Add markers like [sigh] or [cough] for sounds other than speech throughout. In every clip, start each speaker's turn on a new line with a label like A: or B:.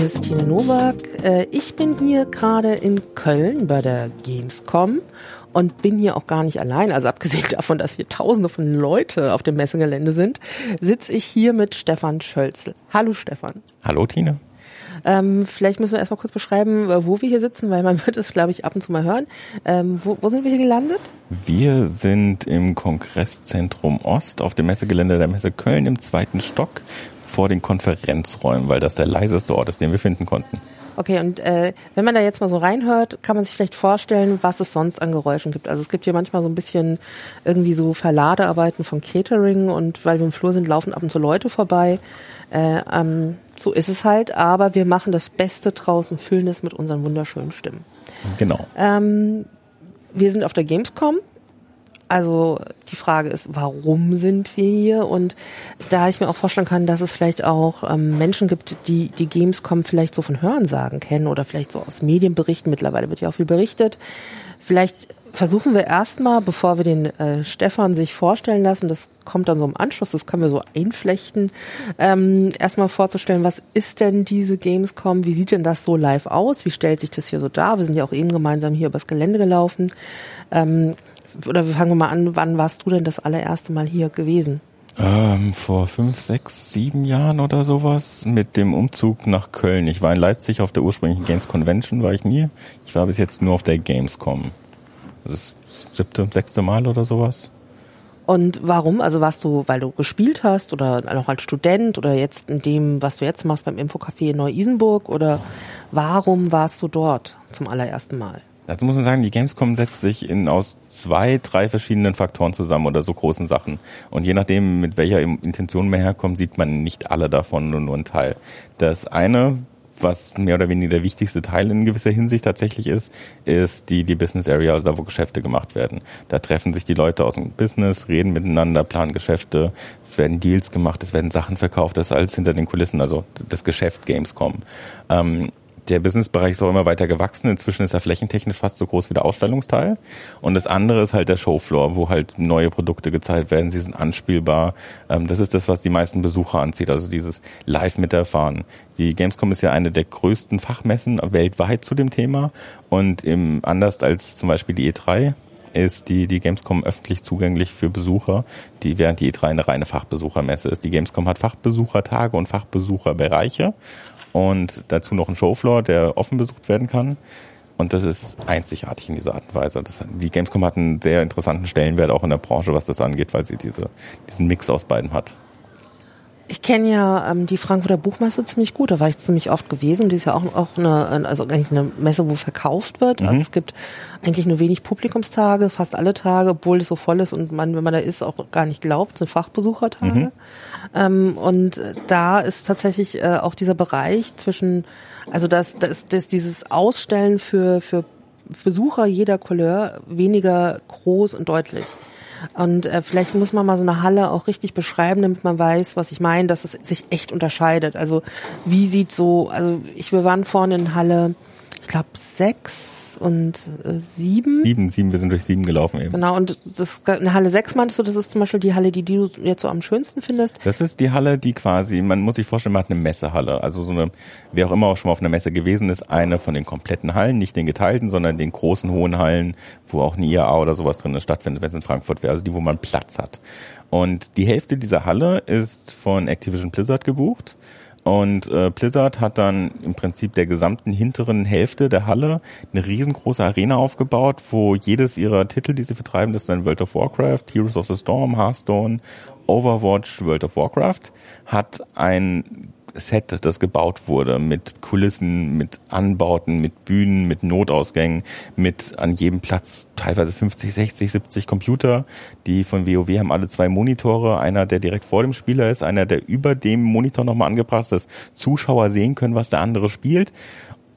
A: Hier ist Tine Nowak. Äh, ich bin hier gerade in Köln bei der Gamescom und bin hier auch gar nicht allein. Also abgesehen [laughs] davon, dass hier tausende von Leute auf dem Messegelände sind, sitze ich hier mit Stefan Schölzel. Hallo Stefan.
B: Hallo Tine.
A: Ähm, vielleicht müssen wir erstmal kurz beschreiben, äh, wo wir hier sitzen, weil man [laughs] wird es, glaube ich, ab und zu mal hören. Ähm, wo, wo sind wir hier gelandet?
B: Wir sind im Kongresszentrum Ost auf dem Messegelände der Messe Köln im zweiten Stock vor den Konferenzräumen, weil das der leiseste Ort ist, den wir finden konnten.
A: Okay, und äh, wenn man da jetzt mal so reinhört, kann man sich vielleicht vorstellen, was es sonst an Geräuschen gibt. Also es gibt hier manchmal so ein bisschen irgendwie so Verladearbeiten von Catering und weil wir im Flur sind, laufen ab und zu Leute vorbei. Äh, ähm, so ist es halt, aber wir machen das Beste draußen, füllen es mit unseren wunderschönen Stimmen.
B: Genau.
A: Ähm, wir sind auf der Gamescom also die Frage ist, warum sind wir hier? Und da ich mir auch vorstellen kann, dass es vielleicht auch ähm, Menschen gibt, die die Gamescom vielleicht so von Hörensagen kennen oder vielleicht so aus Medienberichten. Mittlerweile wird ja auch viel berichtet. Vielleicht versuchen wir erstmal, bevor wir den äh, Stefan sich vorstellen lassen, das kommt dann so im Anschluss, das können wir so einflechten, ähm, erstmal vorzustellen, was ist denn diese Gamescom, wie sieht denn das so live aus, wie stellt sich das hier so dar? Wir sind ja auch eben gemeinsam hier übers Gelände gelaufen. Ähm, oder wir fangen mal an, wann warst du denn das allererste Mal hier gewesen?
B: Ähm, vor fünf, sechs, sieben Jahren oder sowas mit dem Umzug nach Köln. Ich war in Leipzig auf der ursprünglichen Games Convention, war ich nie. Ich war bis jetzt nur auf der Gamescom. Das ist das siebte, sechste Mal oder sowas.
A: Und warum? Also warst du, weil du gespielt hast oder noch als Student oder jetzt in dem, was du jetzt machst beim Infocafé in Neu-Isenburg oder warum warst du dort zum allerersten Mal?
B: Dazu muss man sagen, die Gamescom setzt sich in aus zwei, drei verschiedenen Faktoren zusammen oder so großen Sachen. Und je nachdem, mit welcher Intention man herkommt, sieht man nicht alle davon, nur, nur einen Teil. Das eine, was mehr oder weniger der wichtigste Teil in gewisser Hinsicht tatsächlich ist, ist die, die Business Area, also da, wo Geschäfte gemacht werden. Da treffen sich die Leute aus dem Business, reden miteinander, planen Geschäfte, es werden Deals gemacht, es werden Sachen verkauft, das ist alles hinter den Kulissen, also das Geschäft Gamescom. Ähm, der Businessbereich ist auch immer weiter gewachsen. Inzwischen ist er flächentechnisch fast so groß wie der Ausstellungsteil. Und das andere ist halt der Showfloor, wo halt neue Produkte gezeigt werden. Sie sind anspielbar. Ähm, das ist das, was die meisten Besucher anzieht. Also dieses Live miterfahren. Die Gamescom ist ja eine der größten Fachmessen weltweit zu dem Thema. Und im, anders als zum Beispiel die E3 ist die, die Gamescom öffentlich zugänglich für Besucher, die, während die E3 eine reine Fachbesuchermesse ist. Die Gamescom hat Fachbesuchertage und Fachbesucherbereiche und dazu noch ein Showfloor, der offen besucht werden kann. Und das ist einzigartig in dieser Art und Weise. Das, die Gamescom hat einen sehr interessanten Stellenwert auch in der Branche, was das angeht, weil sie diese, diesen Mix aus beiden hat.
A: Ich kenne ja ähm, die Frankfurter Buchmesse ziemlich gut. Da war ich ziemlich oft gewesen. Die ist ja auch, auch eine, also eigentlich eine Messe, wo verkauft wird. Also mhm. Also es gibt eigentlich nur wenig Publikumstage, fast alle Tage, obwohl es so voll ist und man, wenn man da ist, auch gar nicht glaubt, sind Fachbesuchertage. Mhm. Ähm, und da ist tatsächlich äh, auch dieser Bereich zwischen, also das, das, das dieses Ausstellen für, für Besucher jeder Couleur weniger groß und deutlich. Und äh, vielleicht muss man mal so eine Halle auch richtig beschreiben, damit man weiß, was ich meine, dass es sich echt unterscheidet. Also wie sieht so, also ich, wir waren vorne in Halle, glaube sechs und äh, sieben.
B: Sieben, sieben, wir sind durch sieben gelaufen eben.
A: Genau, und das eine Halle sechs meinst du, das ist zum Beispiel die Halle, die, die du jetzt so am schönsten findest?
B: Das ist die Halle, die quasi, man muss sich vorstellen, man hat eine Messehalle. Also so eine, wer auch immer auch schon mal auf einer Messe gewesen ist, eine von den kompletten Hallen, nicht den geteilten, sondern den großen, hohen Hallen, wo auch eine IAA oder sowas drin stattfindet, wenn es in Frankfurt wäre, also die, wo man Platz hat. Und die Hälfte dieser Halle ist von Activision Blizzard gebucht. Und äh, Blizzard hat dann im Prinzip der gesamten hinteren Hälfte der Halle eine riesengroße Arena aufgebaut, wo jedes ihrer Titel, die sie vertreiben, das ist dann World of Warcraft, Heroes of the Storm, Hearthstone, Overwatch, World of Warcraft, hat ein Set, das gebaut wurde, mit Kulissen, mit Anbauten, mit Bühnen, mit Notausgängen, mit an jedem Platz teilweise 50, 60, 70 Computer. Die von WoW haben alle zwei Monitore, einer, der direkt vor dem Spieler ist, einer, der über dem Monitor nochmal angepasst ist, Zuschauer sehen können, was der andere spielt.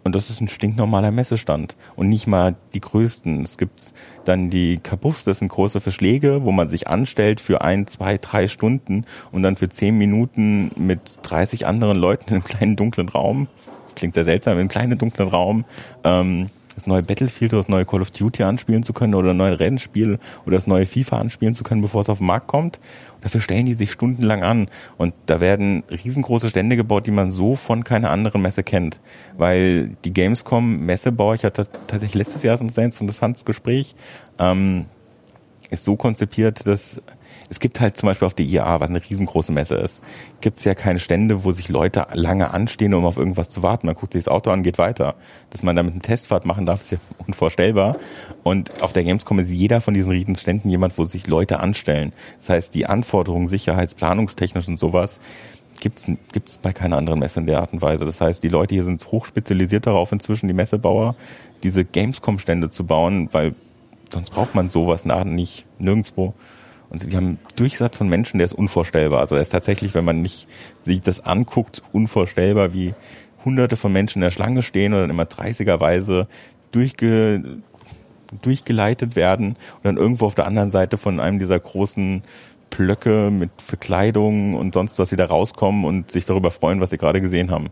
B: Und das ist ein stinknormaler Messestand. Und nicht mal die größten. Es gibt dann die Kabuffs, das sind große Verschläge, wo man sich anstellt für ein, zwei, drei Stunden und dann für zehn Minuten mit 30 anderen Leuten in einem kleinen dunklen Raum. Das klingt sehr seltsam, in einem kleinen dunklen Raum, ähm, das neue Battlefield oder das neue Call of Duty anspielen zu können oder ein neues Rennspiel oder das neue FIFA anspielen zu können, bevor es auf den Markt kommt. Und dafür stellen die sich stundenlang an. Und da werden riesengroße Stände gebaut, die man so von keiner anderen Messe kennt. Weil die Gamescom Messebauer, ich hatte tatsächlich letztes Jahr so ein sehr interessantes Gespräch, ähm, ist so konzipiert, dass es gibt halt zum Beispiel auf der IAA, was eine riesengroße Messe ist, gibt es ja keine Stände, wo sich Leute lange anstehen, um auf irgendwas zu warten. Man guckt sich das Auto an, geht weiter. Dass man damit eine Testfahrt machen darf, ist ja [laughs] unvorstellbar. Und auf der Gamescom ist jeder von diesen Riesenständen jemand, wo sich Leute anstellen. Das heißt, die Anforderungen sicherheitsplanungstechnisch und sowas gibt's gibt's bei keiner anderen Messe in der Art und Weise. Das heißt, die Leute hier sind hochspezialisiert darauf, inzwischen die Messebauer, diese Gamescom-Stände zu bauen, weil sonst braucht man sowas nach nicht nirgendwo. Und die haben einen Durchsatz von Menschen, der ist unvorstellbar. Also er ist tatsächlich, wenn man nicht sich das anguckt, unvorstellbar, wie hunderte von Menschen in der Schlange stehen und dann immer 30erweise durchge, durchgeleitet werden und dann irgendwo auf der anderen Seite von einem dieser großen Blöcke mit Verkleidung und sonst was wieder rauskommen und sich darüber freuen, was sie gerade gesehen haben.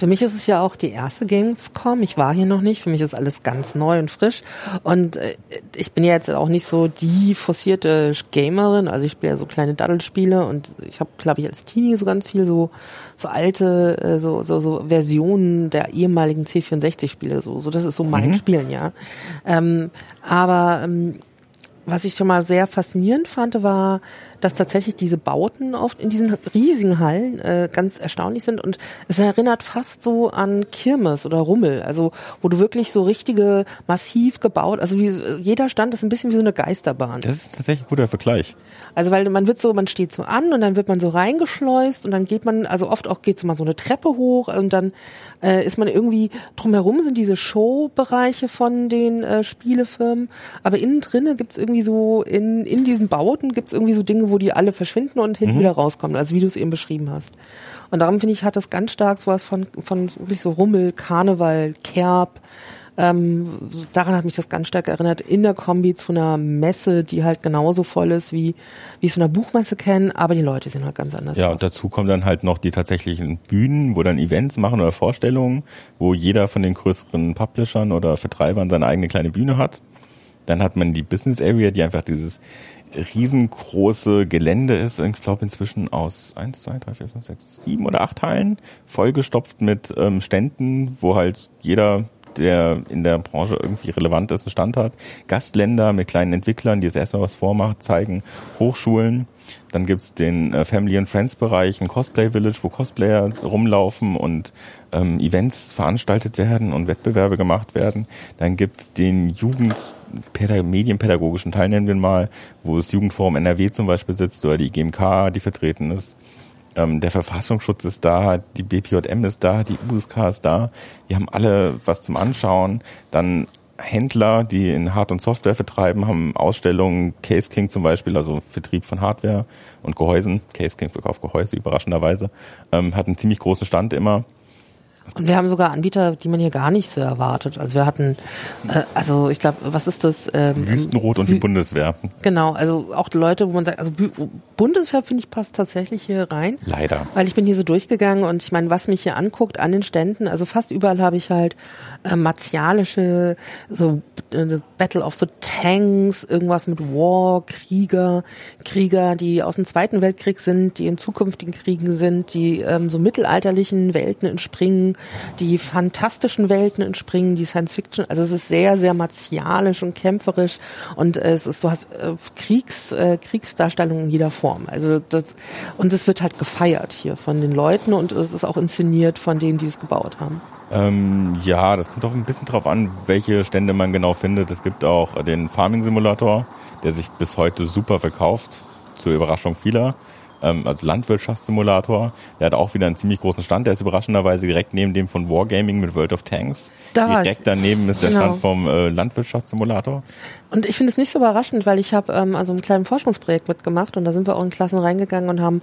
A: Für mich ist es ja auch die erste Gamescom. Ich war hier noch nicht. Für mich ist alles ganz neu und frisch. Und äh, ich bin ja jetzt auch nicht so die forcierte Gamerin. Also ich spiele ja so kleine Daddelspiele und ich habe, glaube ich, als Teenie so ganz viel so so alte äh, so, so so Versionen der ehemaligen C64-Spiele. So, so das ist so mein mhm. Spielen, ja. Ähm, aber ähm, was ich schon mal sehr faszinierend fand, war, dass tatsächlich diese Bauten oft in diesen riesigen Hallen äh, ganz erstaunlich sind und es erinnert fast so an Kirmes oder Rummel, also wo du wirklich so richtige massiv gebaut, also wie, jeder Stand ist ein bisschen wie so eine Geisterbahn.
B: Das ist tatsächlich ein guter Vergleich.
A: Also weil man wird so, man steht so an und dann wird man so reingeschleust und dann geht man, also oft auch geht so mal so eine Treppe hoch und dann äh, ist man irgendwie drumherum sind diese Showbereiche von den äh, Spielefirmen, aber innen drinnen gibt's irgendwie so in in diesen Bauten gibt's irgendwie so Dinge, wo die alle verschwinden und hinten mhm. wieder rauskommen, also wie du es eben beschrieben hast. Und darum finde ich, hat das ganz stark sowas von, von wirklich so Rummel, Karneval, Kerb, ähm, daran hat mich das ganz stark erinnert, in der Kombi zu einer Messe, die halt genauso voll ist, wie, wie es von einer Buchmesse kennen, aber die Leute sind halt ganz anders.
B: Ja, aus. und dazu kommen dann halt noch die tatsächlichen Bühnen, wo dann Events machen oder Vorstellungen, wo jeder von den größeren Publishern oder Vertreibern seine eigene kleine Bühne hat. Dann hat man die Business Area, die einfach dieses riesengroße Gelände ist. Ich glaube inzwischen aus eins, zwei, drei, vier, fünf, sechs, sieben oder acht Hallen vollgestopft mit ähm, Ständen, wo halt jeder der in der Branche irgendwie relevant ist, einen Stand hat. Gastländer mit kleinen Entwicklern, die jetzt erstmal was vormachen, zeigen. Hochschulen. Dann gibt's den äh, Family and Friends Bereich, ein Cosplay Village, wo Cosplayer rumlaufen und ähm, Events veranstaltet werden und Wettbewerbe gemacht werden. Dann gibt's den Jugend Medienpädagogischen Teil, nennen wir mal, wo das Jugendforum NRW zum Beispiel sitzt oder die GMK, die vertreten ist. Ähm, der Verfassungsschutz ist da, die BPJM ist da, die USK ist da. Die haben alle was zum Anschauen. Dann Händler, die in Hard- und Software vertreiben, haben Ausstellungen, Case King zum Beispiel, also Vertrieb von Hardware und Gehäusen. Case King verkauft Gehäuse, überraschenderweise. Ähm, hat einen ziemlich großen Stand immer.
A: Und wir haben sogar Anbieter, die man hier gar nicht so erwartet. Also wir hatten, äh, also ich glaube, was ist das?
B: Ähm, Wüstenrot und die Bundeswehr.
A: Genau, also auch Leute, wo man sagt, also Bundeswehr finde ich passt tatsächlich hier rein.
B: Leider.
A: Weil ich bin hier so durchgegangen und ich meine, was mich hier anguckt an den Ständen, also fast überall habe ich halt äh, martialische, so äh, Battle of the Tanks, irgendwas mit War, Krieger, Krieger, die aus dem Zweiten Weltkrieg sind, die in zukünftigen Kriegen sind, die ähm, so mittelalterlichen Welten entspringen die fantastischen Welten entspringen, die Science Fiction. Also es ist sehr, sehr martialisch und kämpferisch und es ist, du hast äh, Kriegs, äh, Kriegsdarstellungen in jeder Form. Also das, und es wird halt gefeiert hier von den Leuten und es ist auch inszeniert von denen, die es gebaut haben.
B: Ähm, ja, das kommt auch ein bisschen drauf an, welche Stände man genau findet. Es gibt auch den Farming Simulator, der sich bis heute super verkauft, zur Überraschung vieler ähm, also Landwirtschaftssimulator. Der hat auch wieder einen ziemlich großen Stand. Der ist überraschenderweise direkt neben dem von Wargaming mit World of Tanks. Da direkt daneben ist der genau. Stand vom äh, Landwirtschaftssimulator.
A: Und ich finde es nicht so überraschend, weil ich habe ähm, also ein kleines Forschungsprojekt mitgemacht und da sind wir auch in Klassen reingegangen und haben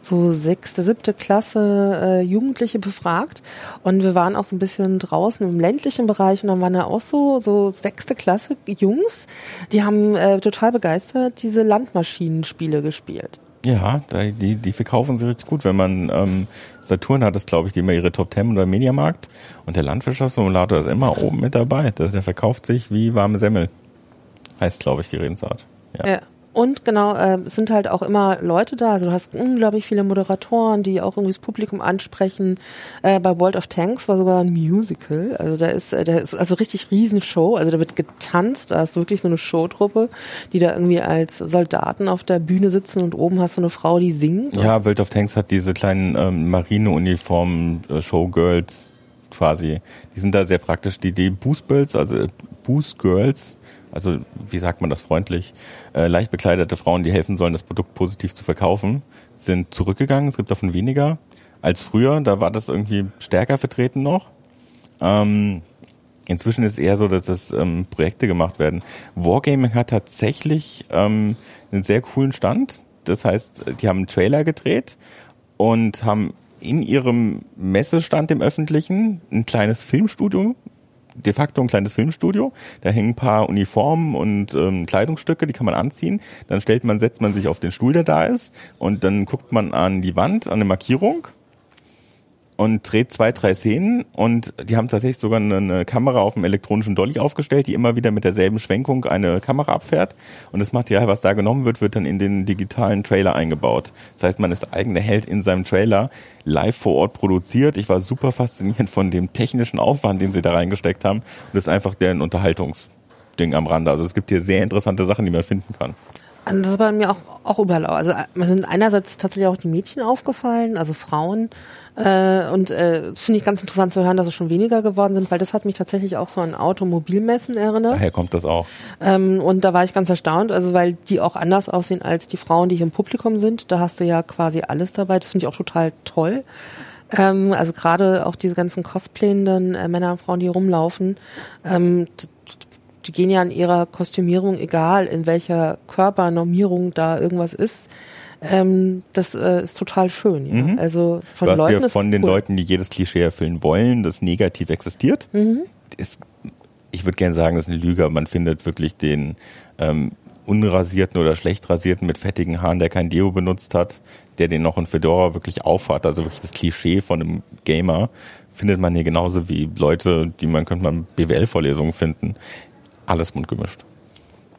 A: so sechste, siebte Klasse äh, Jugendliche befragt und wir waren auch so ein bisschen draußen im ländlichen Bereich und dann waren da auch so so sechste Klasse Jungs, die haben äh, total begeistert diese Landmaschinenspiele gespielt.
B: Ja, die, die verkaufen sie richtig gut. Wenn man ähm, Saturn hat, das glaube ich, die immer ihre Top Ten oder Mediamarkt. Und der Landwirtschaftssimulator ist immer oben mit dabei. Der, der verkauft sich wie warme Semmel. Heißt, glaube ich, die Redensart.
A: Ja. ja. Und genau, äh, sind halt auch immer Leute da. Also du hast unglaublich viele Moderatoren, die auch irgendwie das Publikum ansprechen. Äh, bei World of Tanks war sogar ein Musical. Also da ist, äh, da ist also richtig Riesenshow. Also da wird getanzt. Da ist wirklich so eine Showtruppe, die da irgendwie als Soldaten auf der Bühne sitzen und oben hast du eine Frau, die singt.
B: Ja, World of Tanks hat diese kleinen ähm, Marineuniformen, äh, Showgirls quasi. Die sind da sehr praktisch. Die, die Boost Girls, also äh, also wie sagt man das freundlich, äh, leicht bekleidete Frauen, die helfen sollen, das Produkt positiv zu verkaufen, sind zurückgegangen. Es gibt davon weniger als früher. Da war das irgendwie stärker vertreten noch. Ähm, inzwischen ist es eher so, dass es ähm, Projekte gemacht werden. Wargaming hat tatsächlich ähm, einen sehr coolen Stand. Das heißt, die haben einen Trailer gedreht und haben in ihrem Messestand im Öffentlichen ein kleines Filmstudio de facto ein kleines Filmstudio. Da hängen ein paar Uniformen und ähm, Kleidungsstücke, die kann man anziehen. Dann stellt man, setzt man sich auf den Stuhl, der da ist, und dann guckt man an die Wand, an eine Markierung und dreht zwei, drei Szenen und die haben tatsächlich sogar eine, Kamera auf dem elektronischen Dolly aufgestellt, die immer wieder mit derselben Schwenkung eine Kamera abfährt und das Material, was da genommen wird, wird dann in den digitalen Trailer eingebaut. Das heißt, man ist eigene Held in seinem Trailer live vor Ort produziert. Ich war super fasziniert von dem technischen Aufwand, den sie da reingesteckt haben und das ist einfach deren Unterhaltungsding am Rande. Also es gibt hier sehr interessante Sachen, die man finden kann.
A: Das ist bei mir auch, auch überall. Also mir sind einerseits tatsächlich auch die Mädchen aufgefallen, also Frauen, äh, und äh, finde ich ganz interessant zu hören, dass es schon weniger geworden sind, weil das hat mich tatsächlich auch so an Automobilmessen erinnert.
B: Daher kommt das auch.
A: Ähm, und da war ich ganz erstaunt, also weil die auch anders aussehen als die Frauen, die hier im Publikum sind. Da hast du ja quasi alles dabei. Das finde ich auch total toll. Ähm, also gerade auch diese ganzen cosplayenden äh, Männer und Frauen, die rumlaufen, ähm, die gehen ja an ihrer Kostümierung, egal in welcher Körpernormierung da irgendwas ist, ähm, das äh, ist total schön. Ja? Mhm. Also
B: von Was Leuten wir von den cool. Leuten, die jedes Klischee erfüllen wollen, das negativ existiert, mhm. ist, ich würde gerne sagen, das ist eine Lüge. Man findet wirklich den ähm, unrasierten oder schlecht rasierten mit fettigen Haaren, der kein Deo benutzt hat, der den noch in Fedora wirklich aufhat, also wirklich das Klischee von einem Gamer, findet man hier genauso wie Leute, die man könnte man BWL-Vorlesungen finden. Alles mundgemischt.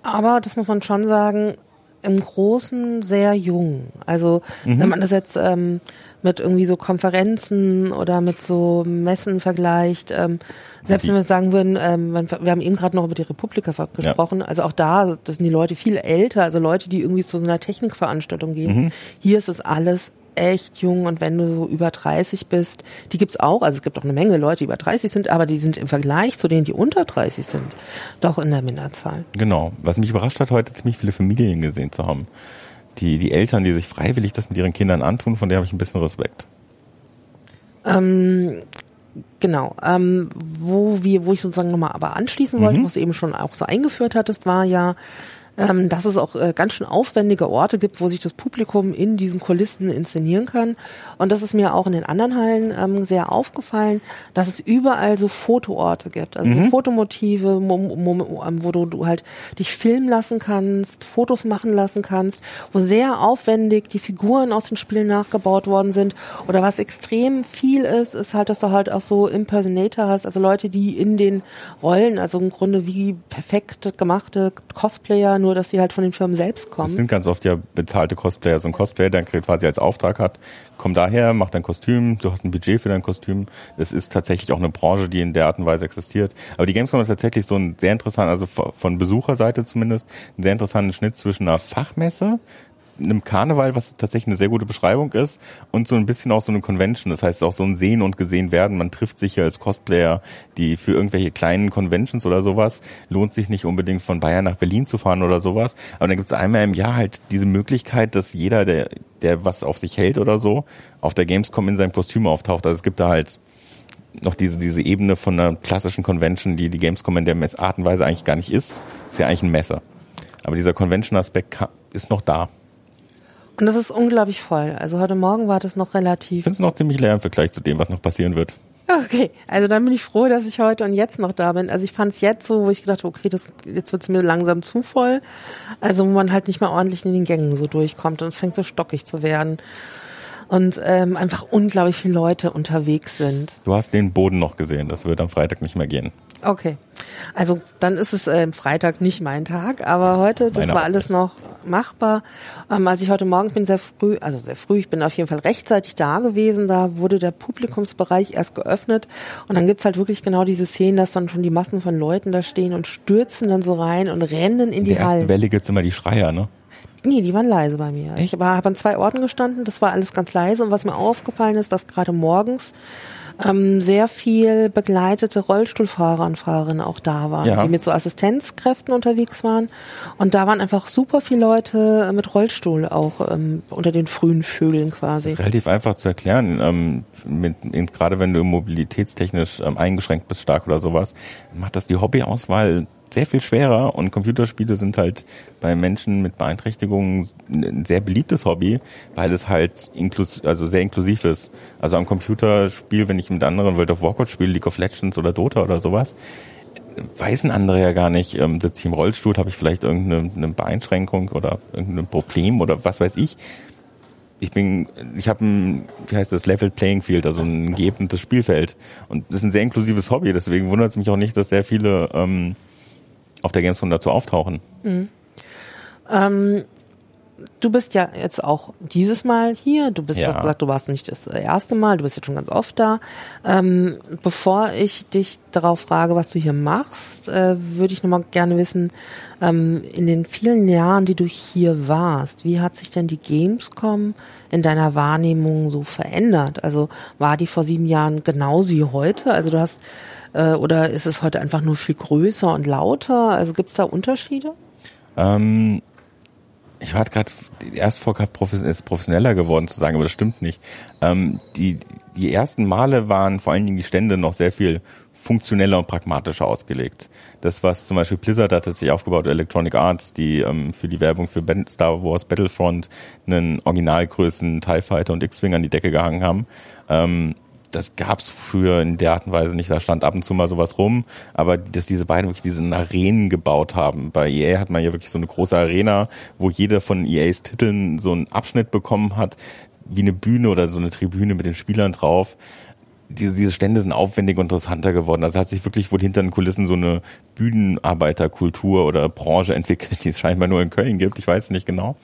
A: Aber das muss man schon sagen, im Großen sehr jung. Also mhm. wenn man das jetzt ähm, mit irgendwie so Konferenzen oder mit so Messen vergleicht, ähm, selbst wenn wir sagen würden, ähm, wir haben eben gerade noch über die Republika gesprochen, ja. also auch da, das sind die Leute viel älter, also Leute, die irgendwie zu so einer Technikveranstaltung gehen. Mhm. Hier ist es alles echt jung und wenn du so über 30 bist, die gibt's auch, also es gibt auch eine Menge Leute, die über 30 sind, aber die sind im Vergleich zu denen, die unter 30 sind, doch in der Minderzahl.
B: Genau. Was mich überrascht hat, heute ziemlich viele Familien gesehen zu haben. Die, die Eltern, die sich freiwillig das mit ihren Kindern antun, von denen habe ich ein bisschen Respekt.
A: Ähm, Genau. Ähm, wo wir, wo ich sozusagen nochmal aber anschließen wollte, mhm. was du eben schon auch so eingeführt hattest, war ja, ähm, dass es auch äh, ganz schön aufwendige Orte gibt, wo sich das Publikum in diesen Kulissen inszenieren kann. Und das ist mir auch in den anderen Hallen ähm, sehr aufgefallen, dass es überall so Fotoorte gibt, also mhm. so Fotomotive, ähm, wo du, du halt dich filmen lassen kannst, Fotos machen lassen kannst, wo sehr aufwendig die Figuren aus den Spielen nachgebaut worden sind. Oder was extrem viel ist, ist halt, dass du halt auch so Impersonator hast, also Leute, die in den Rollen, also im Grunde wie perfekt gemachte Cosplayer, nur nur, dass die halt von den Firmen selbst kommen.
B: Das sind ganz oft ja bezahlte Cosplayer. So ein Cosplayer, der quasi als Auftrag hat, komm daher, mach dein Kostüm, du hast ein Budget für dein Kostüm. Es ist tatsächlich auch eine Branche, die in der Art und Weise existiert. Aber die Gamescom hat tatsächlich so ein sehr interessant, also von Besucherseite zumindest, einen sehr interessanten Schnitt zwischen einer Fachmesse, einem Karneval, was tatsächlich eine sehr gute Beschreibung ist, und so ein bisschen auch so eine Convention. Das heißt auch so ein Sehen und Gesehen werden. Man trifft sich ja als Cosplayer, die für irgendwelche kleinen Conventions oder sowas lohnt sich nicht unbedingt von Bayern nach Berlin zu fahren oder sowas. Aber dann gibt es einmal im Jahr halt diese Möglichkeit, dass jeder, der, der was auf sich hält oder so, auf der Gamescom in seinem Kostüm auftaucht. Also es gibt da halt noch diese, diese Ebene von einer klassischen Convention, die die Gamescom in der Art und Weise eigentlich gar nicht ist. Ist ja eigentlich ein Messer. Aber dieser Convention-Aspekt ist noch da.
A: Und das ist unglaublich voll. Also heute Morgen war das noch relativ.
B: Ich finde es noch ziemlich leer im Vergleich zu dem, was noch passieren wird.
A: Okay, also dann bin ich froh, dass ich heute und jetzt noch da bin. Also ich fand es jetzt so, wo ich gedacht habe, okay, das, jetzt wird es mir langsam zu voll. Also wo man halt nicht mehr ordentlich in den Gängen so durchkommt und es fängt so stockig zu werden. Und ähm, einfach unglaublich viele Leute unterwegs sind.
B: Du hast den Boden noch gesehen, das wird am Freitag nicht mehr gehen.
A: Okay. Also dann ist es äh, Freitag nicht mein Tag, aber heute, das Meine war alles noch machbar. Ähm, als ich heute Morgen, ich bin sehr früh, also sehr früh, ich bin auf jeden Fall rechtzeitig da gewesen, da wurde der Publikumsbereich erst geöffnet und dann gibt's halt wirklich genau diese Szenen, dass dann schon die Massen von Leuten da stehen und stürzen dann so rein und rennen in, in die Hallen. In der ersten
B: Welle gibt's immer die Schreier, ne?
A: Nee, die waren leise bei mir. Echt? Ich habe an zwei Orten gestanden, das war alles ganz leise und was mir aufgefallen ist, dass gerade morgens ähm, sehr viel begleitete Rollstuhlfahrer und Fahrerinnen auch da waren, ja. die mit so Assistenzkräften unterwegs waren. Und da waren einfach super viele Leute mit Rollstuhl auch ähm, unter den frühen Vögeln quasi.
B: Relativ einfach zu erklären. Ähm, mit, gerade wenn du mobilitätstechnisch ähm, eingeschränkt bist, stark oder sowas, macht das die Hobbyauswahl sehr viel schwerer und Computerspiele sind halt bei Menschen mit Beeinträchtigungen ein sehr beliebtes Hobby, weil es halt inklus also sehr inklusiv ist. Also am Computerspiel, wenn ich mit anderen World of Warcraft spiele, League of Legends oder Dota oder sowas, weißen andere ja gar nicht, ähm, sitze ich im Rollstuhl, habe ich vielleicht irgendeine eine Beeinschränkung oder irgendein Problem oder was weiß ich. Ich bin, ich habe ein, wie heißt das, Level Playing Field, also ein geebenes Spielfeld. Und das ist ein sehr inklusives Hobby, deswegen wundert es mich auch nicht, dass sehr viele ähm, auf der Gamescom dazu auftauchen. Mhm.
A: Ähm, du bist ja jetzt auch dieses Mal hier. Du bist, ja. gesagt, du warst nicht das erste Mal. Du bist jetzt schon ganz oft da. Ähm, bevor ich dich darauf frage, was du hier machst, äh, würde ich nochmal gerne wissen, ähm, in den vielen Jahren, die du hier warst, wie hat sich denn die Gamescom in deiner Wahrnehmung so verändert? Also war die vor sieben Jahren genauso wie heute? Also du hast äh, oder ist es heute einfach nur viel größer und lauter? Also gibt es da Unterschiede?
B: Ähm, ich war gerade erst vor ist professioneller geworden zu sagen, aber das stimmt nicht. Ähm, die, die ersten Male waren vor allen Dingen die Stände noch sehr viel funktioneller und pragmatischer ausgelegt. Das, was zum Beispiel Blizzard hat sich aufgebaut, Electronic Arts, die ähm, für die Werbung für Star Wars Battlefront einen Originalgrößen TIE Fighter und X-Wing an die Decke gehangen haben. Ähm, das gab's früher in der Art und Weise nicht. Da stand ab und zu mal sowas rum, aber dass diese beiden wirklich diese Arenen gebaut haben. Bei EA hat man ja wirklich so eine große Arena, wo jeder von EAs Titeln so einen Abschnitt bekommen hat, wie eine Bühne oder so eine Tribüne mit den Spielern drauf. Diese, diese Stände sind aufwendig und interessanter geworden. Also hat sich wirklich wohl hinter den Kulissen so eine Bühnenarbeiterkultur oder Branche entwickelt, die es scheinbar nur in Köln gibt. Ich weiß nicht genau.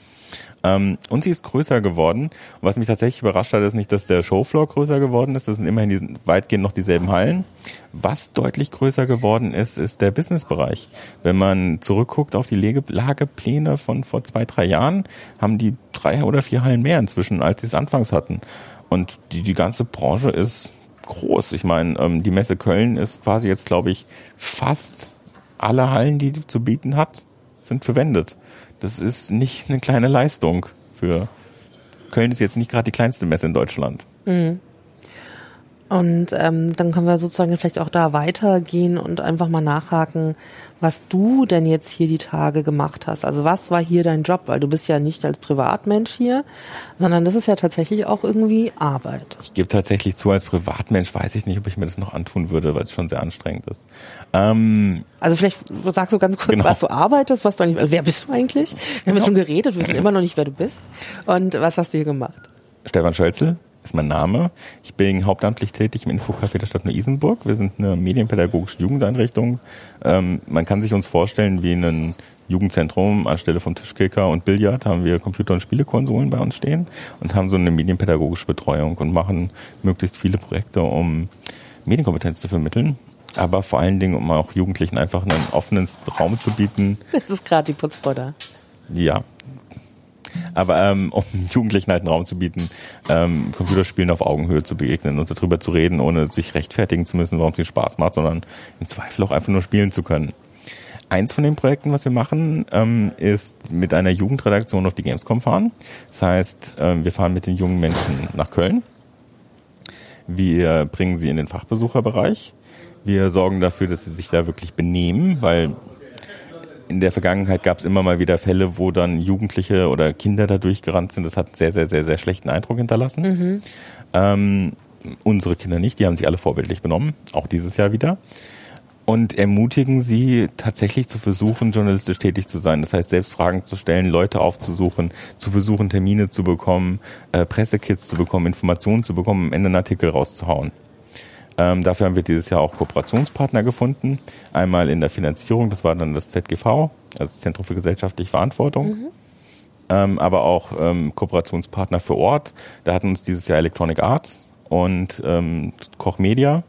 B: Ähm, und sie ist größer geworden. Und was mich tatsächlich überrascht hat, ist nicht, dass der Showfloor größer geworden ist. Das sind immerhin die, weitgehend noch dieselben Hallen. Was deutlich größer geworden ist, ist der Businessbereich. Wenn man zurückguckt auf die Lagepläne von vor zwei, drei Jahren, haben die drei oder vier Hallen mehr inzwischen, als sie es anfangs hatten. Und die, die ganze Branche ist groß. Ich meine, ähm, die Messe Köln ist quasi jetzt, glaube ich, fast alle Hallen, die die zu bieten hat, sind verwendet. Das ist nicht eine kleine Leistung für Köln ist jetzt nicht gerade die kleinste Messe in Deutschland. Mhm.
A: Und ähm, dann können wir sozusagen vielleicht auch da weitergehen und einfach mal nachhaken, was du denn jetzt hier die Tage gemacht hast. Also was war hier dein Job? Weil du bist ja nicht als Privatmensch hier, sondern das ist ja tatsächlich auch irgendwie Arbeit.
B: Ich gebe tatsächlich zu, als Privatmensch weiß ich nicht, ob ich mir das noch antun würde, weil es schon sehr anstrengend ist. Ähm,
A: also vielleicht sagst du ganz kurz, genau. was du arbeitest, was du eigentlich, also wer bist du eigentlich? Wir haben genau. jetzt schon geredet, wir wissen immer noch nicht, wer du bist. Und was hast du hier gemacht?
B: Stefan Schölzel, ist mein Name. Ich bin hauptamtlich tätig im Infocafé der Stadt Neu-Isenburg. Wir sind eine medienpädagogische Jugendeinrichtung. Ähm, man kann sich uns vorstellen wie ein Jugendzentrum anstelle von Tischkicker und Billard haben wir Computer- und Spielekonsolen bei uns stehen und haben so eine medienpädagogische Betreuung und machen möglichst viele Projekte, um Medienkompetenz zu vermitteln aber vor allen Dingen, um auch Jugendlichen einfach einen offenen Raum zu bieten. [laughs]
A: Das ist gerade die Putzfrau da.
B: Ja, aber ähm, [laughs] um Jugendlichen halt einen Raum zu bieten, ähm, Computerspielen auf Augenhöhe zu begegnen und darüber zu reden, ohne sich rechtfertigen zu müssen, warum es ihnen Spaß macht, sondern im Zweifel auch einfach nur spielen zu können. Eins von den Projekten, was wir machen, ähm, ist mit einer Jugendredaktion auf die Gamescom fahren. Das heißt, ähm, wir fahren mit den jungen Menschen nach Köln. Wir bringen sie in den Fachbesucherbereich. Wir sorgen dafür, dass sie sich da wirklich benehmen, weil in der Vergangenheit gab es immer mal wieder Fälle, wo dann Jugendliche oder Kinder da durchgerannt sind. Das hat einen sehr, sehr, sehr, sehr schlechten Eindruck hinterlassen. Mhm. Ähm, unsere Kinder nicht, die haben sich alle vorbildlich benommen, auch dieses Jahr wieder. Und ermutigen sie tatsächlich zu versuchen, journalistisch tätig zu sein. Das heißt, selbst Fragen zu stellen, Leute aufzusuchen, zu versuchen, Termine zu bekommen, äh, Pressekits zu bekommen, Informationen zu bekommen, am Ende einen Artikel rauszuhauen. Ähm, dafür haben wir dieses Jahr auch Kooperationspartner gefunden. Einmal in der Finanzierung, das war dann das ZGV, also das Zentrum für gesellschaftliche Verantwortung. Mhm. Ähm, aber auch ähm, Kooperationspartner für Ort. Da hatten uns dieses Jahr Electronic Arts und ähm, Koch Media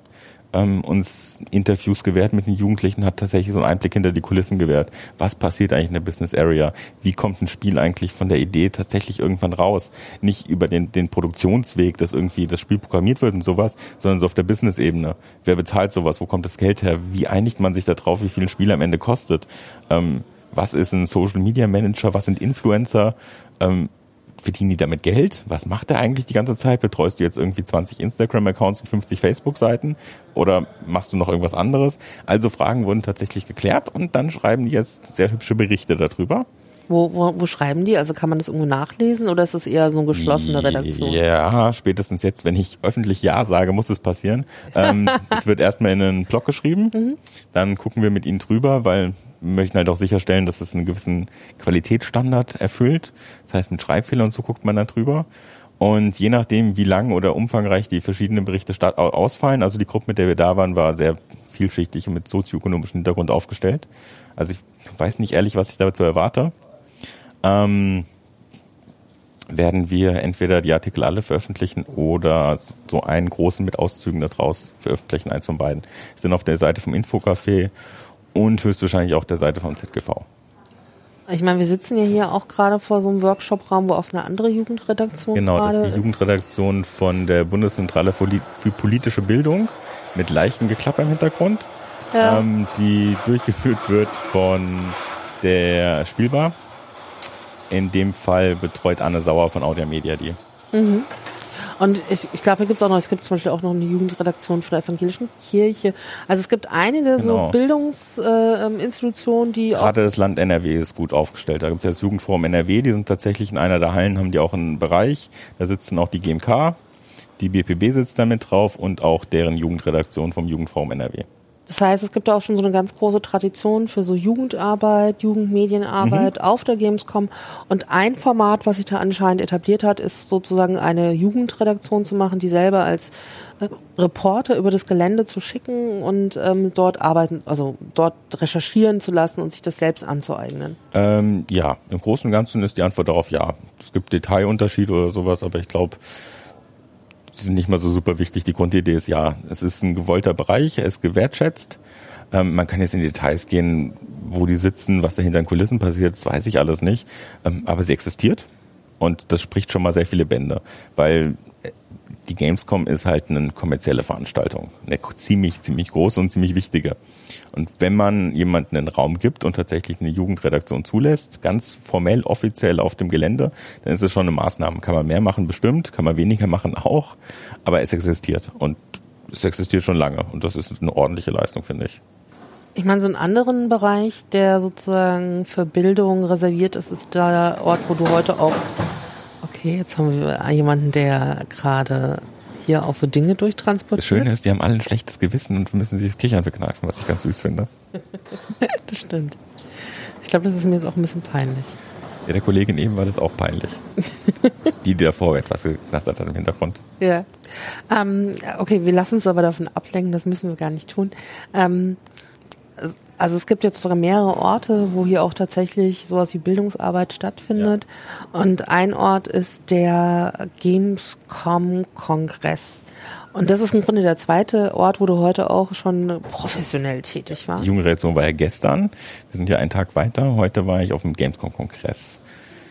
B: ähm, uns Interviews gewährt mit den Jugendlichen, hat tatsächlich so einen Einblick hinter die Kulissen gewährt. Was passiert eigentlich in der Business Area? Wie kommt ein Spiel eigentlich von der Idee tatsächlich irgendwann raus? Nicht über den, den Produktionsweg, dass irgendwie das Spiel programmiert wird und sowas, sondern so auf der Business-Ebene. Wer bezahlt sowas? Wo kommt das Geld her? Wie einigt man sich darauf, wie viel ein Spiel am Ende kostet? Ähm, was ist ein Social Media Manager? Was sind Influencer? Ähm, verdienen die damit Geld? Was macht er eigentlich die ganze Zeit? Betreust du jetzt irgendwie 20 Instagram-Accounts und 50 Facebook-Seiten? Oder machst du noch irgendwas anderes? Also Fragen wurden tatsächlich geklärt und dann schreiben die jetzt sehr hübsche Berichte darüber.
A: Wo, wo, wo schreiben die? Also kann man das irgendwo nachlesen oder ist es eher so eine geschlossene Redaktion?
B: Ja, spätestens jetzt, wenn ich öffentlich Ja sage, muss es passieren. Ähm, [laughs] es wird erstmal in einen Blog geschrieben, mhm. dann gucken wir mit ihnen drüber, weil wir möchten halt auch sicherstellen, dass es einen gewissen Qualitätsstandard erfüllt. Das heißt, mit Schreibfehlern und so guckt man da drüber. Und je nachdem, wie lang oder umfangreich die verschiedenen Berichte ausfallen, also die Gruppe, mit der wir da waren, war sehr vielschichtig und mit sozioökonomischem Hintergrund aufgestellt. Also ich weiß nicht ehrlich, was ich dazu erwarte ähm, werden wir entweder die Artikel alle veröffentlichen oder so einen großen mit Auszügen daraus veröffentlichen, eins von beiden. Sind auf der Seite vom Infocafé und höchstwahrscheinlich auch der Seite vom ZGV.
A: Ich meine, wir sitzen ja hier auch gerade vor so einem Workshop-Raum, wo auch eine andere Jugendredaktion
B: Genau, das ist die Jugendredaktion von der Bundeszentrale für politische Bildung mit leichten Geklapper im Hintergrund, ja. ähm, die durchgeführt wird von der Spielbar in dem Fall betreut Anne Sauer von Audia Media die.
A: Mhm. Und ich, ich glaube, hier gibt es auch noch, es gibt zum Beispiel auch noch eine Jugendredaktion von der evangelischen Kirche. Also es gibt einige genau. so Bildungsinstitutionen, äh, die
B: Gerade das Land NRW ist gut aufgestellt. Da gibt es ja das Jugendforum NRW, die sind tatsächlich in einer der Hallen, haben die auch einen Bereich. Da sitzen auch die GMK, die BPB sitzt da mit drauf und auch deren Jugendredaktion vom Jugendforum NRW.
A: Das heißt, es gibt auch schon so eine ganz große Tradition für so Jugendarbeit, Jugendmedienarbeit mhm. auf der Gamescom. Und ein Format, was sich da anscheinend etabliert hat, ist sozusagen eine Jugendredaktion zu machen, die selber als äh, Reporter über das Gelände zu schicken und ähm, dort arbeiten, also dort recherchieren zu lassen und sich das selbst anzueignen.
B: Ähm, ja, im Großen und Ganzen ist die Antwort darauf ja. Es gibt Detailunterschiede oder sowas, aber ich glaube, nicht mal so super wichtig. Die Grundidee ist ja, es ist ein gewollter Bereich, er ist gewertschätzt. Ähm, man kann jetzt in Details gehen, wo die sitzen, was da hinter den Kulissen passiert, das weiß ich alles nicht. Ähm, aber sie existiert und das spricht schon mal sehr viele Bände, weil die Gamescom ist halt eine kommerzielle Veranstaltung. Eine ziemlich, ziemlich große und ziemlich wichtige. Und wenn man jemanden einen Raum gibt und tatsächlich eine Jugendredaktion zulässt, ganz formell, offiziell auf dem Gelände, dann ist es schon eine Maßnahme. Kann man mehr machen, bestimmt, kann man weniger machen auch, aber es existiert und es existiert schon lange und das ist eine ordentliche Leistung, finde ich.
A: Ich meine, so einen anderen Bereich, der sozusagen für Bildung reserviert ist, ist der Ort, wo du heute auch Okay, jetzt haben wir jemanden, der gerade hier auch so Dinge durchtransportiert.
B: Das Schöne ist, die haben alle ein schlechtes Gewissen und müssen sich das Kichern bekneifen, was ich ganz süß finde. [laughs]
A: das stimmt. Ich glaube, das ist mir jetzt auch ein bisschen peinlich.
B: Ja, der Kollegin eben war das auch peinlich. [laughs] die, die davor etwas geknastert hat im Hintergrund.
A: Ja. Ähm, okay, wir lassen uns aber davon ablenken, das müssen wir gar nicht tun. Ähm, also es gibt jetzt sogar mehrere Orte, wo hier auch tatsächlich sowas wie Bildungsarbeit stattfindet. Ja. Und ein Ort ist der Gamescom-Kongress. Und das ist im Grunde der zweite Ort, wo du heute auch schon professionell tätig warst.
B: Die junge Redaktion war ja gestern. Wir sind ja einen Tag weiter. Heute war ich auf dem Gamescom-Kongress.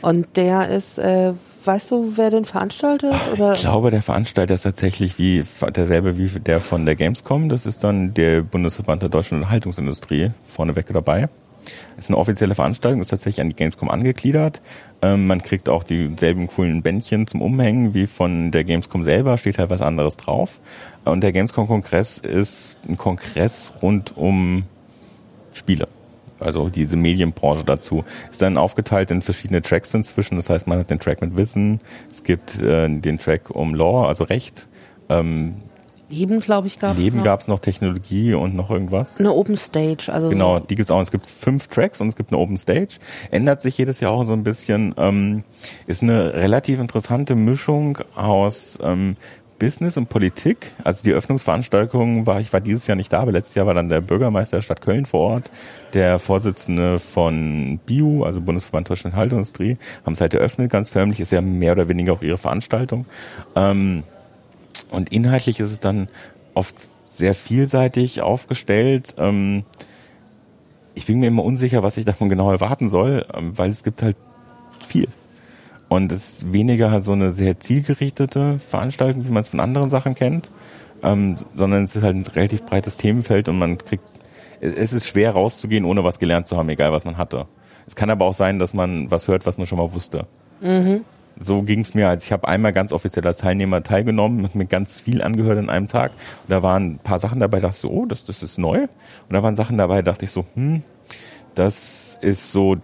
A: Und der ist, äh, weißt du, wer den veranstaltet?
B: Oder? Ich glaube, der Veranstalter ist tatsächlich wie derselbe wie der von der Gamescom. Das ist dann der Bundesverband der deutschen Unterhaltungsindustrie vorneweg dabei. Das ist eine offizielle Veranstaltung, ist tatsächlich an die Gamescom angegliedert. Ähm, man kriegt auch dieselben coolen Bändchen zum Umhängen wie von der Gamescom selber, steht halt was anderes drauf. Und der Gamescom-Kongress ist ein Kongress rund um Spiele also diese Medienbranche dazu, ist dann aufgeteilt in verschiedene Tracks inzwischen. Das heißt, man hat den Track mit Wissen, es gibt äh, den Track um Law, also Recht, Ähm,
A: Leben, glaube ich, gab
B: Leben gab es noch Technologie und noch irgendwas.
A: Eine Open Stage, also
B: genau, die gibt's auch. Es gibt fünf Tracks und es gibt eine Open Stage. Ändert sich jedes Jahr auch so ein bisschen. Ähm, ist eine relativ interessante Mischung aus ähm, Business und Politik. Also die Eröffnungsveranstaltung war, ich war dieses Jahr nicht da, aber letztes Jahr war dann der Bürgermeister der Stadt Köln vor Ort, der Vorsitzende von BIU, also Bundesverband Deutsche Haltungsindustrie, haben es halt eröffnet, ganz förmlich, ist ja mehr oder weniger auch ihre Veranstaltung. Ähm, und inhaltlich ist es dann oft sehr vielseitig aufgestellt. Ähm, ich bin mir immer unsicher, was ich davon genau erwarten soll, ähm, weil es gibt halt viel. Und es ist weniger so eine sehr zielgerichtete Veranstaltung, wie man es von anderen Sachen kennt, ähm, sondern es ist halt ein relativ breites Themenfeld und man kriegt, es ist schwer rauszugehen, ohne was gelernt zu haben, egal was man hatte. Es kann aber auch sein, dass man was hört, was man schon mal wusste. Mhm. So ging es mir, als ich habe einmal ganz offiziell als Teilnehmer teilgenommen und mir ganz viel angehört an einem Tag. Und da waren ein paar Sachen dabei, dachte ich so, oh, das, das ist neu. Und da waren Sachen dabei, dachte ich so, hm, das ist so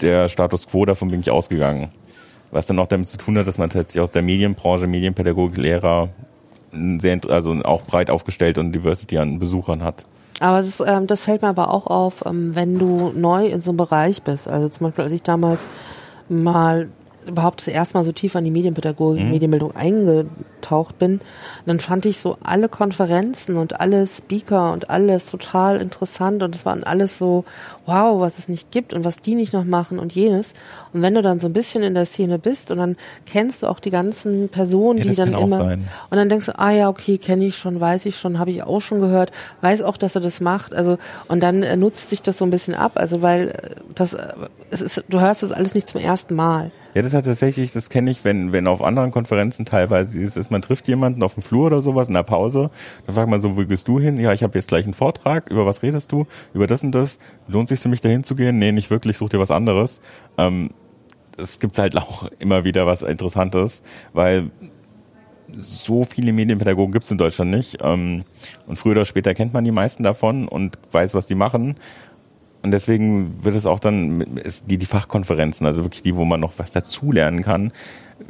B: der Status quo, davon bin ich ausgegangen was dann auch damit zu tun hat, dass man tatsächlich aus der Medienbranche, Medienpädagogik, Lehrer sehr, also auch breit aufgestellt und Diversity an Besuchern hat.
A: Aber ist, ähm, das fällt mir aber auch auf, ähm, wenn du neu in so einem Bereich bist. Also zum Beispiel, als ich damals mal überhaupt das erste Mal so tief an die Medienpädagogik, mhm. Medienbildung eingetaucht bin, dann fand ich so alle Konferenzen und alle Speaker und alles total interessant und es waren alles so, wow, was es nicht gibt und was die nicht noch machen und jenes. Und wenn du dann so ein bisschen in der Szene bist und dann kennst du auch die ganzen Personen, ja, die dann immer sein. und dann denkst du, ah ja, okay, kenne ich schon, weiß ich schon, habe ich auch schon gehört, weiß auch, dass er das macht. Also und dann äh, nutzt sich das so ein bisschen ab, also weil äh, das äh, es ist, du hörst das alles nicht zum ersten Mal.
B: Ja, das hat tatsächlich, das kenne ich, wenn, wenn auf anderen Konferenzen teilweise ist, ist, man trifft jemanden auf dem Flur oder sowas in der Pause, dann fragt man so, wo gehst du hin? Ja, ich habe jetzt gleich einen Vortrag, über was redest du? Über das und das. Lohnt sich für mich dahin zu gehen? Nee, nicht wirklich, such dir was anderes. Ähm, es gibt halt [laughs] auch immer wieder was Interessantes, weil so viele Medienpädagogen gibt es in Deutschland nicht. Ähm, und früher oder später kennt man die meisten davon und weiß, was die machen. Und deswegen wird es auch dann, die, die Fachkonferenzen, also wirklich die, wo man noch was dazulernen kann,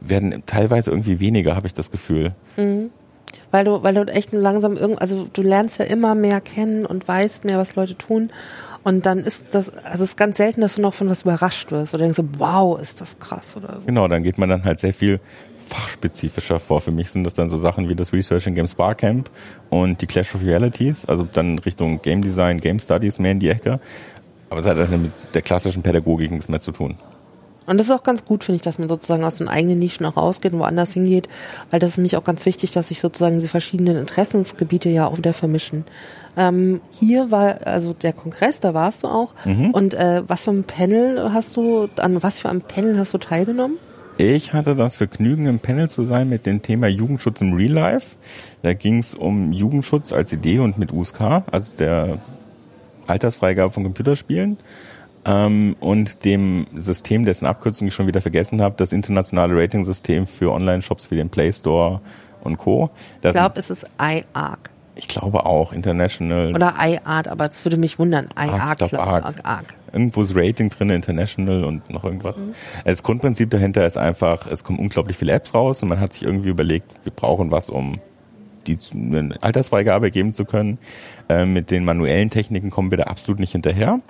B: werden teilweise irgendwie weniger, habe ich das Gefühl.
A: Mhm. Weil du, weil du echt langsam irgend, also du lernst ja immer mehr kennen und weißt mehr, was Leute tun. Und dann ist das, also es ist ganz selten, dass du noch von was überrascht wirst oder denkst so, wow, ist das krass oder so.
B: Genau, dann geht man dann halt sehr viel fachspezifischer vor. Für mich sind das dann so Sachen wie das Research in Games Barcamp und die Clash of Realities, also dann Richtung Game Design, Game Studies mehr in die Ecke. Aber es hat halt mit der klassischen Pädagogik nichts mehr zu tun.
A: Und das ist auch ganz gut, finde ich, dass man sozusagen aus den eigenen Nischen auch rausgeht und woanders hingeht, weil das ist nämlich auch ganz wichtig, dass sich sozusagen diese verschiedenen Interessensgebiete ja auch wieder vermischen. Ähm, hier war also der Kongress, da warst du auch. Mhm. Und äh, was für ein Panel hast du, an was für einem Panel hast du teilgenommen?
B: Ich hatte das Vergnügen, im Panel zu sein mit dem Thema Jugendschutz im Real Life. Da ging es um Jugendschutz als Idee und mit USK, also der Altersfreigabe von Computerspielen ähm, und dem System, dessen Abkürzung ich schon wieder vergessen habe, das internationale Rating-System für Online-Shops wie den Play Store und Co.
A: Das ich glaube, es ist iArc.
B: Ich glaube auch, International.
A: Oder iArt, aber es würde mich wundern. iArc,
B: glaube ich. Arc. Arc. Irgendwo ist Rating drin, International und noch irgendwas. Mhm. Das Grundprinzip dahinter ist einfach, es kommen unglaublich viele Apps raus und man hat sich irgendwie überlegt, wir brauchen was, um die eine Altersfreigabe geben zu können. Äh, mit den manuellen Techniken kommen wir da absolut nicht hinterher.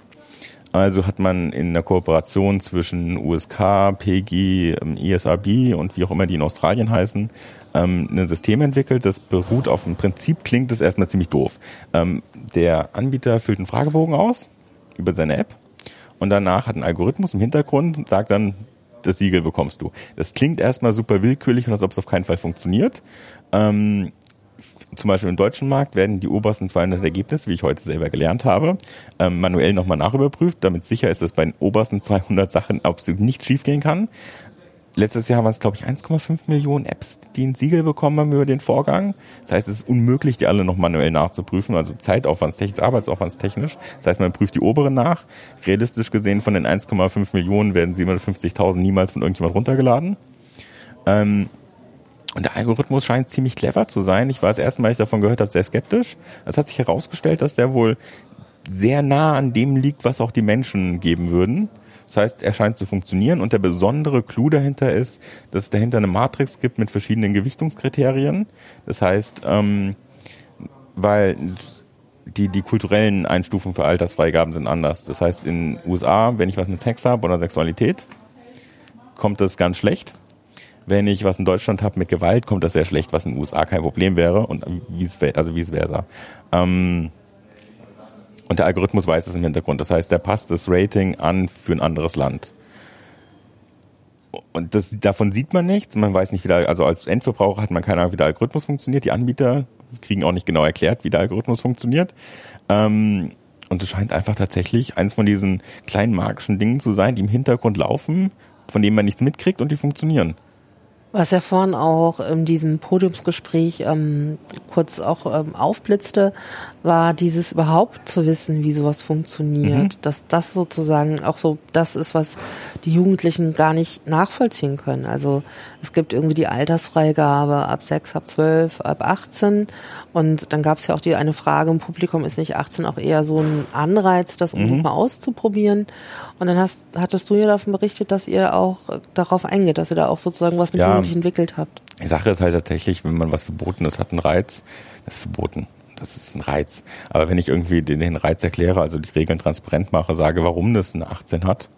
B: Also hat man in der Kooperation zwischen USK, PG, ähm, und wie auch immer die in Australien heißen, ähm, ein System entwickelt, das beruht auf dem Prinzip, klingt das erstmal ziemlich doof. Ähm, der Anbieter füllt einen Fragebogen aus über seine App und danach hat ein Algorithmus im Hintergrund und sagt dann, das Siegel bekommst du. Das klingt erstmal super willkürlich und als ob es auf keinen Fall funktioniert. Zum Beispiel im deutschen Markt werden die obersten 200 Ergebnisse, wie ich heute selber gelernt habe, ähm, manuell nochmal nachüberprüft, damit sicher ist, dass bei den obersten 200 Sachen absolut nichts schiefgehen kann. Letztes Jahr waren es, glaube ich, 1,5 Millionen Apps, die ein Siegel bekommen haben über den Vorgang. Das heißt, es ist unmöglich, die alle noch manuell nachzuprüfen, also Zeitaufwandstechnisch, Arbeitsaufwandstechnisch. Das heißt, man prüft die oberen nach. Realistisch gesehen von den 1,5 Millionen werden 750.000 niemals von irgendjemand runtergeladen. Ähm, und der Algorithmus scheint ziemlich clever zu sein. Ich war das erste Mal, ich davon gehört habe, sehr skeptisch. Es hat sich herausgestellt, dass der wohl sehr nah an dem liegt, was auch die Menschen geben würden. Das heißt, er scheint zu funktionieren und der besondere Clou dahinter ist, dass es dahinter eine Matrix gibt mit verschiedenen Gewichtungskriterien. Das heißt, ähm, weil die, die kulturellen Einstufungen für Altersfreigaben sind anders. Das heißt, in USA, wenn ich was mit Sex habe oder Sexualität, kommt das ganz schlecht. Wenn ich was in Deutschland habe mit Gewalt, kommt das sehr schlecht, was in den USA kein Problem wäre und es also es wäre. Ähm, und der Algorithmus weiß es im Hintergrund. Das heißt, der passt das Rating an für ein anderes Land. Und das, davon sieht man nichts. Man weiß nicht, wie der, also als Endverbraucher hat man keine Ahnung, wie der Algorithmus funktioniert. Die Anbieter kriegen auch nicht genau erklärt, wie der Algorithmus funktioniert. Ähm, und es scheint einfach tatsächlich eins von diesen kleinen magischen Dingen zu sein, die im Hintergrund laufen, von denen man nichts mitkriegt und die funktionieren.
A: Was ja vorhin auch in diesem Podiumsgespräch ähm, kurz auch ähm, aufblitzte, war dieses überhaupt zu wissen, wie sowas funktioniert. Mhm. Dass das sozusagen auch so das ist, was die Jugendlichen gar nicht nachvollziehen können. Also es gibt irgendwie die Altersfreigabe ab sechs, ab zwölf, ab 18 und dann gab es ja auch die eine Frage im Publikum, ist nicht 18 auch eher so ein Anreiz, das mhm. mal auszuprobieren? Und dann hast, hattest du ja davon berichtet, dass ihr auch darauf eingeht, dass ihr da auch sozusagen was mit ja, Jugendlichen entwickelt habt.
B: Die Sache ist halt tatsächlich, wenn man was verboten ist, hat einen Reiz, das ist verboten. Das ist ein Reiz. Aber wenn ich irgendwie den, den Reiz erkläre, also die Regeln transparent mache, sage, warum das eine 18 hat,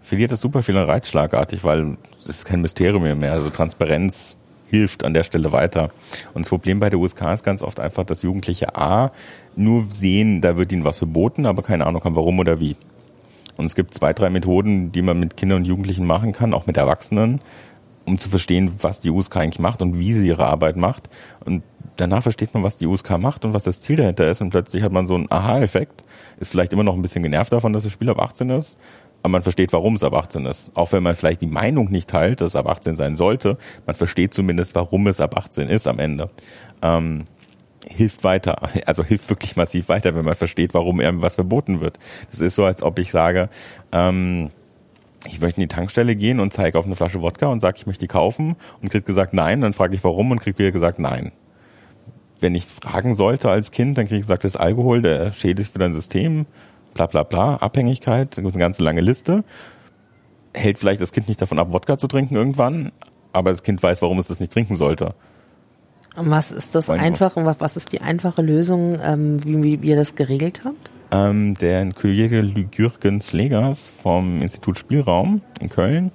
B: verliert das super viel an Reiz schlagartig, weil es ist kein Mysterium mehr. Also Transparenz hilft an der Stelle weiter. Und das Problem bei der USK ist ganz oft einfach, dass Jugendliche A nur sehen, da wird ihnen was verboten, aber keine Ahnung haben, warum oder wie. Und es gibt zwei, drei Methoden, die man mit Kindern und Jugendlichen machen kann, auch mit Erwachsenen, um zu verstehen, was die USK eigentlich macht und wie sie ihre Arbeit macht. Und danach versteht man, was die USK macht und was das Ziel dahinter ist. Und plötzlich hat man so einen Aha-Effekt. Ist vielleicht immer noch ein bisschen genervt davon, dass das Spiel ab 18 ist aber man versteht, warum es ab 18 ist. Auch wenn man vielleicht die Meinung nicht teilt, dass es ab 18 sein sollte, man versteht zumindest, warum es ab 18 ist am Ende. Ähm, hilft weiter, [laughs] also hilft wirklich massiv weiter, wenn man versteht, warum irgendwas verboten wird. Das ist so, als ob ich sage, ähm, ich möchte in die Tankstelle gehen und zeige auf eine Flasche Wodka und sage, ich möchte die kaufen und krieg gesagt nein, dann frage ich warum und krieg wieder gesagt nein. Wenn ich fragen sollte als Kind, dann kriege ich gesagt, das ist Alkohol, der schädigt für dein System bla bla bla, Abhängigkeit, da gibt eine ganze lange Liste. Hält vielleicht das Kind nicht davon ab, Wodka zu trinken irgendwann, aber das Kind weiß, warum es das nicht trinken sollte.
A: Und was ist das einfache, was ist die einfache Lösung, ähm, wie, wie, wie ihr das geregelt habt?
B: Ähm, der Kollege Jürgens Legers vom Institut Spielraum in Köln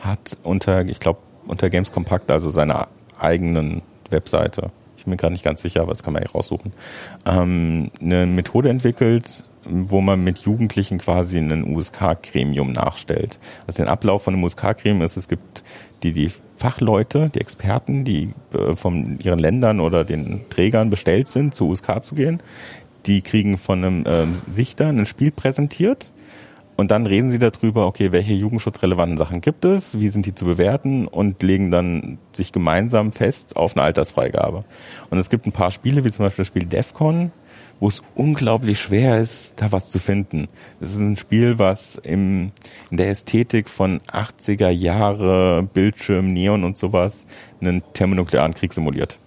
B: hat unter, ich glaube, unter Games Compact, also seiner eigenen Webseite, ich bin mir gerade nicht ganz sicher, aber das kann man ja raussuchen, ähm, eine Methode entwickelt, wo man mit Jugendlichen quasi ein USK-Gremium nachstellt. Also den Ablauf von einem USK-Gremium ist, es gibt die, die Fachleute, die Experten, die äh, von ihren Ländern oder den Trägern bestellt sind, zu USK zu gehen. Die kriegen von einem äh, Sichter ein Spiel präsentiert und dann reden sie darüber, okay, welche jugendschutzrelevanten Sachen gibt es, wie sind die zu bewerten und legen dann sich gemeinsam fest auf eine Altersfreigabe. Und es gibt ein paar Spiele, wie zum Beispiel das Spiel DEFCON, wo es unglaublich schwer ist, da was zu finden. Das ist ein Spiel, was im, in der Ästhetik von 80er Jahre, Bildschirm, Neon und sowas einen thermonuklearen Krieg simuliert.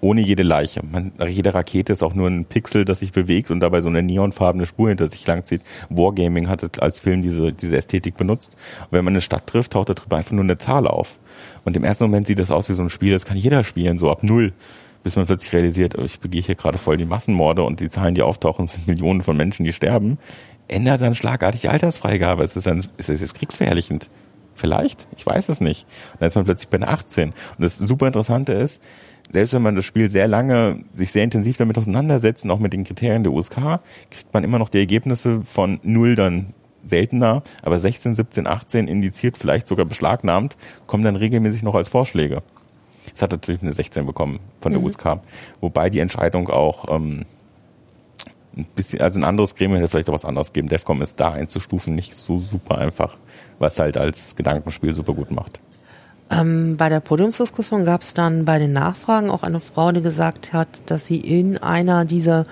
B: Ohne jede Leiche. Man, jede Rakete ist auch nur ein Pixel, das sich bewegt und dabei so eine neonfarbene Spur hinter sich langzieht. Wargaming hat als Film diese, diese Ästhetik benutzt. Und wenn man eine Stadt trifft, taucht darüber einfach nur eine Zahl auf. Und im ersten Moment sieht das aus wie so ein Spiel, das kann jeder spielen, so ab null bis man plötzlich realisiert, oh, ich begehe hier gerade voll die Massenmorde und die Zahlen, die auftauchen, sind Millionen von Menschen, die sterben, ändert dann schlagartig die Altersfreigabe. Es ist, dann, ist es jetzt kriegsverherrlichend. Vielleicht, ich weiß es nicht. Und dann ist man plötzlich bei einer 18. Und das super Interessante ist, selbst wenn man das Spiel sehr lange, sich sehr intensiv damit auseinandersetzt und auch mit den Kriterien der USK, kriegt man immer noch die Ergebnisse von null dann seltener, aber 16, 17, 18 indiziert, vielleicht sogar beschlagnahmt, kommen dann regelmäßig noch als Vorschläge. Es hat natürlich eine 16 bekommen von der mhm. USK, wobei die Entscheidung auch ähm, ein bisschen, also ein anderes Gremium hätte vielleicht auch was anderes geben. DEFCOM ist da einzustufen nicht so super einfach, was halt als Gedankenspiel super gut macht.
A: Ähm, bei der Podiumsdiskussion gab es dann bei den Nachfragen auch eine Frau, die gesagt hat, dass sie in einer dieser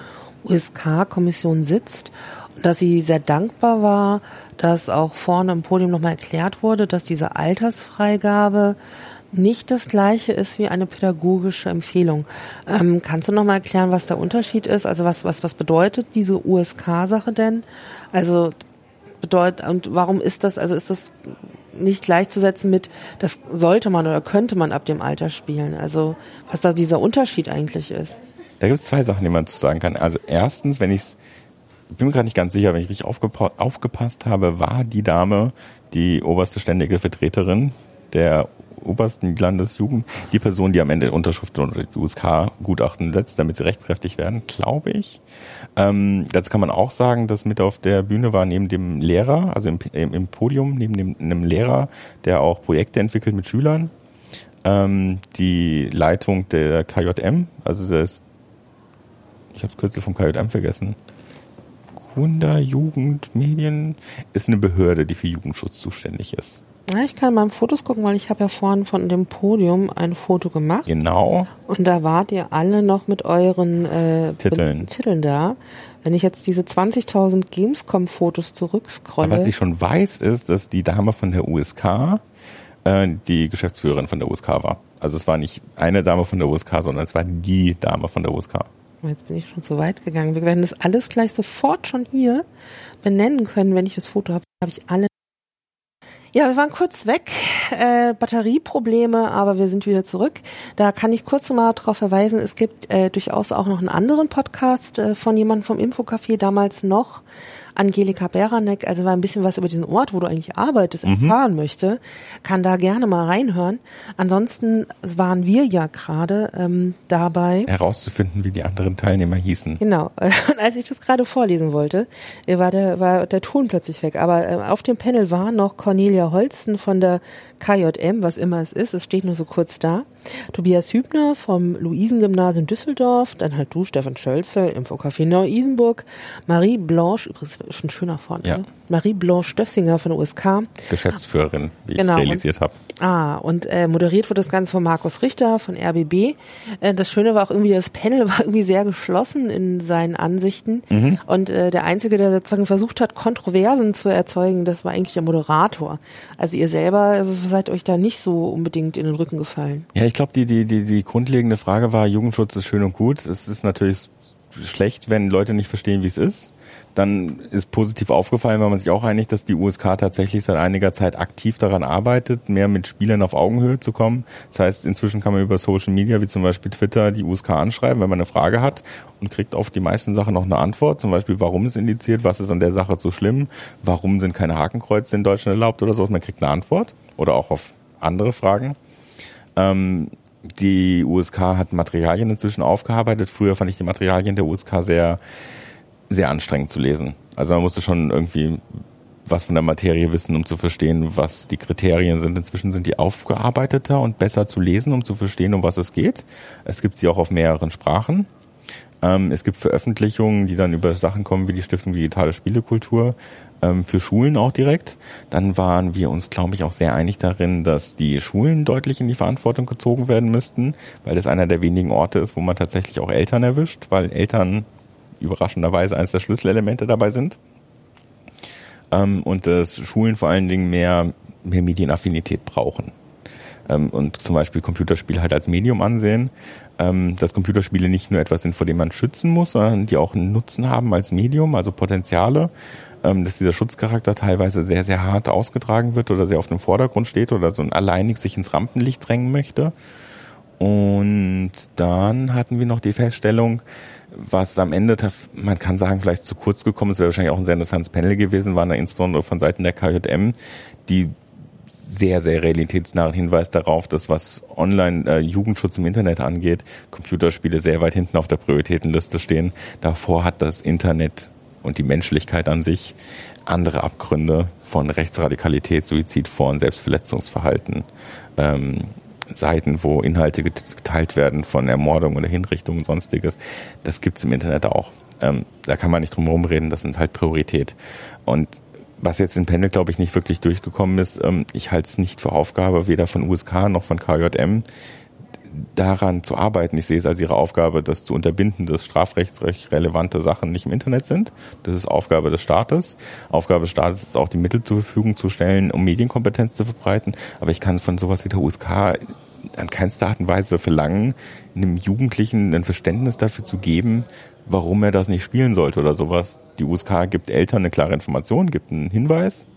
A: USK-Kommissionen sitzt und dass sie sehr dankbar war, dass auch vorne im Podium nochmal erklärt wurde, dass diese Altersfreigabe nicht das gleiche ist wie eine pädagogische Empfehlung. Ähm, kannst du noch mal erklären, was der Unterschied ist? Also was, was, was bedeutet diese USK-Sache denn? Also bedeutet, und warum ist das, also ist das nicht gleichzusetzen mit, das sollte man oder könnte man ab dem Alter spielen? Also was da dieser Unterschied eigentlich ist?
B: Da gibt es zwei Sachen, die man zu sagen kann. Also erstens, wenn ich es, bin mir gerade nicht ganz sicher, wenn ich richtig aufgepa aufgepasst habe, war die Dame die oberste ständige Vertreterin der obersten Landesjugend die Person, die am Ende Unterschriften oder USK-Gutachten setzt, damit sie rechtskräftig werden, glaube ich. Ähm, dazu kann man auch sagen, dass mit auf der Bühne war neben dem Lehrer, also im, im Podium, neben dem, einem Lehrer, der auch Projekte entwickelt mit Schülern, ähm, die Leitung der KJM, also das, ich habe das Kürzel vom KJM vergessen, Kunda Jugend Medien, ist eine Behörde, die für Jugendschutz zuständig ist.
A: Ja, ich kann mal Fotos gucken, weil ich habe ja vorhin von dem Podium ein Foto gemacht.
B: Genau.
A: Und da wart ihr alle noch mit euren äh,
B: Titeln.
A: Titeln da. Wenn ich jetzt diese 20.000 Gamescom-Fotos zurückscrolle.
B: Aber was ich schon weiß, ist, dass die Dame von der USK äh, die Geschäftsführerin von der USK war. Also es war nicht eine Dame von der USK, sondern es war die Dame von der USK.
A: Jetzt bin ich schon zu weit gegangen. Wir werden das alles gleich sofort schon hier benennen können, wenn ich das Foto habe. Habe ich alle ja, wir waren kurz weg, äh, Batterieprobleme, aber wir sind wieder zurück. Da kann ich kurz mal darauf verweisen, es gibt äh, durchaus auch noch einen anderen Podcast äh, von jemandem vom Infocafé damals noch, Angelika Beranek, also wer ein bisschen was über diesen Ort, wo du eigentlich arbeitest, mhm. erfahren möchte, kann da gerne mal reinhören. Ansonsten waren wir ja gerade ähm, dabei.
B: Herauszufinden, wie die anderen Teilnehmer hießen.
A: Genau. [laughs] Und als ich das gerade vorlesen wollte, war der, war der Ton plötzlich weg. Aber äh, auf dem Panel war noch Cornelia Holsten von der KJM, was immer es ist. Es steht nur so kurz da. Tobias Hübner vom Luisengymnasium Düsseldorf, dann halt du, Stefan Schölzel, im VKF Neu-Isenburg, Marie Blanche, übrigens ein schöner Vorname, ja. Marie Blanche Stössinger von der USK.
B: Geschäftsführerin, wie genau. ich realisiert habe.
A: Ah, und äh, moderiert wurde das Ganze von Markus Richter von RBB. Äh, das Schöne war auch irgendwie, das Panel war irgendwie sehr geschlossen in seinen Ansichten. Mhm. Und äh, der Einzige, der sozusagen versucht hat, Kontroversen zu erzeugen, das war eigentlich der Moderator. Also ihr selber äh, seid euch da nicht so unbedingt in den Rücken gefallen.
B: Ja, ich glaube, die, die, die, die grundlegende Frage war, Jugendschutz ist schön und gut. Es ist natürlich schlecht, wenn Leute nicht verstehen, wie es ist dann ist positiv aufgefallen, weil man sich auch einigt, dass die USK tatsächlich seit einiger Zeit aktiv daran arbeitet, mehr mit Spielern auf Augenhöhe zu kommen. Das heißt, inzwischen kann man über Social Media, wie zum Beispiel Twitter, die USK anschreiben, wenn man eine Frage hat und kriegt auf die meisten Sachen noch eine Antwort. Zum Beispiel, warum ist indiziert, was ist an der Sache so schlimm, warum sind keine Hakenkreuze in Deutschland erlaubt oder so. Man kriegt eine Antwort oder auch auf andere Fragen. Ähm, die USK hat Materialien inzwischen aufgearbeitet. Früher fand ich die Materialien der USK sehr sehr anstrengend zu lesen. Also man musste schon irgendwie was von der Materie wissen, um zu verstehen, was die Kriterien sind. Inzwischen sind die aufgearbeiteter und besser zu lesen, um zu verstehen, um was es geht. Es gibt sie auch auf mehreren Sprachen. Ähm, es gibt Veröffentlichungen, die dann über Sachen kommen wie die Stiftung Digitale Spielekultur, ähm, für Schulen auch direkt. Dann waren wir uns, glaube ich, auch sehr einig darin, dass die Schulen deutlich in die Verantwortung gezogen werden müssten, weil das einer der wenigen Orte ist, wo man tatsächlich auch Eltern erwischt, weil Eltern überraschenderweise eines der Schlüsselelemente dabei sind. Ähm, und dass Schulen vor allen Dingen mehr, mehr Medienaffinität brauchen. Ähm, und zum Beispiel Computerspiele halt als Medium ansehen, ähm, dass Computerspiele nicht nur etwas sind, vor dem man schützen muss, sondern die auch einen Nutzen haben als Medium, also Potenziale, ähm, dass dieser Schutzcharakter teilweise sehr, sehr hart ausgetragen wird oder sehr auf dem Vordergrund steht oder so ein alleinig sich ins Rampenlicht drängen möchte. Und dann hatten wir noch die Feststellung, was am Ende, man kann sagen, vielleicht zu kurz gekommen ist, wäre wahrscheinlich auch ein sehr interessantes Panel gewesen, waren da insbesondere von Seiten der KJM, die sehr, sehr realitätsnahen Hinweis darauf, dass was Online-Jugendschutz äh, im Internet angeht, Computerspiele sehr weit hinten auf der Prioritätenliste stehen. Davor hat das Internet und die Menschlichkeit an sich andere Abgründe von Rechtsradikalität, Suizid vor und Selbstverletzungsverhalten. Ähm, Seiten, wo Inhalte geteilt werden von Ermordung oder Hinrichtung und sonstiges. Das gibt's im Internet auch. Ähm, da kann man nicht drum herum reden, das sind halt Priorität. Und was jetzt in Panel, glaube ich, nicht wirklich durchgekommen ist, ähm, ich halte es nicht für Aufgabe, weder von USK noch von KJM, daran zu arbeiten. Ich sehe es als ihre Aufgabe, das zu unterbinden, dass strafrechtsrecht relevante Sachen nicht im Internet sind. Das ist Aufgabe des Staates. Aufgabe des Staates ist auch, die Mittel zur Verfügung zu stellen, um Medienkompetenz zu verbreiten. Aber ich kann von sowas wie der USK an keinster Art und Weise verlangen, einem Jugendlichen ein Verständnis dafür zu geben, warum er das nicht spielen sollte oder sowas. Die USK gibt Eltern eine klare Information, gibt einen Hinweis,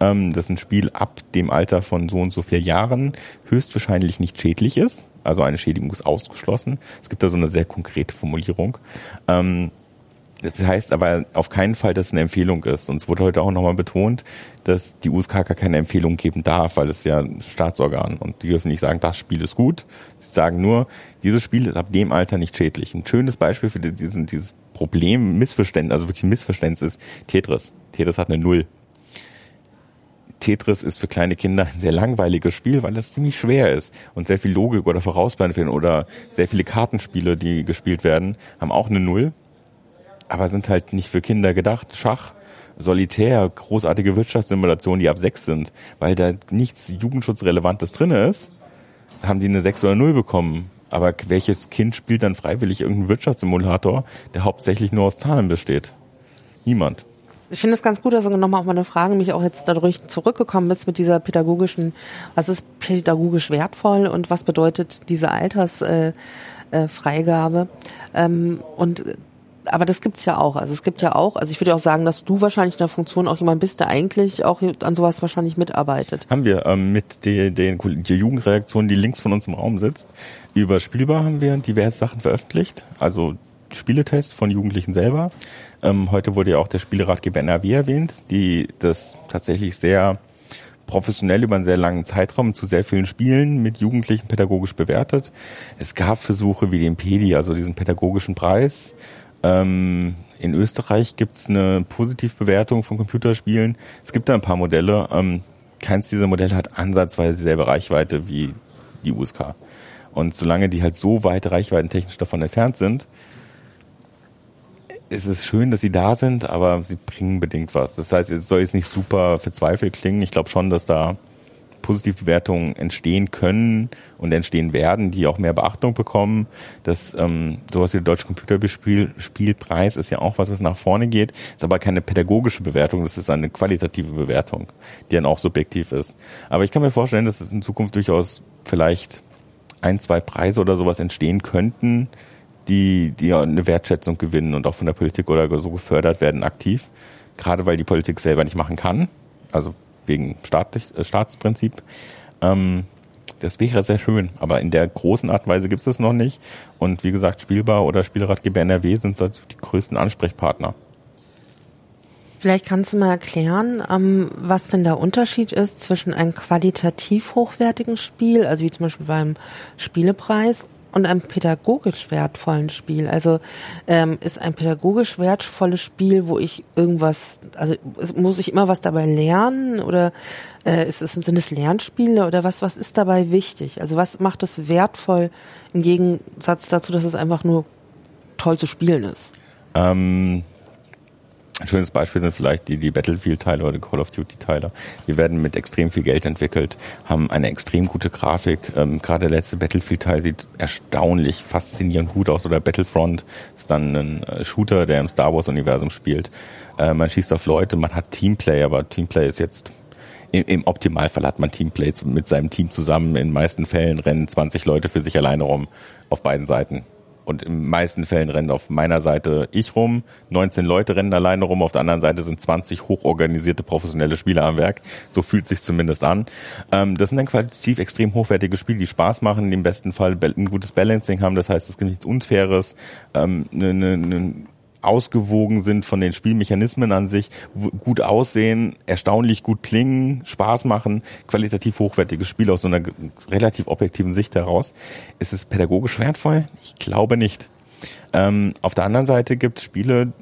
B: ähm, dass ein Spiel ab dem Alter von so und so vier Jahren höchstwahrscheinlich nicht schädlich ist. Also eine Schädigung ist ausgeschlossen. Es gibt da so eine sehr konkrete Formulierung. Ähm, das heißt aber auf keinen Fall, dass es eine Empfehlung ist. Und es wurde heute auch nochmal betont, dass die USK gar keine Empfehlung geben darf, weil es ja ein Staatsorgan und die dürfen nicht sagen, das Spiel ist gut. Sie sagen nur, dieses Spiel ist ab dem Alter nicht schädlich. Ein schönes Beispiel für diesen, dieses Problem, Missverständnis, also wirklich Missverständnis ist Tetris. Tetris hat eine Null. Tetris ist für kleine Kinder ein sehr langweiliges Spiel, weil es ziemlich schwer ist und sehr viel Logik oder Vorausplan fehlen oder sehr viele Kartenspiele, die gespielt werden, haben auch eine Null aber sind halt nicht für Kinder gedacht. Schach, Solitär, großartige Wirtschaftssimulationen, die ab sechs sind, weil da nichts Jugendschutzrelevantes drin ist, haben die eine sechs oder null bekommen. Aber welches Kind spielt dann freiwillig irgendeinen Wirtschaftssimulator, der hauptsächlich nur aus Zahlen besteht? Niemand.
A: Ich finde es ganz gut, dass du nochmal auf meine Fragen mich auch jetzt dadurch zurückgekommen bist mit dieser pädagogischen, was ist pädagogisch wertvoll und was bedeutet diese Altersfreigabe. Äh, äh, ähm, und aber das gibt's ja auch. Also es gibt ja auch, also ich würde auch sagen, dass du wahrscheinlich in der Funktion auch jemand bist, der eigentlich auch an sowas wahrscheinlich mitarbeitet.
B: Haben wir ähm, mit der, der, der Jugendreaktion, die links von uns im Raum sitzt. Über Spielbar haben wir diverse Sachen veröffentlicht. Also Spieletests von Jugendlichen selber. Ähm, heute wurde ja auch der Spieleratgeber NRW erwähnt, die das tatsächlich sehr professionell über einen sehr langen Zeitraum zu sehr vielen Spielen mit Jugendlichen pädagogisch bewertet. Es gab Versuche wie den PEDI, also diesen pädagogischen Preis, ähm, in Österreich gibt's eine Positivbewertung von Computerspielen. Es gibt da ein paar Modelle. Ähm, keins dieser Modelle hat ansatzweise dieselbe Reichweite wie die USK. Und solange die halt so weit reichweitentechnisch davon entfernt sind, ist es schön, dass sie da sind, aber sie bringen bedingt was. Das heißt, es soll jetzt nicht super verzweifelt klingen. Ich glaube schon, dass da Positivbewertungen entstehen können und entstehen werden, die auch mehr Beachtung bekommen. Das ähm, sowas wie der Deutsche Computerspielpreis ist ja auch was, was nach vorne geht, ist aber keine pädagogische Bewertung, das ist eine qualitative Bewertung, die dann auch subjektiv ist. Aber ich kann mir vorstellen, dass es in Zukunft durchaus vielleicht ein, zwei Preise oder sowas entstehen könnten, die, die eine Wertschätzung gewinnen und auch von der Politik oder so gefördert werden aktiv. Gerade weil die Politik selber nicht machen kann. Also wegen Staat, äh, Staatsprinzip. Ähm, das wäre sehr schön, aber in der großen Art und Weise gibt es das noch nicht. Und wie gesagt, Spielbar oder Spielratgeber NRW sind so die größten Ansprechpartner.
A: Vielleicht kannst du mal erklären, ähm, was denn der Unterschied ist zwischen einem qualitativ hochwertigen Spiel, also wie zum Beispiel beim Spielepreis, und einem pädagogisch wertvollen Spiel. Also ähm, ist ein pädagogisch wertvolles Spiel, wo ich irgendwas, also muss ich immer was dabei lernen oder äh, ist es, sind es Lernspiele oder was, was ist dabei wichtig? Also was macht es wertvoll im Gegensatz dazu, dass es einfach nur toll zu spielen ist?
B: Ähm ein schönes Beispiel sind vielleicht die, die Battlefield-Teile oder die Call of Duty-Teile. Die werden mit extrem viel Geld entwickelt, haben eine extrem gute Grafik. Ähm, Gerade der letzte Battlefield-Teil sieht erstaunlich, faszinierend gut aus. Oder Battlefront ist dann ein äh, Shooter, der im Star Wars-Universum spielt. Äh, man schießt auf Leute, man hat Teamplay, aber Teamplay ist jetzt im, im Optimalfall hat man Teamplay mit seinem Team zusammen. In den meisten Fällen rennen 20 Leute für sich alleine rum auf beiden Seiten. Und in meisten Fällen rennen auf meiner Seite ich rum, 19 Leute rennen alleine rum, auf der anderen Seite sind 20 hochorganisierte professionelle Spieler am Werk. So fühlt sich zumindest an. Ähm, das sind dann qualitativ extrem hochwertige Spiele, die Spaß machen, die im besten Fall ein gutes Balancing haben. Das heißt, es gibt nichts Unfaires, ähm, eine, eine, eine ausgewogen sind von den Spielmechanismen an sich, gut aussehen, erstaunlich gut klingen, Spaß machen, qualitativ hochwertiges Spiel aus so einer relativ objektiven Sicht heraus. Ist es pädagogisch wertvoll? Ich glaube nicht. Ähm, auf der anderen Seite gibt es Spiele,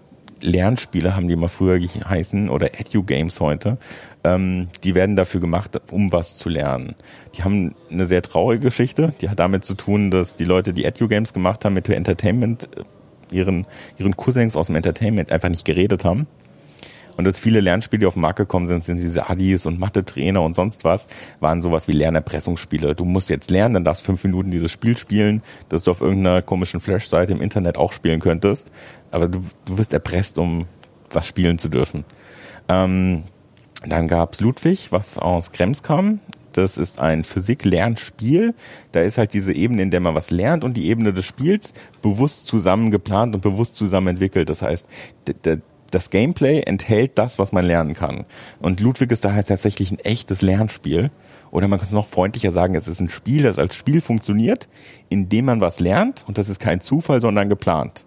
B: Lernspiele haben die mal früher geheißen oder Edu-Games heute. Ähm, die werden dafür gemacht, um was zu lernen. Die haben eine sehr traurige Geschichte. Die hat damit zu tun, dass die Leute, die Edu-Games gemacht haben, mit Entertainment ihren, ihren Cousins aus dem Entertainment einfach nicht geredet haben. Und dass viele Lernspiele, die auf den Markt gekommen sind, sind diese Adis und Mathe-Trainer und sonst was, waren sowas wie Lernerpressungsspiele. Du musst jetzt lernen, dann darfst fünf Minuten dieses Spiel spielen, das du auf irgendeiner komischen Flash-Seite im Internet auch spielen könntest. Aber du, du wirst erpresst, um was spielen zu dürfen. Ähm, dann gab's Ludwig, was aus Krems kam Das ist ein Physik-Lernspiel. Da ist halt diese Ebene, in der man was lernt und die Ebene des Spiels bewusst zusammen geplant und bewusst zusammen entwickelt. Das heißt, das Gameplay enthält das, was man lernen kann. Und Ludwig ist da halt tatsächlich ein echtes Lernspiel. Oder man kann es noch freundlicher sagen, es ist ein Spiel, das als Spiel funktioniert, indem man was lernt und das ist kein Zufall, sondern geplant.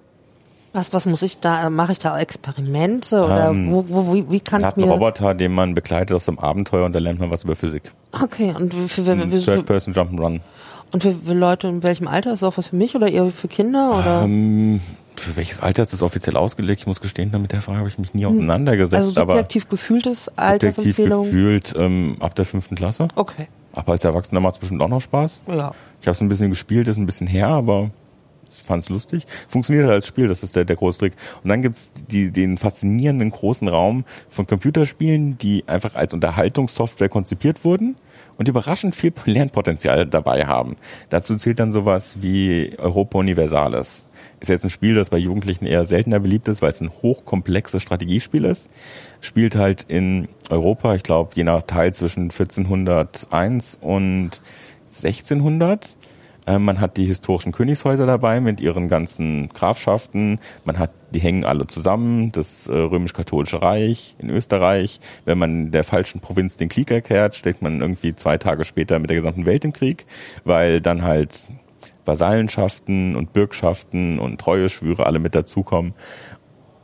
A: Was, was muss ich da, mache ich da Experimente oder ähm, wo, wo, wie, wie kann
B: ich mir... einen Roboter, den man begleitet aus einem Abenteuer und da lernt man was über Physik.
A: Okay, und für, für, für,
B: für Third-Person Jump'n'Run.
A: Und für, für Leute in welchem Alter? Ist das auch was für mich oder eher für Kinder? Oder?
B: Ähm, für welches Alter ist das offiziell ausgelegt? Ich muss gestehen, damit der Frage habe ich mich nie hm. auseinandergesetzt. Also
A: subjektiv
B: aber
A: gefühltes Altersempfehlung?
B: Subjektiv gefühlt ähm, ab der fünften Klasse.
A: Okay.
B: Aber als Erwachsener macht es bestimmt auch noch Spaß.
A: Ja.
B: Ich habe es ein bisschen gespielt, ist ein bisschen her, aber fand es lustig. Funktioniert halt als Spiel, das ist der, der große Trick. Und dann gibt's die, den faszinierenden großen Raum von Computerspielen, die einfach als Unterhaltungssoftware konzipiert wurden und überraschend viel [laughs] Lernpotenzial dabei haben. Dazu zählt dann sowas wie Europa Universalis. Ist jetzt ein Spiel, das bei Jugendlichen eher seltener beliebt ist, weil es ein hochkomplexes Strategiespiel ist. Spielt halt in Europa, ich glaube, je nach Teil zwischen 1401 und 1600 ähm, man hat die historischen Königshäuser dabei mit ihren ganzen Grafschaften. Man hat, die hängen alle zusammen. Das äh, römisch-katholische Reich in Österreich. Wenn man der falschen Provinz den Krieg erklärt, steht man irgendwie zwei Tage später mit der gesamten Welt im Krieg, weil dann halt Vasallenschaften und Bürgschaften und Treueschwüre alle mit dazukommen.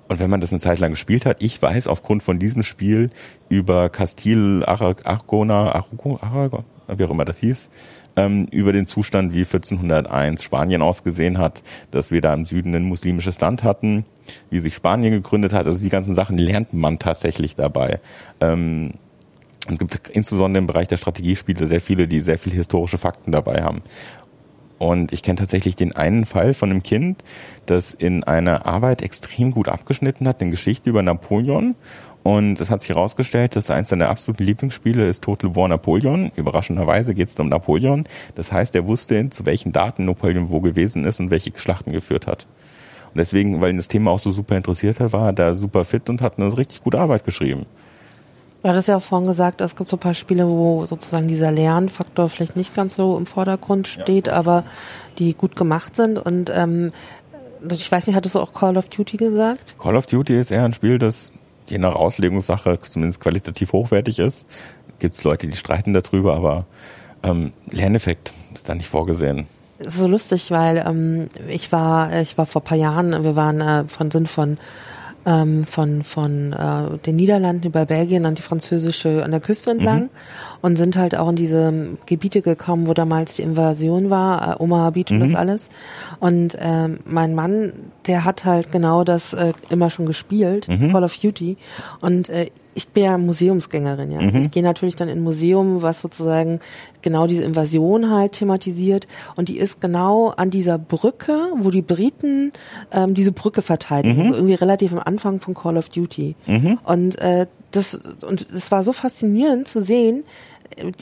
B: Und wenn man das eine Zeit lang gespielt hat, ich weiß aufgrund von diesem Spiel über Castile, Aragona, Aragon, wie auch immer das hieß, ähm, über den Zustand, wie 1401 Spanien ausgesehen hat, dass wir da im Süden ein muslimisches Land hatten, wie sich Spanien gegründet hat. Also die ganzen Sachen lernt man tatsächlich dabei. Ähm, es gibt insbesondere im Bereich der Strategiespiele sehr viele, die sehr viele historische Fakten dabei haben. Und ich kenne tatsächlich den einen Fall von einem Kind, das in einer Arbeit extrem gut abgeschnitten hat, eine Geschichte über Napoleon und es hat sich herausgestellt, dass eins seiner absoluten Lieblingsspiele ist Total War Napoleon. Überraschenderweise geht es um Napoleon. Das heißt, er wusste, zu welchen Daten Napoleon wo gewesen ist und welche Schlachten geführt hat. Und deswegen, weil ihn das Thema auch so super interessiert hat, war er da super fit und hat eine richtig gute Arbeit geschrieben.
A: Du hattest ja auch vorhin gesagt, es gibt so ein paar Spiele, wo sozusagen dieser Lernfaktor vielleicht nicht ganz so im Vordergrund steht, ja. aber die gut gemacht sind. Und ähm, ich weiß nicht, hattest du auch Call of Duty gesagt?
B: Call of Duty ist eher ein Spiel, das je nach Auslegungssache zumindest qualitativ hochwertig ist. Gibt es Leute, die streiten darüber, aber ähm, Lerneffekt ist da nicht vorgesehen.
A: Es ist so lustig, weil ähm, ich war, ich war vor paar Jahren, wir waren äh, von sind von ähm, von von äh, den Niederlanden über Belgien an die französische an der Küste entlang mhm. und sind halt auch in diese Gebiete gekommen, wo damals die Invasion war, äh, Omaha Beach und das mhm. alles. Und äh, mein Mann, der hat halt genau das äh, immer schon gespielt, mhm. Call of Duty. Und äh, ich bin ja Museumsgängerin, ja. Mhm. Ich gehe natürlich dann in ein Museum, was sozusagen genau diese Invasion halt thematisiert. Und die ist genau an dieser Brücke, wo die Briten ähm, diese Brücke verteidigen. Mhm. Also irgendwie relativ am Anfang von Call of Duty. Mhm. Und äh, das und es war so faszinierend zu sehen,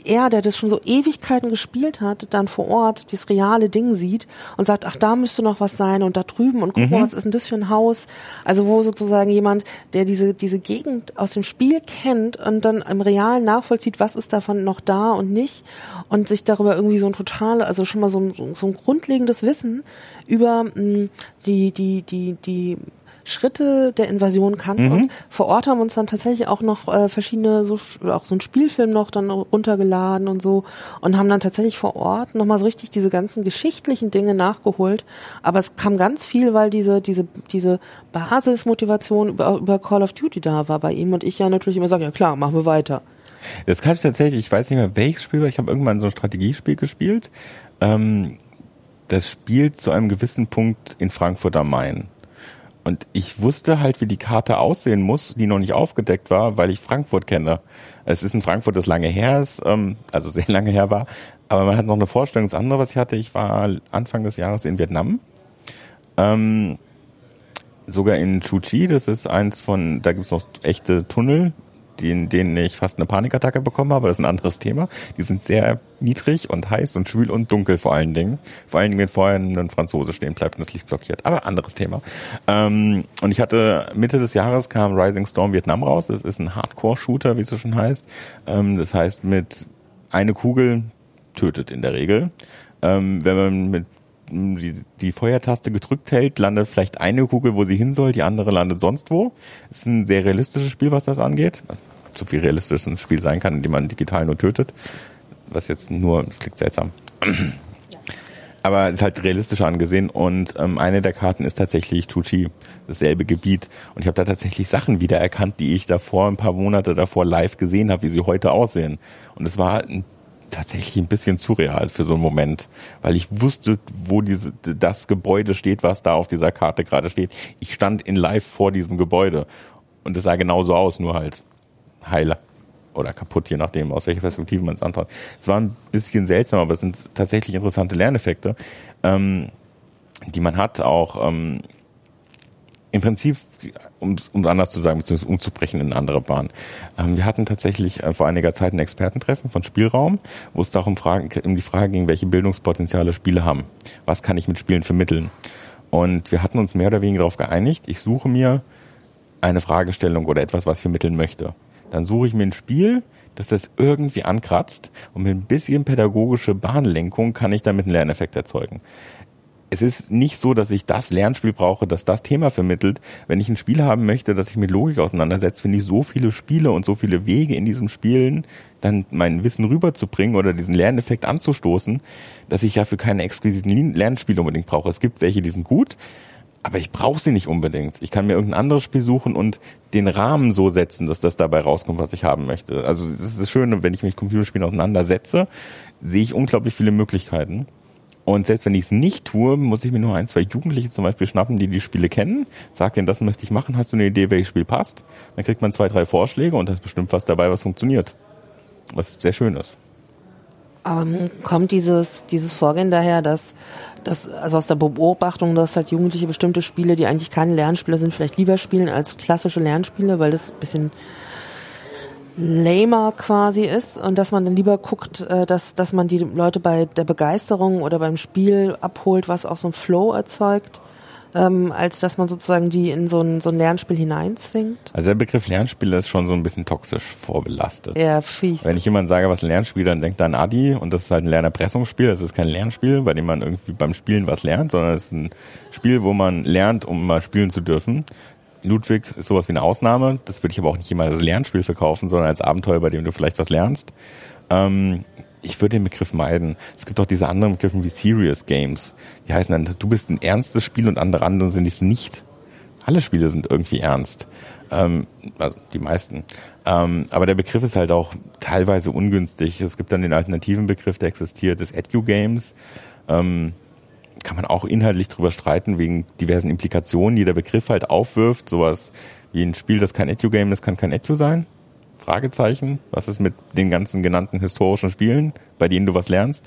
A: er, der das schon so Ewigkeiten gespielt hat, dann vor Ort das reale Ding sieht und sagt, ach, da müsste noch was sein und da drüben und guck mal, mhm. was ist denn das für ein Haus? Also wo sozusagen jemand, der diese, diese Gegend aus dem Spiel kennt und dann im Realen nachvollzieht, was ist davon noch da und nicht und sich darüber irgendwie so ein total, also schon mal so ein, so ein grundlegendes Wissen über mh, mm, die, die, die, die Schritte der Invasion kannten. Mhm. Und vor Ort haben uns dann tatsächlich auch noch äh, verschiedene, so, auch so ein Spielfilm noch dann runtergeladen und so und haben dann tatsächlich vor Ort nochmal so richtig diese ganzen geschichtlichen Dinge nachgeholt. Aber es kam ganz viel, weil diese, diese, diese Basismotivation über, über Call of Duty da war bei ihm und ich ja natürlich immer sage, ja klar, machen wir weiter.
B: Das kann ich tatsächlich, ich weiß nicht mehr welches Spiel war, ich habe irgendwann so ein Strategiespiel gespielt. Ähm, das spielt zu einem gewissen Punkt in Frankfurt am Main. Und ich wusste halt, wie die Karte aussehen muss, die noch nicht aufgedeckt war, weil ich Frankfurt kenne. Es ist in Frankfurt, das lange her ist, ähm, also [laughs] sehr lange her war. Aber man hat noch eine Vorstellung. Das andere, was ich hatte, ich war Anfang des Jahres in Vietnam. Ähm, sogar in Chu Chi, das ist eins von, da gibt's noch echte Tunnel, in denen ich fast eine Panikattacke bekommen habe, das ist ein anderes Thema. Die sind sehr niedrig und heiß und schwül und dunkel vor allen Dingen. Vor allen Dingen, wenn vorher ein Franzose stehen bleibt und das Licht blockiert. Aber anderes Thema. Ähm, und ich hatte Mitte des Jahres kam Rising Storm Vietnam raus. Das ist ein Hardcore-Shooter, wie es so schon heißt. Ähm, das heißt mit eine Kugel tötet in der Regel. Ähm, wenn man mit die, die Feuertaste gedrückt hält, landet vielleicht eine Kugel, wo sie hin soll, die andere landet sonst wo. Ist ein sehr realistisches Spiel, was das angeht. So viel realistisch ein Spiel sein kann, indem man digital nur tötet. Was jetzt nur, es klingt seltsam. Aber es ist halt realistisch angesehen und ähm, eine der Karten ist tatsächlich Tucci, dasselbe Gebiet. Und ich habe da tatsächlich Sachen wiedererkannt, die ich davor, ein paar Monate davor live gesehen habe, wie sie heute aussehen. Und es war ein tatsächlich ein bisschen surreal für so einen Moment, weil ich wusste, wo diese, das Gebäude steht, was da auf dieser Karte gerade steht. Ich stand in live vor diesem Gebäude und es sah genauso aus, nur halt heiler oder kaputt, je nachdem, aus welcher Perspektive man es anschaut. Es war ein bisschen seltsam, aber es sind tatsächlich interessante Lerneffekte, ähm, die man hat, auch ähm, im Prinzip, um es anders zu sagen, beziehungsweise umzubrechen in eine andere Bahn. Ähm, wir hatten tatsächlich äh, vor einiger Zeit ein Expertentreffen von Spielraum, wo es darum Fragen, um die Frage ging, welche Bildungspotenziale Spiele haben. Was kann ich mit Spielen vermitteln? Und wir hatten uns mehr oder weniger darauf geeinigt, ich suche mir eine Fragestellung oder etwas, was ich vermitteln möchte. Dann suche ich mir ein Spiel, das das irgendwie ankratzt und mit ein bisschen pädagogische Bahnlenkung kann ich damit einen Lerneffekt erzeugen es ist nicht so, dass ich das Lernspiel brauche, das das Thema vermittelt. Wenn ich ein Spiel haben möchte, das sich mit Logik auseinandersetzt, finde ich so viele Spiele und so viele Wege in diesem Spielen, dann mein Wissen rüberzubringen oder diesen Lerneffekt anzustoßen, dass ich dafür keine exquisiten Lernspiele unbedingt brauche. Es gibt welche, die sind gut, aber ich brauche sie nicht unbedingt. Ich kann mir irgendein anderes Spiel suchen und den Rahmen so setzen, dass das dabei rauskommt, was ich haben möchte. Also das ist das Schöne, wenn ich mich mit Computerspielen auseinandersetze, sehe ich unglaublich viele Möglichkeiten. Und selbst wenn ich es nicht tue, muss ich mir nur ein, zwei Jugendliche zum Beispiel schnappen, die die Spiele kennen, sag denen, das möchte ich machen, hast du eine Idee, welches Spiel passt? Dann kriegt man zwei, drei Vorschläge und da ist bestimmt was dabei, was funktioniert. Was sehr schön ist.
A: Ähm, kommt dieses, dieses Vorgehen daher, dass, dass, also aus der Beobachtung, dass halt Jugendliche bestimmte Spiele, die eigentlich keine Lernspiele sind, vielleicht lieber spielen als klassische Lernspiele, weil das bisschen lamer quasi ist und dass man dann lieber guckt, äh, dass, dass man die Leute bei der Begeisterung oder beim Spiel abholt, was auch so ein Flow erzeugt, ähm, als dass man sozusagen die in so ein, so ein Lernspiel hineinzwingt.
B: Also der Begriff Lernspiel ist schon so ein bisschen toxisch vorbelastet.
A: Ja, fies.
B: Wenn ich jemand sage, was ein Lernspiel, dann denkt er an Adi und das ist halt ein Lernerpressungsspiel. Das ist kein Lernspiel, bei dem man irgendwie beim Spielen was lernt, sondern es ist ein Spiel, wo man lernt, um mal spielen zu dürfen. Ludwig ist sowas wie eine Ausnahme. Das würde ich aber auch nicht immer als Lernspiel verkaufen, sondern als Abenteuer, bei dem du vielleicht was lernst. Ähm, ich würde den Begriff meiden. Es gibt auch diese anderen Begriffe wie Serious Games. Die heißen dann, du bist ein ernstes Spiel und andere andere sind es nicht. Alle Spiele sind irgendwie ernst. Ähm, also die meisten. Ähm, aber der Begriff ist halt auch teilweise ungünstig. Es gibt dann den alternativen Begriff, der existiert, des Edu-Games. Ähm, kann man auch inhaltlich drüber streiten, wegen diversen Implikationen, die der Begriff halt aufwirft. Sowas wie ein Spiel, das kein Edu-Game ist, kann kein Edu sein. Fragezeichen. Was ist mit den ganzen genannten historischen Spielen, bei denen du was lernst?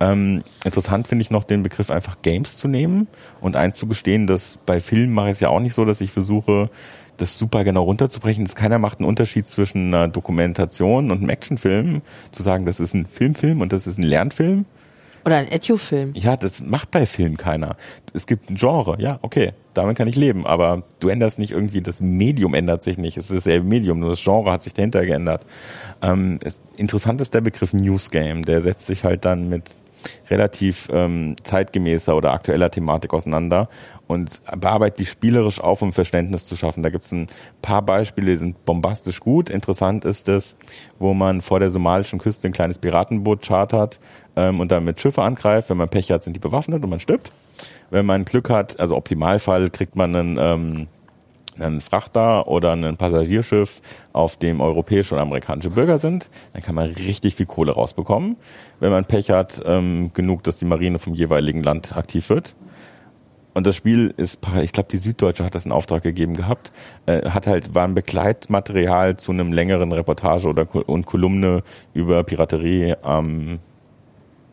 B: Ähm, interessant finde ich noch den Begriff einfach Games zu nehmen und einzugestehen, dass bei Filmen mache ich es ja auch nicht so, dass ich versuche, das super genau runterzubrechen. Das keiner macht einen Unterschied zwischen einer Dokumentation und einem Actionfilm. Zu sagen, das ist ein Filmfilm und das ist ein Lernfilm.
A: Oder ein Edu-Film.
B: Ja, das macht bei Film keiner. Es gibt ein Genre, ja, okay, damit kann ich leben, aber du änderst nicht irgendwie, das Medium ändert sich nicht. Es ist dasselbe Medium, nur das Genre hat sich dahinter geändert. Ähm, es, interessant ist der Begriff Newsgame, der setzt sich halt dann mit relativ ähm, zeitgemäßer oder aktueller Thematik auseinander und bearbeitet die spielerisch auf, um Verständnis zu schaffen. Da gibt es ein paar Beispiele, die sind bombastisch gut. Interessant ist es, wo man vor der somalischen Küste ein kleines Piratenboot chartert ähm, und dann mit Schiffe angreift. Wenn man Pech hat, sind die bewaffnet und man stirbt. Wenn man Glück hat, also Optimalfall, kriegt man einen ähm, einen Frachter oder ein Passagierschiff, auf dem europäische und amerikanische Bürger sind, dann kann man richtig viel Kohle rausbekommen. Wenn man Pech hat, ähm, genug, dass die Marine vom jeweiligen Land aktiv wird. Und das Spiel ist, ich glaube, die Süddeutsche hat das in Auftrag gegeben gehabt, äh, hat halt, war ein Begleitmaterial zu einem längeren Reportage oder und Kolumne über Piraterie am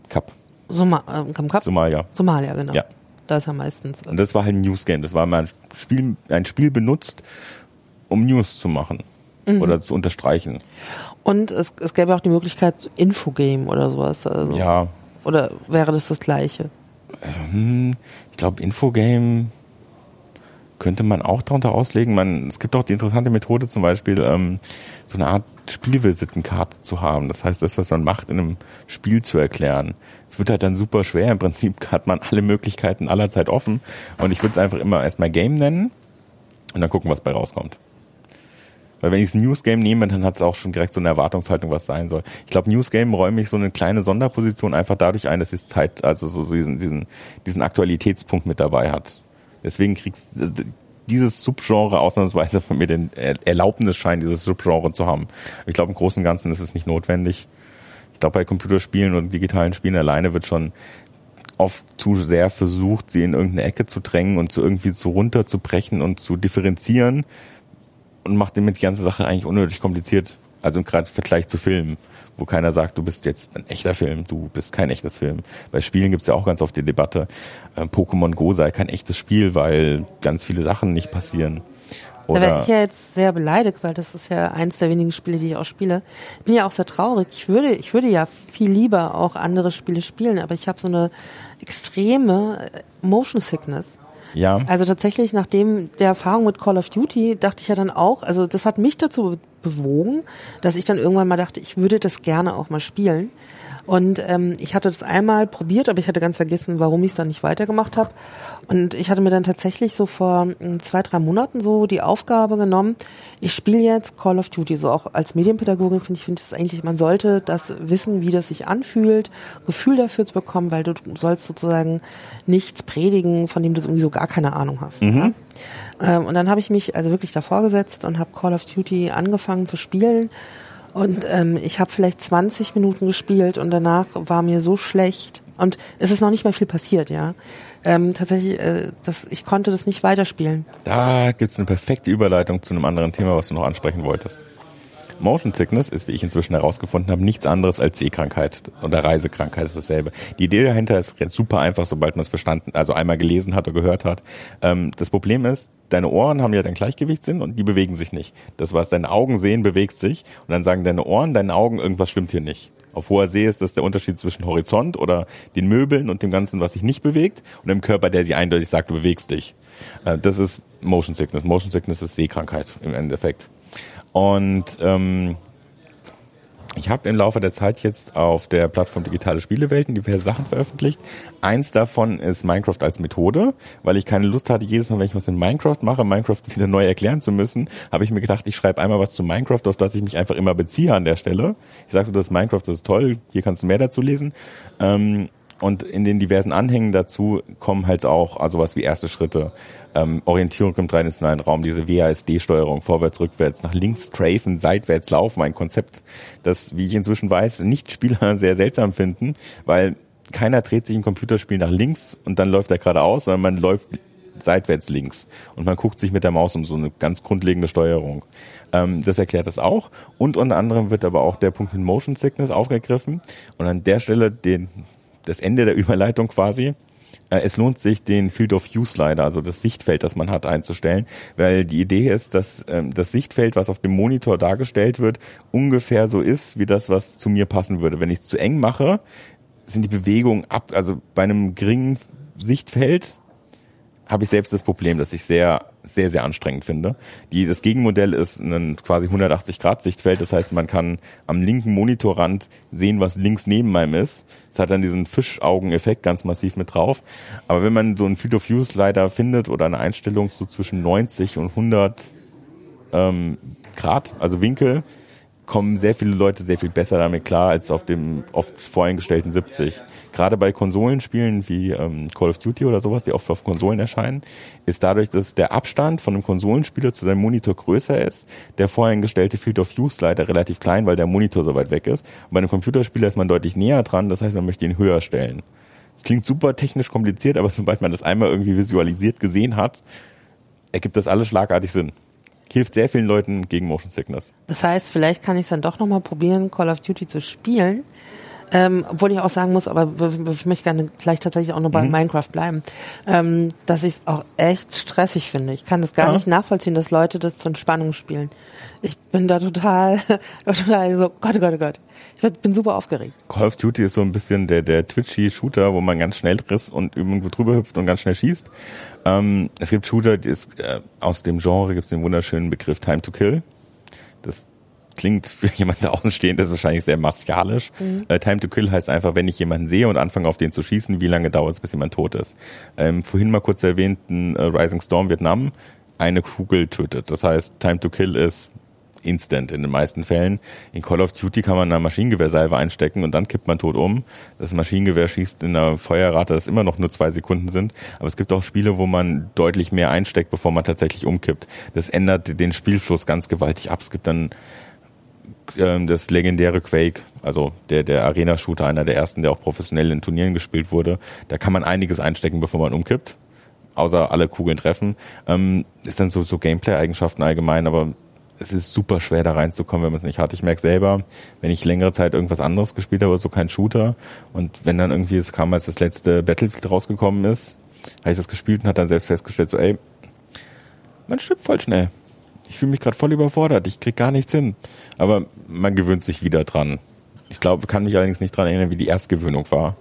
B: Kap.
A: Soma äh, Kap?
B: Somalia.
A: Somalia, genau.
B: Ja.
A: Da ist er meistens.
B: Und das war halt ein Newsgame. Das war mal ein Spiel, ein Spiel benutzt, um News zu machen mhm. oder zu unterstreichen.
A: Und es, es gäbe auch die Möglichkeit Infogame oder sowas. Also.
B: Ja.
A: Oder wäre das das Gleiche?
B: Hm, ich glaube, Infogame könnte man auch darunter auslegen. Man, es gibt auch die interessante Methode zum Beispiel, ähm, so eine Art Spielvisitenkarte zu haben. Das heißt, das, was man macht, in einem Spiel zu erklären. Es wird halt dann super schwer. Im Prinzip [laughs] hat man alle Möglichkeiten aller Zeit offen. Und ich würde es einfach immer erstmal Game nennen und dann gucken, was bei rauskommt. Weil wenn ich das Newsgame nehme, dann hat es auch schon direkt so eine Erwartungshaltung, was sein soll. Ich glaube, Newsgame räume ich so eine kleine Sonderposition einfach dadurch ein, dass es Zeit, also so, diesen, diesen, diesen Aktualitätspunkt mit dabei hat. Deswegen kriegt dieses Subgenre ausnahmsweise von mir den Erlaubnis scheint, dieses Subgenre zu haben. Ich glaube, im Großen und Ganzen ist es nicht notwendig. Ich glaube, bei Computerspielen und digitalen Spielen alleine wird schon oft zu sehr versucht, sie in irgendeine Ecke zu drängen und zu irgendwie zu runterzubrechen und zu differenzieren und macht damit die ganze Sache eigentlich unnötig kompliziert. Also gerade im Vergleich zu Filmen, wo keiner sagt, du bist jetzt ein echter Film, du bist kein echtes Film. Bei Spielen gibt's ja auch ganz oft die Debatte, äh, Pokémon Go sei kein echtes Spiel, weil ganz viele Sachen nicht passieren.
A: Oder da wäre ich ja jetzt sehr beleidigt, weil das ist ja eins der wenigen Spiele, die ich auch spiele. Bin ja auch sehr traurig. Ich würde, ich würde ja viel lieber auch andere Spiele spielen, aber ich habe so eine extreme Motion Sickness.
B: Ja.
A: Also tatsächlich, nachdem der Erfahrung mit Call of Duty, dachte ich ja dann auch, also das hat mich dazu bewogen, dass ich dann irgendwann mal dachte, ich würde das gerne auch mal spielen. Und ähm, ich hatte das einmal probiert, aber ich hatte ganz vergessen, warum ich es dann nicht weitergemacht habe. Und ich hatte mir dann tatsächlich so vor hm, zwei, drei Monaten so die Aufgabe genommen, ich spiele jetzt Call of Duty. So auch als Medienpädagogin finde ich, finde es eigentlich, man sollte das wissen, wie das sich anfühlt, Gefühl dafür zu bekommen, weil du sollst sozusagen nichts predigen, von dem du irgendwie so gar keine Ahnung hast. Mhm. Ja? Ähm, und dann habe ich mich also wirklich davor gesetzt und habe Call of Duty angefangen zu spielen und ähm, ich habe vielleicht 20 Minuten gespielt und danach war mir so schlecht. Und es ist noch nicht mal viel passiert, ja. Ähm, tatsächlich, äh, das, ich konnte das nicht weiterspielen.
B: Da gibt's eine perfekte Überleitung zu einem anderen Thema, was du noch ansprechen wolltest. Motion Sickness ist, wie ich inzwischen herausgefunden habe, nichts anderes als Sehkrankheit oder Reisekrankheit ist dasselbe. Die Idee dahinter ist super einfach, sobald man es verstanden, also einmal gelesen hat oder gehört hat. Ähm, das Problem ist, deine Ohren haben ja dein Gleichgewichtssinn und die bewegen sich nicht. Das, was deine Augen sehen, bewegt sich und dann sagen deine Ohren, deine Augen, irgendwas stimmt hier nicht. Auf hoher See ist das der Unterschied zwischen Horizont oder den Möbeln und dem Ganzen, was sich nicht bewegt und dem Körper, der dir eindeutig sagt, du bewegst dich. Äh, das ist Motion Sickness. Motion Sickness ist Sehkrankheit im Endeffekt. Und ähm, ich habe im Laufe der Zeit jetzt auf der Plattform Digitale Spielewelten diverse Sachen veröffentlicht. Eins davon ist Minecraft als Methode, weil ich keine Lust hatte, jedes Mal, wenn ich was in Minecraft mache, Minecraft wieder neu erklären zu müssen, habe ich mir gedacht, ich schreibe einmal was zu Minecraft, auf das ich mich einfach immer beziehe an der Stelle. Ich sage so, das Minecraft, das ist toll, hier kannst du mehr dazu lesen. Ähm, und in den diversen Anhängen dazu kommen halt auch also was wie erste Schritte, ähm, Orientierung im dreidimensionalen Raum, diese WASD-Steuerung, vorwärts, rückwärts, nach links strafen, seitwärts laufen, ein Konzept, das, wie ich inzwischen weiß, nicht Spieler [laughs] sehr seltsam finden, weil keiner dreht sich im Computerspiel nach links und dann läuft er geradeaus, sondern man läuft seitwärts links. Und man guckt sich mit der Maus um so eine ganz grundlegende Steuerung. Ähm, das erklärt das auch. Und unter anderem wird aber auch der Punkt mit Motion Sickness aufgegriffen. Und an der Stelle den das Ende der [laughs] Überleitung quasi. Äh, es lohnt sich, den Field of View Slider, also das Sichtfeld, das man hat, einzustellen, weil die Idee ist, dass ähm, das Sichtfeld, was auf dem Monitor dargestellt wird, ungefähr so ist, wie das, was zu mir passen würde. Wenn ich es zu eng mache, sind die Bewegungen ab, also bei einem geringen Sichtfeld habe ich selbst das Problem, dass ich sehr, sehr, sehr anstrengend finde. Die, das Gegenmodell ist ein quasi 180 Grad Sichtfeld. Das heißt, man kann am linken Monitorrand sehen, was links neben einem ist. Das hat dann diesen Fischaugen-Effekt ganz massiv mit drauf. Aber wenn man so einen Field of View Slider findet oder eine Einstellung so zwischen 90 und 100 ähm, Grad, also Winkel, kommen sehr viele Leute sehr viel besser damit klar als auf dem oft voreingestellten 70. Gerade bei Konsolenspielen wie ähm, Call of Duty oder sowas, die oft auf Konsolen erscheinen, ist dadurch, dass der Abstand von einem Konsolenspieler zu seinem Monitor größer ist, der voreingestellte Field of View Slider relativ klein, weil der Monitor so weit weg ist. Und bei einem Computerspieler ist man deutlich näher dran, das heißt, man möchte ihn höher stellen. Es klingt super technisch kompliziert, aber [laughs] sobald man das einmal irgendwie visualisiert gesehen hat, ergibt das alles schlagartig Sinn hilft sehr vielen Leuten gegen Motion Sickness.
A: Das heißt, vielleicht kann ich es dann doch nochmal probieren, Call of Duty zu spielen. Ähm, obwohl ich auch sagen muss, aber ich möchte gerne gleich tatsächlich auch noch bei mhm. Minecraft bleiben, ähm, dass ich es auch echt stressig finde. Ich kann das gar ja. nicht nachvollziehen, dass Leute das zur Entspannung spielen. Ich bin da total, [laughs] total so, Gott, oh Gott, oh Gott. Ich bin super aufgeregt.
B: Call of Duty ist so ein bisschen der, der twitchy Shooter, wo man ganz schnell riss und irgendwo drüber hüpft und ganz schnell schießt. Ähm, es gibt Shooter, die ist, äh, aus dem Genre gibt es den wunderschönen Begriff Time to Kill. Das klingt für jemanden [laughs] außenstehend ist wahrscheinlich sehr martialisch. Mhm. Äh, Time to Kill heißt einfach, wenn ich jemanden sehe und anfange auf den zu schießen, wie lange dauert es, bis jemand tot ist. Ähm, vorhin mal kurz erwähnten äh, Rising Storm Vietnam, eine Kugel tötet. Das heißt, Time to Kill ist instant in den meisten Fällen. In Call of Duty kann man eine Maschinengewehrsalve einstecken und dann kippt man tot um. Das Maschinengewehr schießt in einer Feuerrate, das immer noch nur zwei Sekunden sind. Aber es gibt auch Spiele, wo man deutlich mehr einsteckt, bevor man tatsächlich umkippt. Das ändert den Spielfluss ganz gewaltig ab. Es gibt dann ähm, das legendäre Quake, also der, der Arena-Shooter, einer der ersten, der auch professionell in Turnieren gespielt wurde. Da kann man einiges einstecken, bevor man umkippt. Außer alle Kugeln treffen. Ähm, ist dann so, so Gameplay-Eigenschaften allgemein, aber es ist super schwer da reinzukommen, wenn man es nicht hat. Ich merke selber, wenn ich längere Zeit irgendwas anderes gespielt habe, so kein Shooter, und wenn dann irgendwie, es kam, als das letzte Battlefield rausgekommen ist, habe ich das gespielt und hat dann selbst festgestellt, so, ey, man stirbt voll schnell. Ich fühle mich gerade voll überfordert, ich krieg gar nichts hin. Aber man gewöhnt sich wieder dran. Ich glaube, kann mich allerdings nicht dran erinnern, wie die Erstgewöhnung war.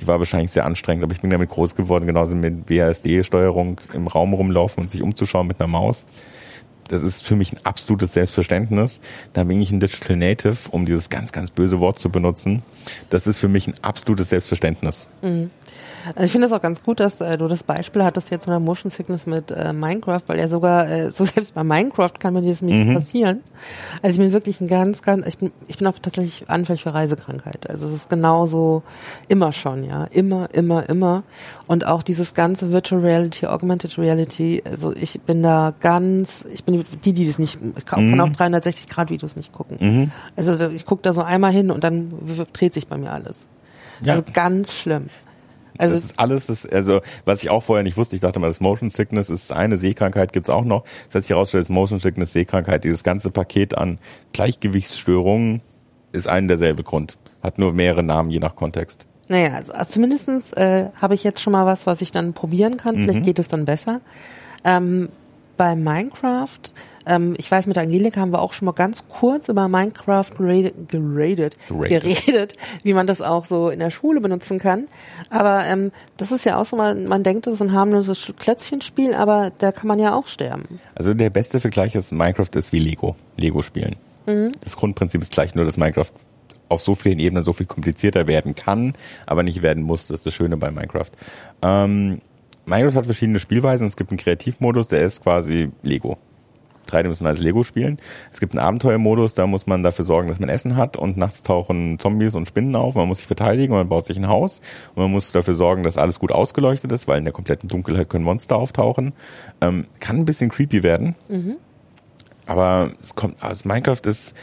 B: Die war wahrscheinlich sehr anstrengend, aber ich bin damit groß geworden, genauso mit WASD-Steuerung im Raum rumlaufen und sich umzuschauen mit einer Maus das ist für mich ein absolutes Selbstverständnis. Da bin ich ein Digital Native, um dieses ganz, ganz böse Wort zu benutzen. Das ist für mich ein absolutes Selbstverständnis. Mhm.
A: Ich finde es auch ganz gut, dass äh, du das Beispiel hattest jetzt mit der Motion Sickness mit äh, Minecraft, weil ja sogar, äh, so [laughs] selbst bei Minecraft kann mir das nicht mhm. passieren. Also ich bin wirklich ein ganz, ganz, ich bin, ich bin auch tatsächlich anfällig für Reisekrankheit. Also es ist genauso immer schon, ja. Immer, immer, immer. Und auch dieses ganze Virtual Reality, Augmented Reality, also ich bin da ganz, ich bin die, die das nicht, ich kann, mhm. auch 360 Grad Videos nicht gucken. Mhm. Also ich gucke da so einmal hin und dann dreht sich bei mir alles. Ja. Also ganz schlimm.
B: Also das ist alles, das, also was ich auch vorher nicht wusste, ich dachte mal, das Motion Sickness ist eine Sehkrankheit, gibt's auch noch. Das hat sich herausgestellt, das Motion Sickness, Sehkrankheit, dieses ganze Paket an Gleichgewichtsstörungen ist ein derselbe Grund. Hat nur mehrere Namen je nach Kontext.
A: Naja, also, also zumindestens äh, habe ich jetzt schon mal was, was ich dann probieren kann. Vielleicht mhm. geht es dann besser. Ähm, bei Minecraft ähm, ich weiß, mit Angelika haben wir auch schon mal ganz kurz über Minecraft geradet, geradet, geredet, wie man das auch so in der Schule benutzen kann. Aber ähm, das ist ja auch so, man, man denkt, das ist ein harmloses Klötzchenspiel, aber da kann man ja auch sterben.
B: Also der beste Vergleich ist, Minecraft ist wie Lego, Lego spielen. Mhm. Das Grundprinzip ist gleich, nur dass Minecraft auf so vielen Ebenen so viel komplizierter werden kann, aber nicht werden muss. Das ist das Schöne bei Minecraft. Ähm, Minecraft hat verschiedene Spielweisen. Es gibt einen Kreativmodus, der ist quasi Lego dreidimensionales Lego spielen. Es gibt einen Abenteuermodus, da muss man dafür sorgen, dass man Essen hat und nachts tauchen Zombies und Spinnen auf. Man muss sich verteidigen und man baut sich ein Haus und man muss dafür sorgen, dass alles gut ausgeleuchtet ist, weil in der kompletten Dunkelheit können Monster auftauchen. Ähm, kann ein bisschen creepy werden. Mhm. Aber es kommt, also Minecraft ist,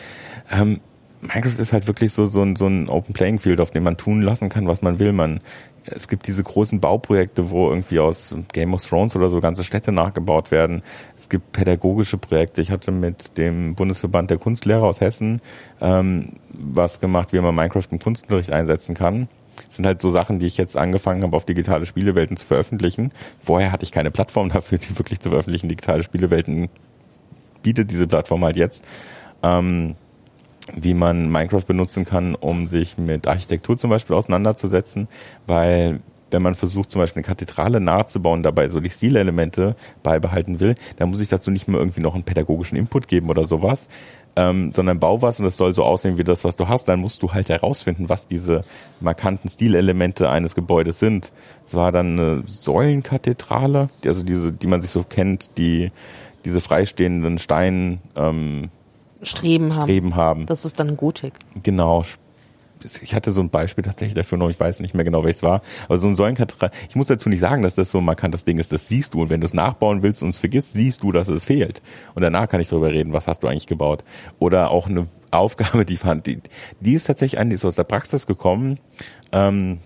B: ähm, Minecraft ist halt wirklich so, so, ein, so ein Open Playing Field, auf dem man tun lassen kann, was man will. Man es gibt diese großen Bauprojekte, wo irgendwie aus Game of Thrones oder so ganze Städte nachgebaut werden. Es gibt pädagogische Projekte. Ich hatte mit dem Bundesverband der Kunstlehrer aus Hessen ähm, was gemacht, wie man Minecraft im Kunstunterricht einsetzen kann. Das sind halt so Sachen, die ich jetzt angefangen habe, auf digitale Spielewelten zu veröffentlichen. Vorher hatte ich keine Plattform [laughs] dafür, die wirklich zu veröffentlichen. Digitale Spielewelten bietet diese Plattform halt jetzt. Ähm, wie man Minecraft benutzen kann, um sich mit Architektur zum Beispiel auseinanderzusetzen, weil wenn man versucht, zum Beispiel eine Kathedrale nachzubauen, dabei so die Stilelemente beibehalten will, dann muss ich dazu nicht mehr irgendwie noch einen pädagogischen Input geben oder sowas, ähm, sondern bau was und es soll so aussehen wie das, was du hast. Dann musst du halt herausfinden, was diese markanten Stilelemente eines Gebäudes sind. Es war dann eine Säulenkathedrale, also diese, die man sich so kennt, die diese freistehenden Stein ähm,
A: Streben haben.
B: Streben haben.
A: Das ist dann Gotik.
B: Genau. Ich hatte so ein Beispiel tatsächlich dafür noch, ich weiß nicht mehr genau, welches war. Aber so ein Säulenkathedral, ich muss dazu nicht sagen, dass das so ein markantes Ding ist, das siehst du. Und wenn du es nachbauen willst und es vergisst, siehst du, dass es fehlt. Und danach kann ich darüber reden, was hast du eigentlich gebaut. Oder auch eine Aufgabe, die fand, die, die ist tatsächlich an, die ist aus der Praxis gekommen, ähm,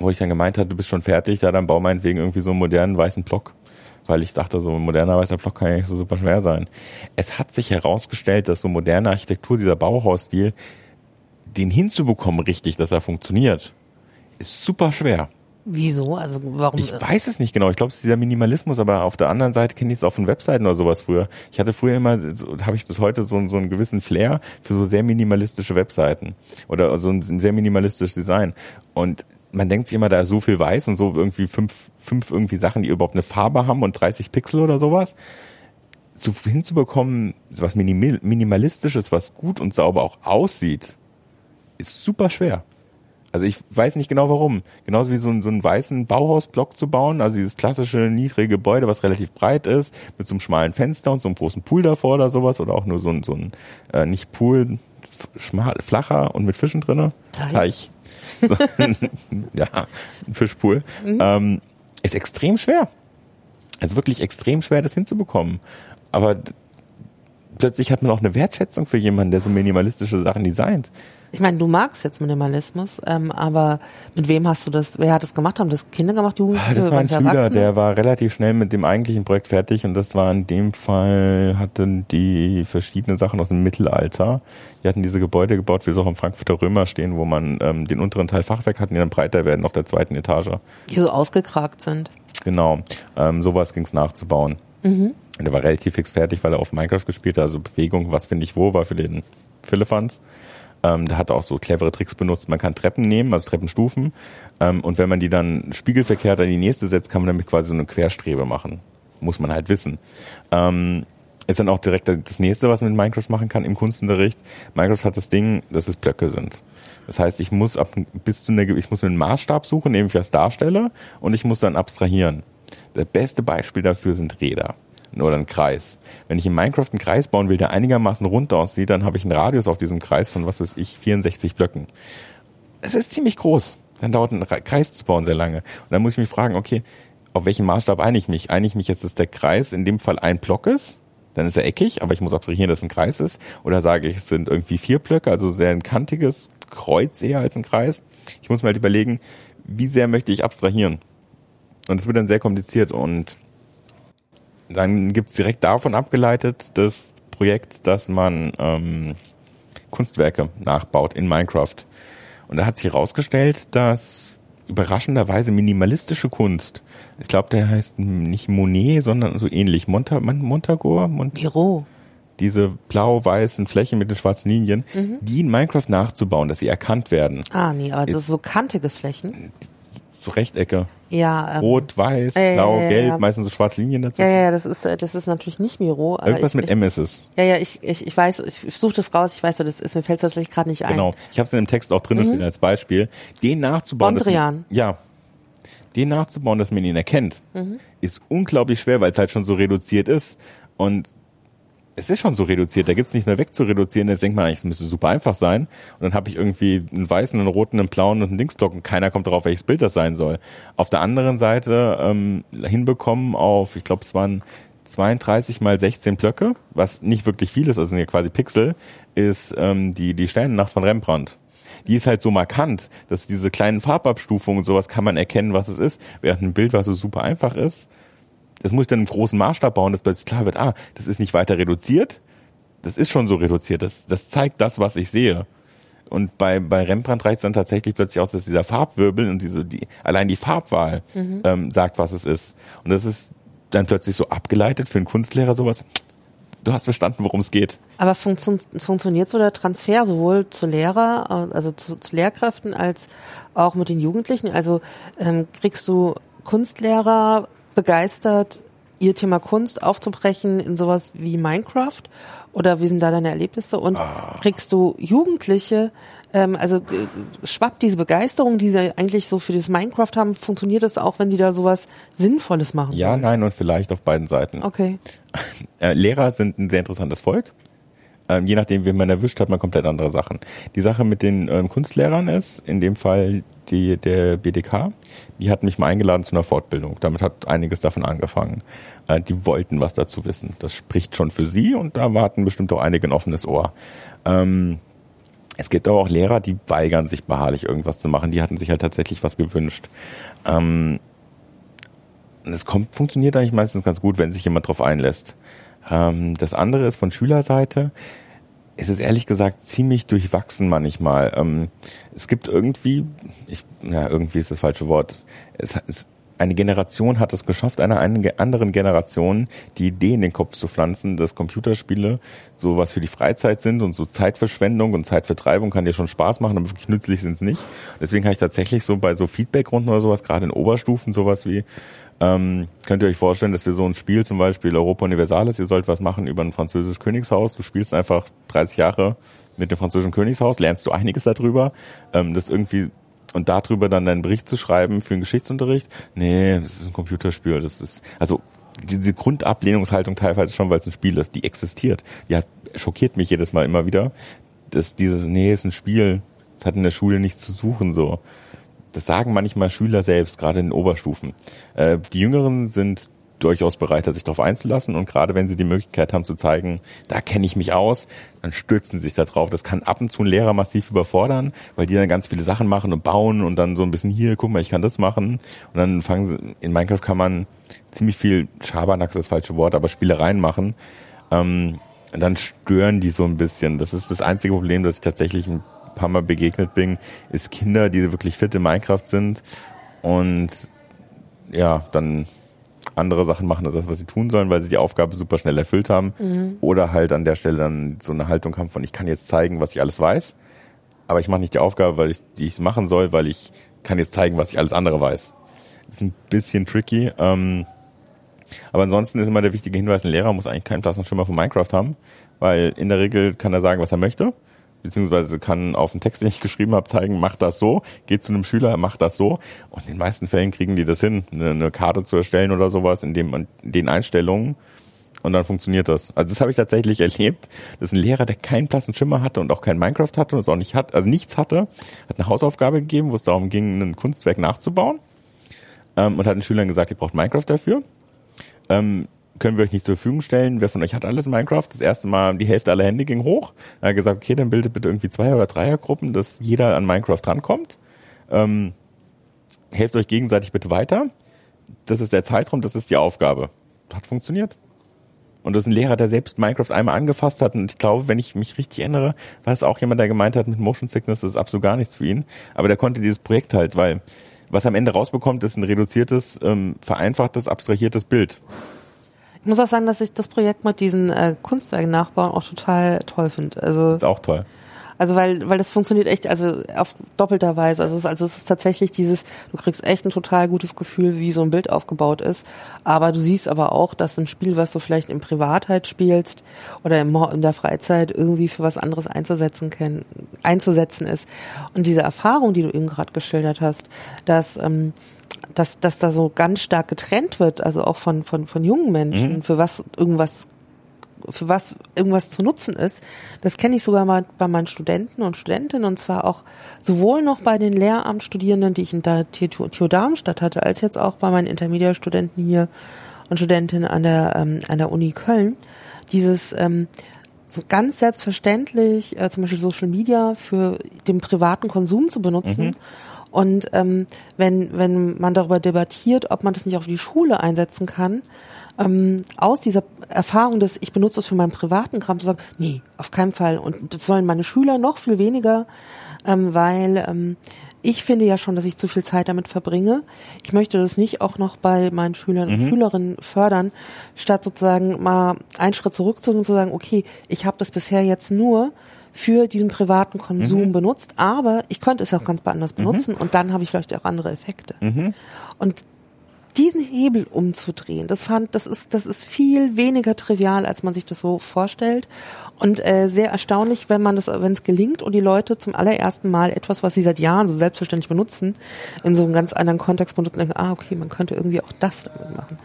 B: wo ich dann gemeint habe, du bist schon fertig, da dann bau meinetwegen irgendwie so einen modernen weißen Block weil ich dachte, so ein moderner weißer Block kann ja nicht so super schwer sein. Es hat sich herausgestellt, dass so moderne Architektur, dieser Bauhausstil, den hinzubekommen richtig, dass er funktioniert, ist super schwer.
A: Wieso? Also warum?
B: Ich weiß es nicht genau. Ich glaube, es ist dieser Minimalismus, aber auf der anderen Seite kenne ich es auch von Webseiten oder sowas früher. Ich hatte früher immer, so, habe ich bis heute so, so einen gewissen Flair für so sehr minimalistische Webseiten oder so ein sehr minimalistisches Design. Und man denkt sich immer, da ist so viel weiß und so irgendwie fünf, fünf irgendwie Sachen, die überhaupt eine Farbe haben und 30 Pixel oder sowas. Zu, hinzubekommen, was minimalistisches, was gut und sauber auch aussieht, ist super schwer. Also ich weiß nicht genau warum. Genauso wie so, ein, so einen weißen Bauhausblock zu bauen, also dieses klassische niedrige Gebäude, was relativ breit ist, mit so einem schmalen Fenster und so einem großen Pool davor oder sowas, oder auch nur so ein, so ein äh, nicht Pool, schmal, flacher und mit Fischen drinne. Teich. Teich. So, [laughs] ja, ein Fischpool. Mhm. Ähm, ist extrem schwer. Also wirklich extrem schwer, das hinzubekommen. Aber plötzlich hat man auch eine Wertschätzung für jemanden, der so minimalistische Sachen designt.
A: Ich meine, du magst jetzt Minimalismus, ähm, aber mit wem hast du das, wer hat das gemacht? Haben das Kinder gemacht,
B: Jugendliche? Das war ein Schüler, der war relativ schnell mit dem eigentlichen Projekt fertig und das war in dem Fall, hatten die verschiedene Sachen aus dem Mittelalter. Die hatten diese Gebäude gebaut, wie sie auch am Frankfurter Römer stehen, wo man ähm, den unteren Teil Fachwerk hatten, die dann breiter werden auf der zweiten Etage.
A: Die so ausgekragt sind.
B: Genau, ähm, sowas ging's nachzubauen. Mhm. Und der war relativ fix fertig, weil er auf Minecraft gespielt hat. Also Bewegung, was finde ich wo, war für den Philippans. Ähm, der hat auch so clevere Tricks benutzt. Man kann Treppen nehmen, also Treppenstufen. Ähm, und wenn man die dann spiegelverkehrt an die nächste setzt, kann man damit quasi so eine Querstrebe machen. Muss man halt wissen. Ähm, ist dann auch direkt das nächste, was man mit Minecraft machen kann im Kunstunterricht. Minecraft hat das Ding, dass es Blöcke sind. Das heißt, ich muss ab bis zu einer, ich muss einen Maßstab suchen, den ich das darstelle, und ich muss dann abstrahieren. Das beste Beispiel dafür sind Räder oder ein Kreis. Wenn ich in Minecraft einen Kreis bauen will, der einigermaßen rund aussieht, dann habe ich einen Radius auf diesem Kreis von, was weiß ich, 64 Blöcken. Es ist ziemlich groß. Dann dauert ein Kreis zu bauen sehr lange. Und dann muss ich mich fragen, okay, auf welchen Maßstab einige ich mich? Einige ich mich jetzt, dass der Kreis in dem Fall ein Block ist? Dann ist er eckig, aber ich muss abstrahieren, dass es ein Kreis ist. Oder sage ich, es sind irgendwie vier Blöcke, also sehr ein kantiges Kreuz eher als ein Kreis. Ich muss mir halt überlegen, wie sehr möchte ich abstrahieren? Und es wird dann sehr kompliziert und dann gibt's direkt davon abgeleitet das Projekt, dass man ähm, Kunstwerke nachbaut in Minecraft. Und da hat sich herausgestellt, dass überraschenderweise minimalistische Kunst, ich glaube, der heißt nicht Monet, sondern so ähnlich, Monta Montagor? Mont. Diese blau-weißen Flächen mit den schwarzen Linien, mhm. die in Minecraft nachzubauen, dass sie erkannt werden.
A: Ah, nee, aber das ist so kantige Flächen.
B: So Rechtecke.
A: Ja,
B: ähm, Rot, weiß, äh, blau, ja, gelb, ja. meistens so schwarze Linien dazu.
A: Ja, ja, das ist, äh, das ist natürlich nicht Miro.
B: Irgendwas ich, mit M ist es.
A: Ja, ja, ich, ich, ich weiß, ich suche das raus, ich weiß, das ist, mir fällt es tatsächlich gerade nicht ein.
B: Genau, ich habe es in dem Text auch drin mhm. stehen als Beispiel. Den nachzubauen.
A: Mondrian.
B: Dass, ja, den nachzubauen, dass man ihn erkennt, mhm. ist unglaublich schwer, weil es halt schon so reduziert ist. Und es ist schon so reduziert, da gibt's nicht mehr weg zu reduzieren. Jetzt denkt man eigentlich, es müsste super einfach sein. Und dann habe ich irgendwie einen weißen, einen roten, einen blauen und einen Linksblock und keiner kommt darauf, welches Bild das sein soll. Auf der anderen Seite ähm, hinbekommen auf, ich glaube, es waren 32 mal 16 Blöcke, was nicht wirklich viel ist, also sind ja quasi Pixel, ist ähm, die, die Sternennacht von Rembrandt die ist halt so markant, dass diese kleinen Farbabstufungen und sowas kann man erkennen, was es ist, während ein Bild, was so super einfach ist, das muss ich dann im großen Maßstab bauen, dass plötzlich klar wird, ah, das ist nicht weiter reduziert, das ist schon so reduziert, das, das zeigt das, was ich sehe. Und bei, bei Rembrandt reicht es dann tatsächlich plötzlich aus, dass dieser Farbwirbel und diese, die, allein die Farbwahl mhm. ähm, sagt, was es ist. Und das ist dann plötzlich so abgeleitet für einen Kunstlehrer sowas. Du hast verstanden, worum es geht.
A: Aber funktio funktioniert so der Transfer sowohl zu Lehrer, also zu, zu Lehrkräften als auch mit den Jugendlichen? Also ähm, kriegst du Kunstlehrer begeistert, ihr Thema Kunst aufzubrechen in sowas wie Minecraft? Oder wie sind da deine Erlebnisse? Und ah. kriegst du Jugendliche, ähm, also äh, schwappt diese Begeisterung, die sie eigentlich so für das Minecraft haben, funktioniert das auch, wenn die da sowas Sinnvolles machen?
B: Ja, wollen? nein und vielleicht auf beiden Seiten.
A: Okay. [laughs]
B: Äh, Lehrer sind ein sehr interessantes Volk. Ähm, je nachdem, wen man erwischt, hat man komplett andere Sachen. Die Sache mit den ähm, Kunstlehrern ist, in dem Fall die, der BDK, die hat mich mal eingeladen zu einer Fortbildung. Damit hat einiges davon angefangen. Äh, die wollten was dazu wissen. Das spricht schon für sie und da warten bestimmt auch einige ein offenes Ohr. Ähm, es gibt aber auch Lehrer, die weigern sich beharrlich irgendwas zu machen. Die hatten sich halt tatsächlich was gewünscht. Ähm, es kommt, funktioniert eigentlich meistens ganz gut, wenn sich jemand drauf einlässt. Ähm, das andere ist von Schülerseite. es ist ehrlich gesagt ziemlich durchwachsen manchmal. Ähm, es gibt irgendwie, ich, ja, irgendwie ist das falsche Wort. Es, es, eine Generation hat es geschafft, einer anderen Generation die Idee in den Kopf zu pflanzen, dass Computerspiele sowas für die Freizeit sind und so Zeitverschwendung und Zeitvertreibung kann dir schon Spaß machen, aber wirklich nützlich sind es nicht. Deswegen habe ich tatsächlich so bei so Feedbackrunden oder sowas, gerade in Oberstufen, sowas wie, ähm, könnt ihr euch vorstellen, dass wir so ein Spiel, zum Beispiel Europa Universalis, ihr sollt was machen über ein französisches Königshaus, du spielst einfach 30 Jahre mit dem französischen Königshaus, lernst du einiges darüber, ähm, das irgendwie und darüber dann deinen Bericht zu schreiben für einen Geschichtsunterricht, nee, das ist ein Computerspiel, das ist, also diese Grundablehnungshaltung teilweise schon, weil es ein Spiel ist, die existiert. Die hat, schockiert mich jedes Mal immer wieder, dass dieses, nee, ist ein Spiel, es hat in der Schule nichts zu suchen, so. Das sagen manchmal Schüler selbst, gerade in den Oberstufen. Äh, die Jüngeren sind durchaus bereit, sich darauf einzulassen und gerade wenn sie die Möglichkeit haben zu zeigen, da kenne ich mich aus, dann stürzen sie sich da drauf. Das kann ab und zu ein Lehrer massiv überfordern, weil die dann ganz viele Sachen machen und bauen und dann so ein bisschen hier, guck mal, ich kann das machen und dann fangen sie, in Minecraft kann man ziemlich viel Schabernack ist das falsche Wort, aber Spielereien machen. Ähm, dann stören die so ein bisschen. Das ist das einzige Problem, dass ich tatsächlich ein paar Mal begegnet bin, ist Kinder, die wirklich fit in Minecraft sind und ja, dann andere Sachen machen als das, was sie tun sollen, weil sie die Aufgabe super schnell erfüllt haben. Mhm. Oder halt an der Stelle dann so eine Haltung haben von, ich kann jetzt zeigen, was ich alles weiß, aber ich mache nicht die Aufgabe, weil ich, die ich machen soll, weil ich kann jetzt zeigen, was ich alles andere weiß. ist ein bisschen tricky. Ähm, aber ansonsten ist immer der wichtige Hinweis, ein Lehrer muss eigentlich keinen Klassenschimmer von Minecraft haben, weil in der Regel kann er sagen, was er möchte beziehungsweise kann auf den Text, den ich geschrieben habe, zeigen, mach das so, geht zu einem Schüler, mach das so. Und in den meisten Fällen kriegen die das hin, eine, eine Karte zu erstellen oder sowas in, dem, in den Einstellungen. Und dann funktioniert das. Also das habe ich tatsächlich [laughs] erlebt, dass ein Lehrer, der keinen blassen Schimmer hatte und auch kein Minecraft hatte und es auch nicht hat, also nichts hatte, hat eine Hausaufgabe gegeben, wo es darum ging, ein Kunstwerk nachzubauen. Ähm, und hat den Schülern gesagt, ihr braucht Minecraft dafür. Ähm, können wir euch nicht zur Verfügung stellen. Wer von euch hat alles Minecraft? Das erste Mal die Hälfte aller Hände ging hoch. Er hat gesagt, okay, dann bildet bitte irgendwie zwei oder Dreiergruppen, dass jeder an Minecraft drankommt. Ähm, helft euch gegenseitig bitte weiter. Das ist der Zeitraum, das ist die Aufgabe. Hat funktioniert. Und das ist ein Lehrer, der selbst Minecraft einmal angefasst hat. Und ich glaube, wenn ich mich richtig erinnere, war es auch jemand, der gemeint hat, mit Motion Sickness ist absolut gar nichts für ihn. Aber der konnte dieses Projekt halt, weil was am Ende rausbekommt, ist ein reduziertes, ähm, vereinfachtes, abstrahiertes Bild.
A: Ich muss auch sagen, dass ich das Projekt mit diesen äh, Kunstwerken nachbauen auch total toll finde. Also
B: ist auch toll.
A: Also weil weil das funktioniert echt also auf doppelter Weise. Also es ist, also es ist tatsächlich dieses du kriegst echt ein total gutes Gefühl, wie so ein Bild aufgebaut ist, aber du siehst aber auch, dass ein Spiel, was du vielleicht in Privatheit spielst oder im, in der Freizeit irgendwie für was anderes einzusetzen kann, einzusetzen ist. Und diese Erfahrung, die du eben gerade geschildert hast, dass ähm, dass, dass da so ganz stark getrennt wird, also auch von, von, von jungen Menschen, mhm. für was irgendwas für was irgendwas zu nutzen ist. Das kenne ich sogar mal bei meinen Studenten und Studentinnen und zwar auch sowohl noch bei den Lehramtsstudierenden, die ich in der TU Darmstadt hatte, als jetzt auch bei meinen Intermediate-Studenten hier und Studentinnen an der ähm, an der Uni Köln. Dieses ähm, so ganz selbstverständlich, äh, zum Beispiel Social Media für den privaten Konsum zu benutzen. Mhm und ähm, wenn, wenn man darüber debattiert, ob man das nicht auf die Schule einsetzen kann, ähm, aus dieser Erfahrung, dass ich benutze es für meinen privaten Kram, zu sagen, nee, auf keinen Fall. Und das sollen meine Schüler noch viel weniger, ähm, weil ähm, ich finde ja schon, dass ich zu viel Zeit damit verbringe. Ich möchte das nicht auch noch bei meinen Schülern und mhm. Schülerinnen fördern, statt sozusagen mal einen Schritt zurückzugehen und zu sagen, okay, ich habe das bisher jetzt nur für diesen privaten Konsum mhm. benutzt, aber ich könnte es auch ganz anders mhm. benutzen mhm. und dann habe ich vielleicht auch andere Effekte. Mhm. Und diesen Hebel umzudrehen, das fand, das ist, das ist viel weniger trivial, als man sich das so vorstellt und äh, sehr erstaunlich, wenn man das, wenn es gelingt und die Leute zum allerersten Mal etwas, was sie seit Jahren so selbstverständlich benutzen, in so einem ganz anderen Kontext benutzen, denken, ah okay, man könnte irgendwie auch das damit machen.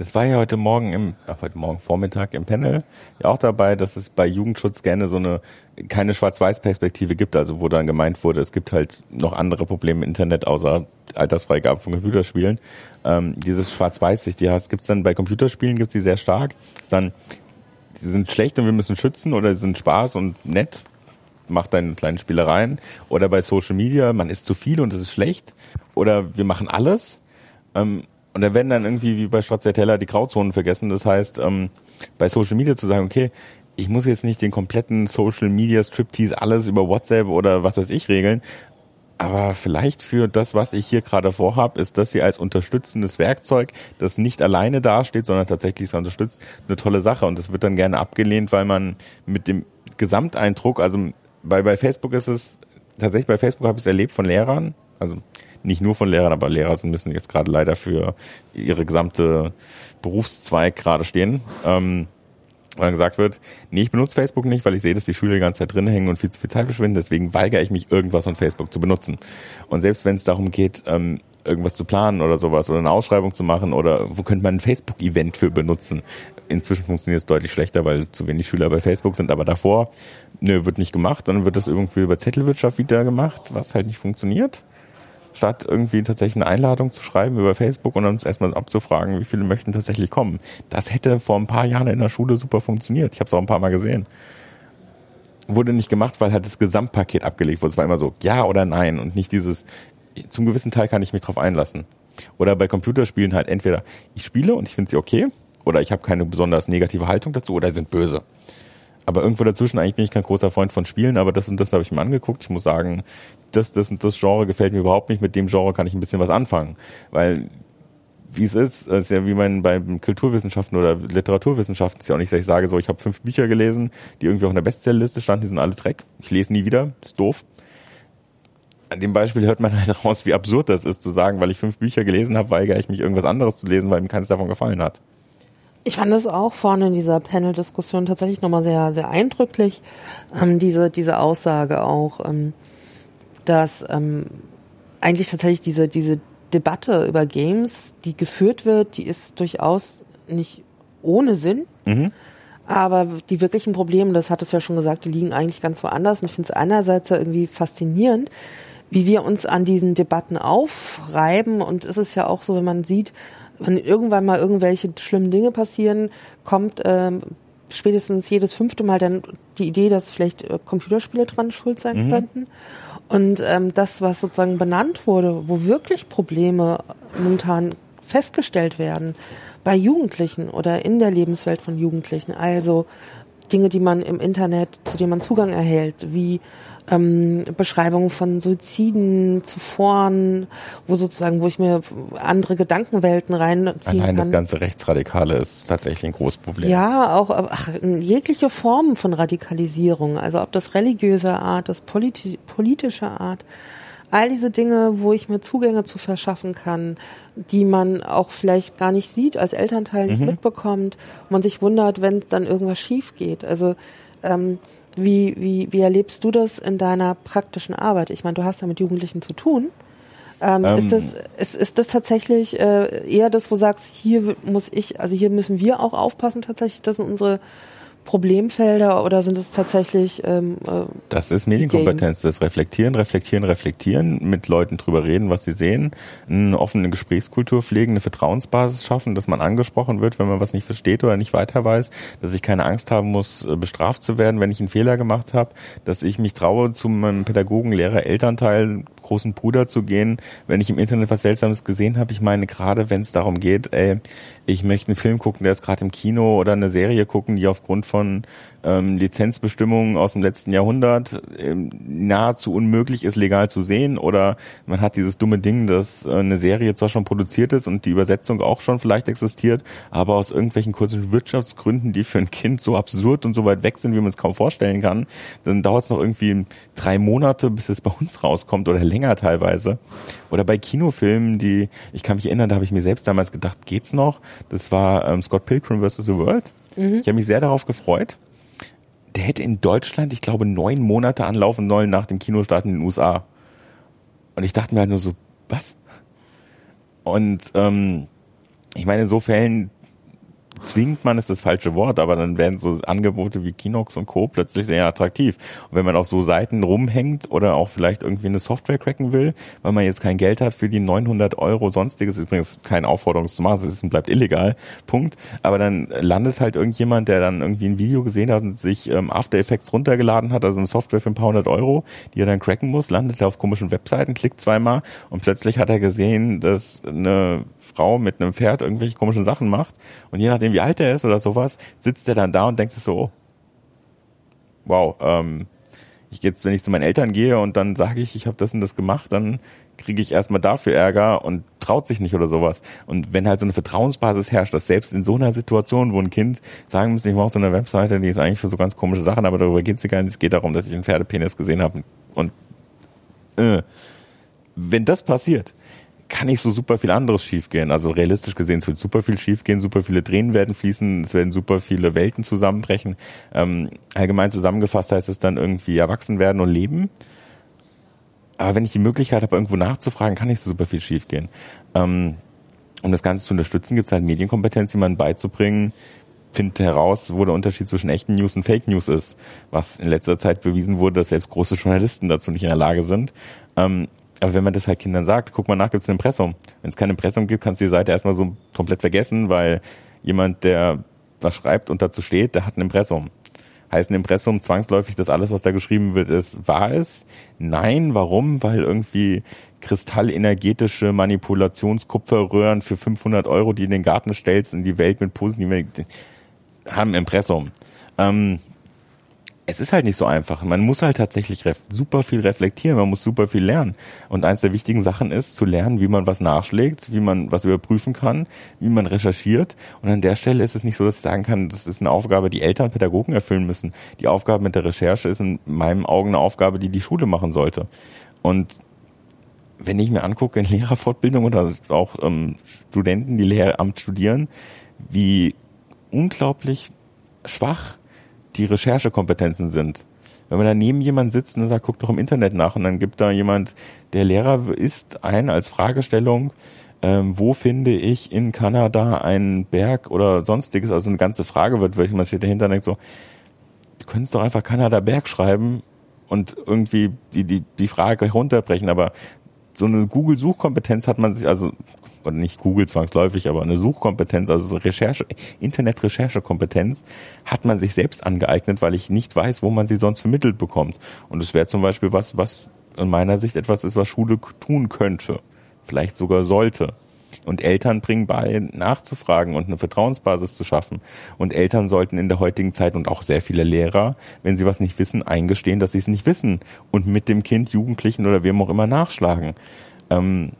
B: Es war ja heute Morgen im, ach, heute Morgen Vormittag im Panel ja auch dabei, dass es bei Jugendschutz gerne so eine, keine Schwarz-Weiß-Perspektive gibt, also wo dann gemeint wurde, es gibt halt noch andere Probleme im Internet außer Altersfreigabe von Computerspielen. Ähm, dieses Schwarz-Weiß-Sicht, die gibt es dann bei Computerspielen, gibt es die sehr stark. Ist dann, sie sind schlecht und wir müssen schützen oder sie sind Spaß und nett, macht deine kleinen Spielereien. Oder bei Social Media, man ist zu viel und es ist schlecht. Oder wir machen alles. Ähm, und da werden dann irgendwie wie bei Stracciatella die Grauzonen vergessen. Das heißt, ähm, bei Social Media zu sagen, okay, ich muss jetzt nicht den kompletten Social Media Striptease alles über WhatsApp oder was weiß ich regeln, aber vielleicht für das, was ich hier gerade vorhab, ist das hier als unterstützendes Werkzeug, das nicht alleine dasteht, sondern tatsächlich so unterstützt, eine tolle Sache. Und das wird dann gerne abgelehnt, weil man mit dem Gesamteindruck, also bei, bei Facebook ist es, tatsächlich bei Facebook habe ich es erlebt von Lehrern, also nicht nur von Lehrern, aber Lehrer müssen jetzt gerade leider für ihre gesamte Berufszweig gerade stehen. Ähm, und dann gesagt wird, nee, ich benutze Facebook nicht, weil ich sehe, dass die Schüler die ganze Zeit drin hängen und viel zu viel Zeit verschwinden, deswegen weigere ich mich, irgendwas von Facebook zu benutzen. Und selbst wenn es darum geht, ähm, irgendwas zu planen oder sowas oder eine Ausschreibung zu machen oder wo könnte man ein Facebook-Event für benutzen? Inzwischen funktioniert es deutlich schlechter, weil zu wenig Schüler bei Facebook sind, aber davor, nö, wird nicht gemacht, dann wird das irgendwie über Zettelwirtschaft wieder gemacht, was halt nicht funktioniert statt irgendwie tatsächlich eine Einladung zu schreiben über Facebook und uns erstmal abzufragen, wie viele möchten tatsächlich kommen. Das hätte vor ein paar Jahren in der Schule super funktioniert. Ich habe es auch ein paar Mal gesehen. Wurde nicht gemacht, weil halt das Gesamtpaket abgelegt wurde. Es war immer so, ja oder nein und nicht dieses, zum gewissen Teil kann ich mich drauf einlassen. Oder bei Computerspielen halt entweder ich spiele und ich finde sie okay oder ich habe keine besonders negative Haltung dazu oder sind böse. Aber irgendwo dazwischen, eigentlich bin ich kein großer Freund von Spielen, aber das und das habe ich mir angeguckt. Ich muss sagen, das, das und das Genre gefällt mir überhaupt nicht. Mit dem Genre kann ich ein bisschen was anfangen. Weil wie es ist, ist ja wie man bei Kulturwissenschaften oder Literaturwissenschaften ist ja auch nicht, dass ich sage, so ich habe fünf Bücher gelesen, die irgendwie auf einer Bestsellerliste standen, die sind alle Dreck. Ich lese nie wieder, ist doof. An dem Beispiel hört man halt raus, wie absurd das ist, zu sagen, weil ich fünf Bücher gelesen habe, weigere ich mich irgendwas anderes zu lesen, weil mir keins davon gefallen hat.
A: Ich fand es auch vorne in dieser Panel-Diskussion tatsächlich nochmal sehr, sehr eindrücklich, ähm, diese, diese Aussage auch, ähm, dass ähm, eigentlich tatsächlich diese, diese Debatte über Games, die geführt wird, die ist durchaus nicht ohne Sinn. Mhm. Aber die wirklichen Probleme, das hat es ja schon gesagt, die liegen eigentlich ganz woanders. Und ich finde es einerseits ja irgendwie faszinierend, wie wir uns an diesen Debatten aufreiben. Und es ist ja auch so, wenn man sieht, wenn irgendwann mal irgendwelche schlimmen Dinge passieren, kommt ähm, spätestens jedes fünfte Mal dann die Idee, dass vielleicht äh, Computerspiele dran schuld sein mhm. könnten. Und ähm, das, was sozusagen benannt wurde, wo wirklich Probleme momentan festgestellt werden bei Jugendlichen oder in der Lebenswelt von Jugendlichen, also Dinge, die man im Internet, zu denen man Zugang erhält, wie ähm, Beschreibungen von Suiziden zuvor, wo sozusagen, wo ich mir andere Gedankenwelten reinziehen
B: Allein
A: kann.
B: das ganze Rechtsradikale ist tatsächlich ein großes Problem.
A: Ja, auch ach, jegliche Formen von Radikalisierung, also ob das religiöser Art, das politi politischer Art, all diese Dinge, wo ich mir Zugänge zu verschaffen kann, die man auch vielleicht gar nicht sieht, als Elternteil nicht mhm. mitbekommt, man sich wundert, wenn dann irgendwas schief geht. Also ähm, wie, wie, wie erlebst du das in deiner praktischen Arbeit? Ich meine, du hast ja mit Jugendlichen zu tun. Ähm, ähm, ist, das, ist, ist das tatsächlich äh, eher das, wo du sagst, hier muss ich, also hier müssen wir auch aufpassen tatsächlich, dass unsere Problemfelder oder sind es tatsächlich ähm,
B: äh, Das ist Medienkompetenz, das Reflektieren, Reflektieren, Reflektieren, mit Leuten drüber reden, was sie sehen, eine offene Gesprächskultur pflegen, eine Vertrauensbasis schaffen, dass man angesprochen wird, wenn man was nicht versteht oder nicht weiter weiß, dass ich keine Angst haben muss, äh, bestraft zu werden, wenn ich einen Fehler gemacht habe, dass ich mich traue, zu meinem Pädagogen, Lehrer, Elternteil, großen Bruder zu gehen, wenn ich im Internet was Seltsames gesehen habe. Ich meine, gerade wenn es darum geht, ey, ich möchte einen Film gucken, der ist gerade im Kino oder eine Serie gucken, die aufgrund von ähm, Lizenzbestimmungen aus dem letzten Jahrhundert ähm, nahezu unmöglich ist, legal zu sehen. Oder man hat dieses dumme Ding, dass äh, eine Serie zwar schon produziert ist und die Übersetzung auch schon vielleicht existiert, aber aus irgendwelchen kurzen Wirtschaftsgründen, die für ein Kind so absurd und so weit weg sind, wie man es kaum vorstellen kann, dann dauert es noch irgendwie drei Monate, bis es bei uns rauskommt oder länger teilweise. Oder bei Kinofilmen, die, ich kann mich erinnern, da habe ich mir selbst damals gedacht, geht's noch? Das war ähm, Scott Pilgrim vs. The World. Mhm. Ich habe mich sehr darauf gefreut. Der hätte in Deutschland, ich glaube, neun Monate anlaufen sollen nach dem Kinostart in den USA. Und ich dachte mir halt nur so, was? Und ähm, ich meine, in so Fällen zwingt man ist das falsche Wort, aber dann werden so Angebote wie Kinox und Co. plötzlich sehr attraktiv. Und wenn man auf so Seiten rumhängt oder auch vielleicht irgendwie eine Software cracken will, weil man jetzt kein Geld hat für die 900 Euro sonstiges, übrigens keine Aufforderung zu machen, es bleibt illegal, Punkt. Aber dann landet halt irgendjemand, der dann irgendwie ein Video gesehen hat und sich ähm, After Effects runtergeladen hat, also eine Software für ein paar hundert Euro, die er dann cracken muss, landet er auf komischen Webseiten, klickt zweimal und plötzlich hat er gesehen, dass eine Frau mit einem Pferd irgendwelche komischen Sachen macht und je nachdem, wie alt er ist oder sowas, sitzt er dann da und denkt sich so, oh, wow, ähm, ich jetzt, wenn ich zu meinen Eltern gehe und dann sage ich, ich habe das und das gemacht, dann kriege ich erstmal dafür Ärger und traut sich nicht oder sowas. Und wenn halt so eine Vertrauensbasis herrscht, dass selbst in so einer Situation, wo ein Kind sagen muss, ich mache so eine Webseite, die ist eigentlich für so ganz komische Sachen, aber darüber geht es gar nicht. Es geht darum, dass ich einen Pferdepenis gesehen habe und äh, wenn das passiert, kann nicht so super viel anderes schiefgehen. Also realistisch gesehen, es wird super viel schiefgehen, super viele Tränen werden fließen, es werden super viele Welten zusammenbrechen. Ähm, allgemein zusammengefasst heißt es dann irgendwie erwachsen werden und leben. Aber wenn ich die Möglichkeit habe, irgendwo nachzufragen, kann nicht so super viel schiefgehen. Ähm, um das Ganze zu unterstützen, gibt es halt Medienkompetenz, jemandem beizubringen, findet heraus, wo der Unterschied zwischen echten News und Fake News ist, was in letzter Zeit bewiesen wurde, dass selbst große Journalisten dazu nicht in der Lage sind. Ähm, aber wenn man das halt Kindern sagt, guck mal nach, gibt es ein Impressum. Wenn es kein Impressum gibt, kannst du die Seite erstmal so komplett vergessen, weil jemand, der was schreibt und dazu steht, der hat ein Impressum. Heißt ein Impressum zwangsläufig, dass alles, was da geschrieben wird, ist wahr ist? Nein, warum? Weil irgendwie kristallenergetische Manipulationskupferröhren für 500 Euro, die in den Garten stellst und die Welt mit positiven, haben Impressum. Ähm, es ist halt nicht so einfach. Man muss halt tatsächlich super viel reflektieren, man muss super viel lernen. Und eins der wichtigen Sachen ist, zu lernen, wie man was nachschlägt, wie man was überprüfen kann, wie man recherchiert. Und an der Stelle ist es nicht so, dass ich sagen kann, das ist eine Aufgabe, die Eltern, Pädagogen erfüllen müssen. Die Aufgabe mit der Recherche ist in meinen Augen eine Aufgabe, die die Schule machen sollte. Und wenn ich mir angucke in Lehrerfortbildung oder auch ähm, Studenten, die Lehramt studieren, wie unglaublich schwach die Recherchekompetenzen sind. Wenn man daneben jemand sitzt und sagt, guck doch im Internet nach und dann gibt da jemand, der Lehrer ist, ein als Fragestellung, ähm, wo finde ich in Kanada einen Berg oder sonstiges, also eine ganze Frage wird, welche man steht dahinter denkt so, du könntest doch einfach Kanada Berg schreiben und irgendwie die, die, die Frage runterbrechen, aber so eine Google-Suchkompetenz hat man sich, also oder nicht Google zwangsläufig, aber eine Suchkompetenz, also so Recherche, Internet-Recherchekompetenz hat man sich selbst angeeignet, weil ich nicht weiß, wo man sie sonst vermittelt bekommt. Und es wäre zum Beispiel was, was in meiner Sicht etwas ist, was Schule tun könnte, vielleicht sogar sollte. Und Eltern bringen bei, nachzufragen und eine Vertrauensbasis zu schaffen. Und Eltern sollten in der heutigen Zeit und auch sehr viele Lehrer, wenn sie was nicht wissen, eingestehen, dass sie es nicht wissen und mit dem Kind, Jugendlichen oder wem auch immer nachschlagen. Ähm,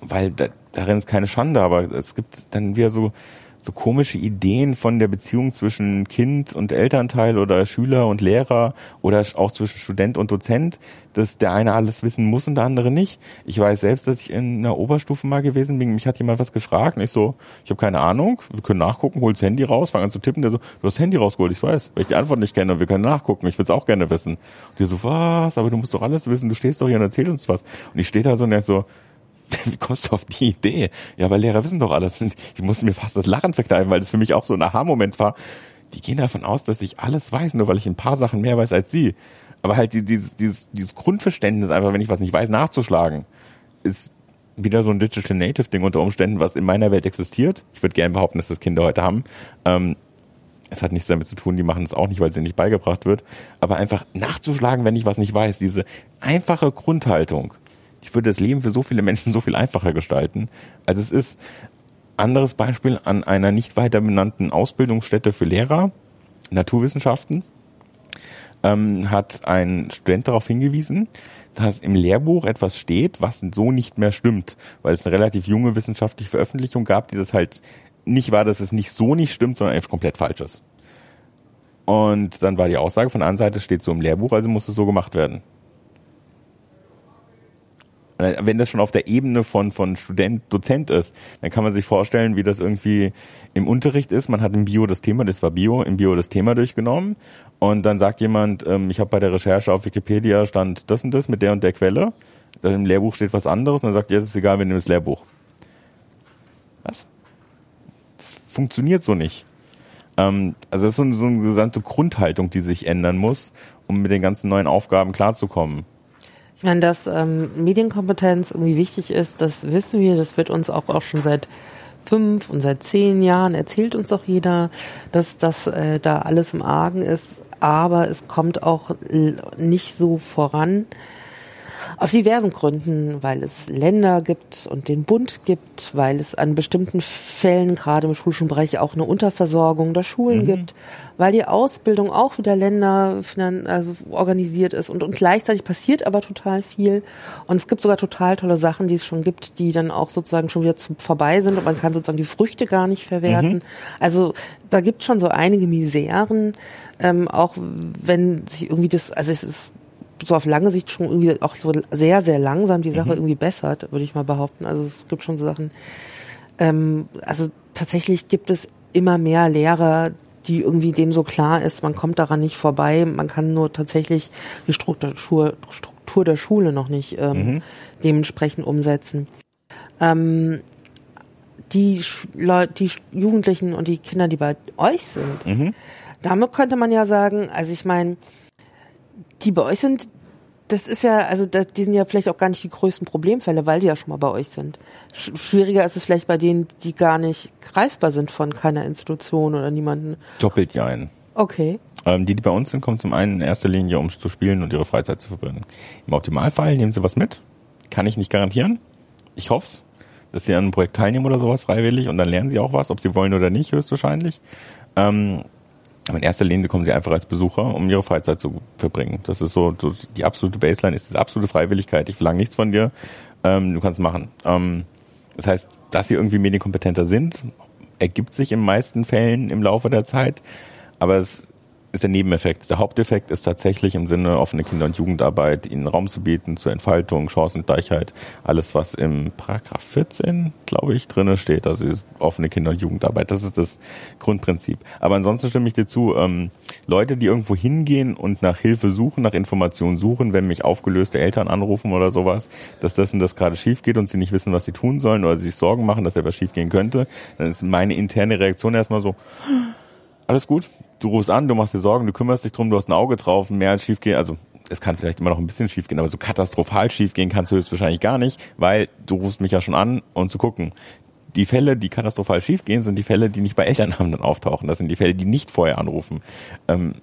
B: weil da, darin ist keine Schande, aber es gibt dann wieder so, so komische Ideen von der Beziehung zwischen Kind und Elternteil oder Schüler und Lehrer oder auch zwischen Student und Dozent, dass der eine alles wissen muss und der andere nicht. Ich weiß selbst, dass ich in einer Oberstufe mal gewesen bin, mich hat jemand was gefragt und ich so, ich habe keine Ahnung, wir können nachgucken, hol das Handy raus, fang an zu tippen, der so, du hast das Handy rausgeholt, ich weiß, weil ich die Antwort nicht kenne und wir können nachgucken, ich will es auch gerne wissen. Und die so, was, aber du musst doch alles wissen, du stehst doch hier und erzählst uns was. Und ich stehe da so und denk so, [laughs] wie kommst du auf die Idee? Ja, aber Lehrer wissen doch alles. Ich musste mir fast das Lachen verkneifen, weil das für mich auch so ein Aha-Moment war. Die gehen davon aus, dass ich alles weiß, nur weil ich ein paar Sachen mehr weiß als sie. Aber halt dieses, dieses, dieses Grundverständnis, einfach wenn ich was nicht weiß, nachzuschlagen, ist wieder so ein Digital Native Ding unter Umständen, was in meiner Welt existiert. Ich würde gerne behaupten, dass das Kinder heute haben. Ähm, es hat nichts damit zu tun, die machen es auch nicht, weil es ihnen nicht beigebracht wird. Aber einfach nachzuschlagen, wenn ich was nicht weiß, diese einfache Grundhaltung, ich würde das Leben für so viele Menschen so viel einfacher gestalten, als es ist. Anderes Beispiel an einer nicht weiter benannten Ausbildungsstätte für Lehrer, Naturwissenschaften, ähm, hat ein Student darauf hingewiesen, dass im Lehrbuch etwas steht, was so nicht mehr stimmt, weil es eine relativ junge wissenschaftliche Veröffentlichung gab, die das halt nicht war, dass es nicht so nicht stimmt, sondern einfach komplett falsch ist. Und dann war die Aussage von der anderen Seite, steht so im Lehrbuch, also muss es so gemacht werden wenn das schon auf der Ebene von, von Student, Dozent ist, dann kann man sich vorstellen, wie das irgendwie im Unterricht ist. Man hat im Bio das Thema, das war Bio, im Bio das Thema durchgenommen und dann sagt jemand, ähm, ich habe bei der Recherche auf Wikipedia stand das und das mit der und der Quelle. Dann im Lehrbuch steht was anderes und dann sagt, ja, das ist egal, wir nehmen das Lehrbuch. Was? Das funktioniert so nicht. Ähm, also das ist so, so eine gesamte Grundhaltung, die sich ändern muss, um mit den ganzen neuen Aufgaben klarzukommen.
A: Ich meine, dass ähm, Medienkompetenz irgendwie wichtig ist, das wissen wir, das wird uns auch, auch schon seit fünf und seit zehn Jahren erzählt uns auch jeder, dass das äh, da alles im Argen ist, aber es kommt auch nicht so voran. Aus diversen Gründen, weil es Länder gibt und den Bund gibt, weil es an bestimmten Fällen, gerade im schulischen Bereich, auch eine Unterversorgung der Schulen mhm. gibt, weil die Ausbildung auch wieder Länder also organisiert ist und, und gleichzeitig passiert aber total viel. Und es gibt sogar total tolle Sachen, die es schon gibt, die dann auch sozusagen schon wieder zu, vorbei sind und man kann sozusagen die Früchte gar nicht verwerten. Mhm. Also da gibt schon so einige Miseren, ähm, auch wenn sich irgendwie das, also es ist so auf lange Sicht schon irgendwie auch so sehr, sehr langsam die Sache mhm. irgendwie bessert, würde ich mal behaupten. Also es gibt schon so Sachen. Ähm, also tatsächlich gibt es immer mehr Lehrer, die irgendwie denen so klar ist, man kommt daran nicht vorbei, man kann nur tatsächlich die Struktur, Struktur der Schule noch nicht ähm, mhm. dementsprechend umsetzen. Ähm, die, die Jugendlichen und die Kinder, die bei euch sind, mhm. damit könnte man ja sagen, also ich meine, die bei euch sind, das ist ja, also die sind ja vielleicht auch gar nicht die größten Problemfälle, weil die ja schon mal bei euch sind. Schwieriger ist es vielleicht bei denen, die gar nicht greifbar sind von keiner Institution oder niemanden.
B: Doppelt ja ein.
A: Okay.
B: Ähm, die, die bei uns sind, kommen zum einen in erster Linie, um zu spielen und ihre Freizeit zu verbringen. Im Optimalfall nehmen sie was mit. Kann ich nicht garantieren. Ich hoff's, dass sie an einem Projekt teilnehmen oder sowas freiwillig und dann lernen sie auch was, ob sie wollen oder nicht, höchstwahrscheinlich. Ähm, in erster Linie kommen sie einfach als Besucher, um ihre Freizeit zu verbringen. Das ist so, so die absolute Baseline ist diese absolute Freiwilligkeit. Ich verlange nichts von dir, ähm, du kannst machen. Ähm, das heißt, dass sie irgendwie medienkompetenter sind, ergibt sich in meisten Fällen im Laufe der Zeit. Aber es ist der Nebeneffekt. Der Haupteffekt ist tatsächlich im Sinne offene Kinder- und Jugendarbeit, ihnen Raum zu bieten zur Entfaltung, Chancengleichheit, alles was im Paragraph 14, glaube ich, drinne steht, also offene Kinder- und Jugendarbeit. Das ist das Grundprinzip. Aber ansonsten stimme ich dir zu, ähm, Leute, die irgendwo hingehen und nach Hilfe suchen, nach Informationen suchen, wenn mich aufgelöste Eltern anrufen oder sowas, dass das und das gerade schief geht und sie nicht wissen, was sie tun sollen oder sich Sorgen machen, dass etwas schief gehen könnte, dann ist meine interne Reaktion erstmal so, alles gut, du rufst an, du machst dir Sorgen, du kümmerst dich drum, du hast ein Auge drauf, mehr als schief gehen, also es kann vielleicht immer noch ein bisschen schief gehen, aber so katastrophal schief gehen kannst du höchstwahrscheinlich gar nicht, weil du rufst mich ja schon an, um zu gucken. Die Fälle, die katastrophal schief gehen, sind die Fälle, die nicht bei Elternabend dann auftauchen. Das sind die Fälle, die nicht vorher anrufen. Ähm,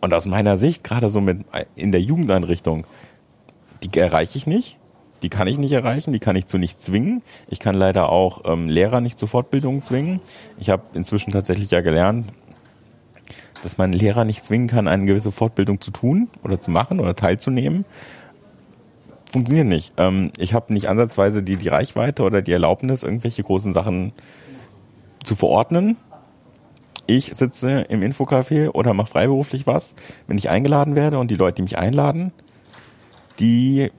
B: und aus meiner Sicht, gerade so mit in der Jugendeinrichtung, die erreiche ich nicht. Die kann ich nicht erreichen, die kann ich zu nicht zwingen. Ich kann leider auch ähm, Lehrer nicht zu Fortbildungen zwingen. Ich habe inzwischen tatsächlich ja gelernt, dass man Lehrer nicht zwingen kann, eine gewisse Fortbildung zu tun oder zu machen oder teilzunehmen. Funktioniert nicht. Ähm, ich habe nicht ansatzweise die, die Reichweite oder die Erlaubnis, irgendwelche großen Sachen zu verordnen. Ich sitze im Infocafé oder mache freiberuflich was, wenn ich eingeladen werde und die Leute, die mich einladen, die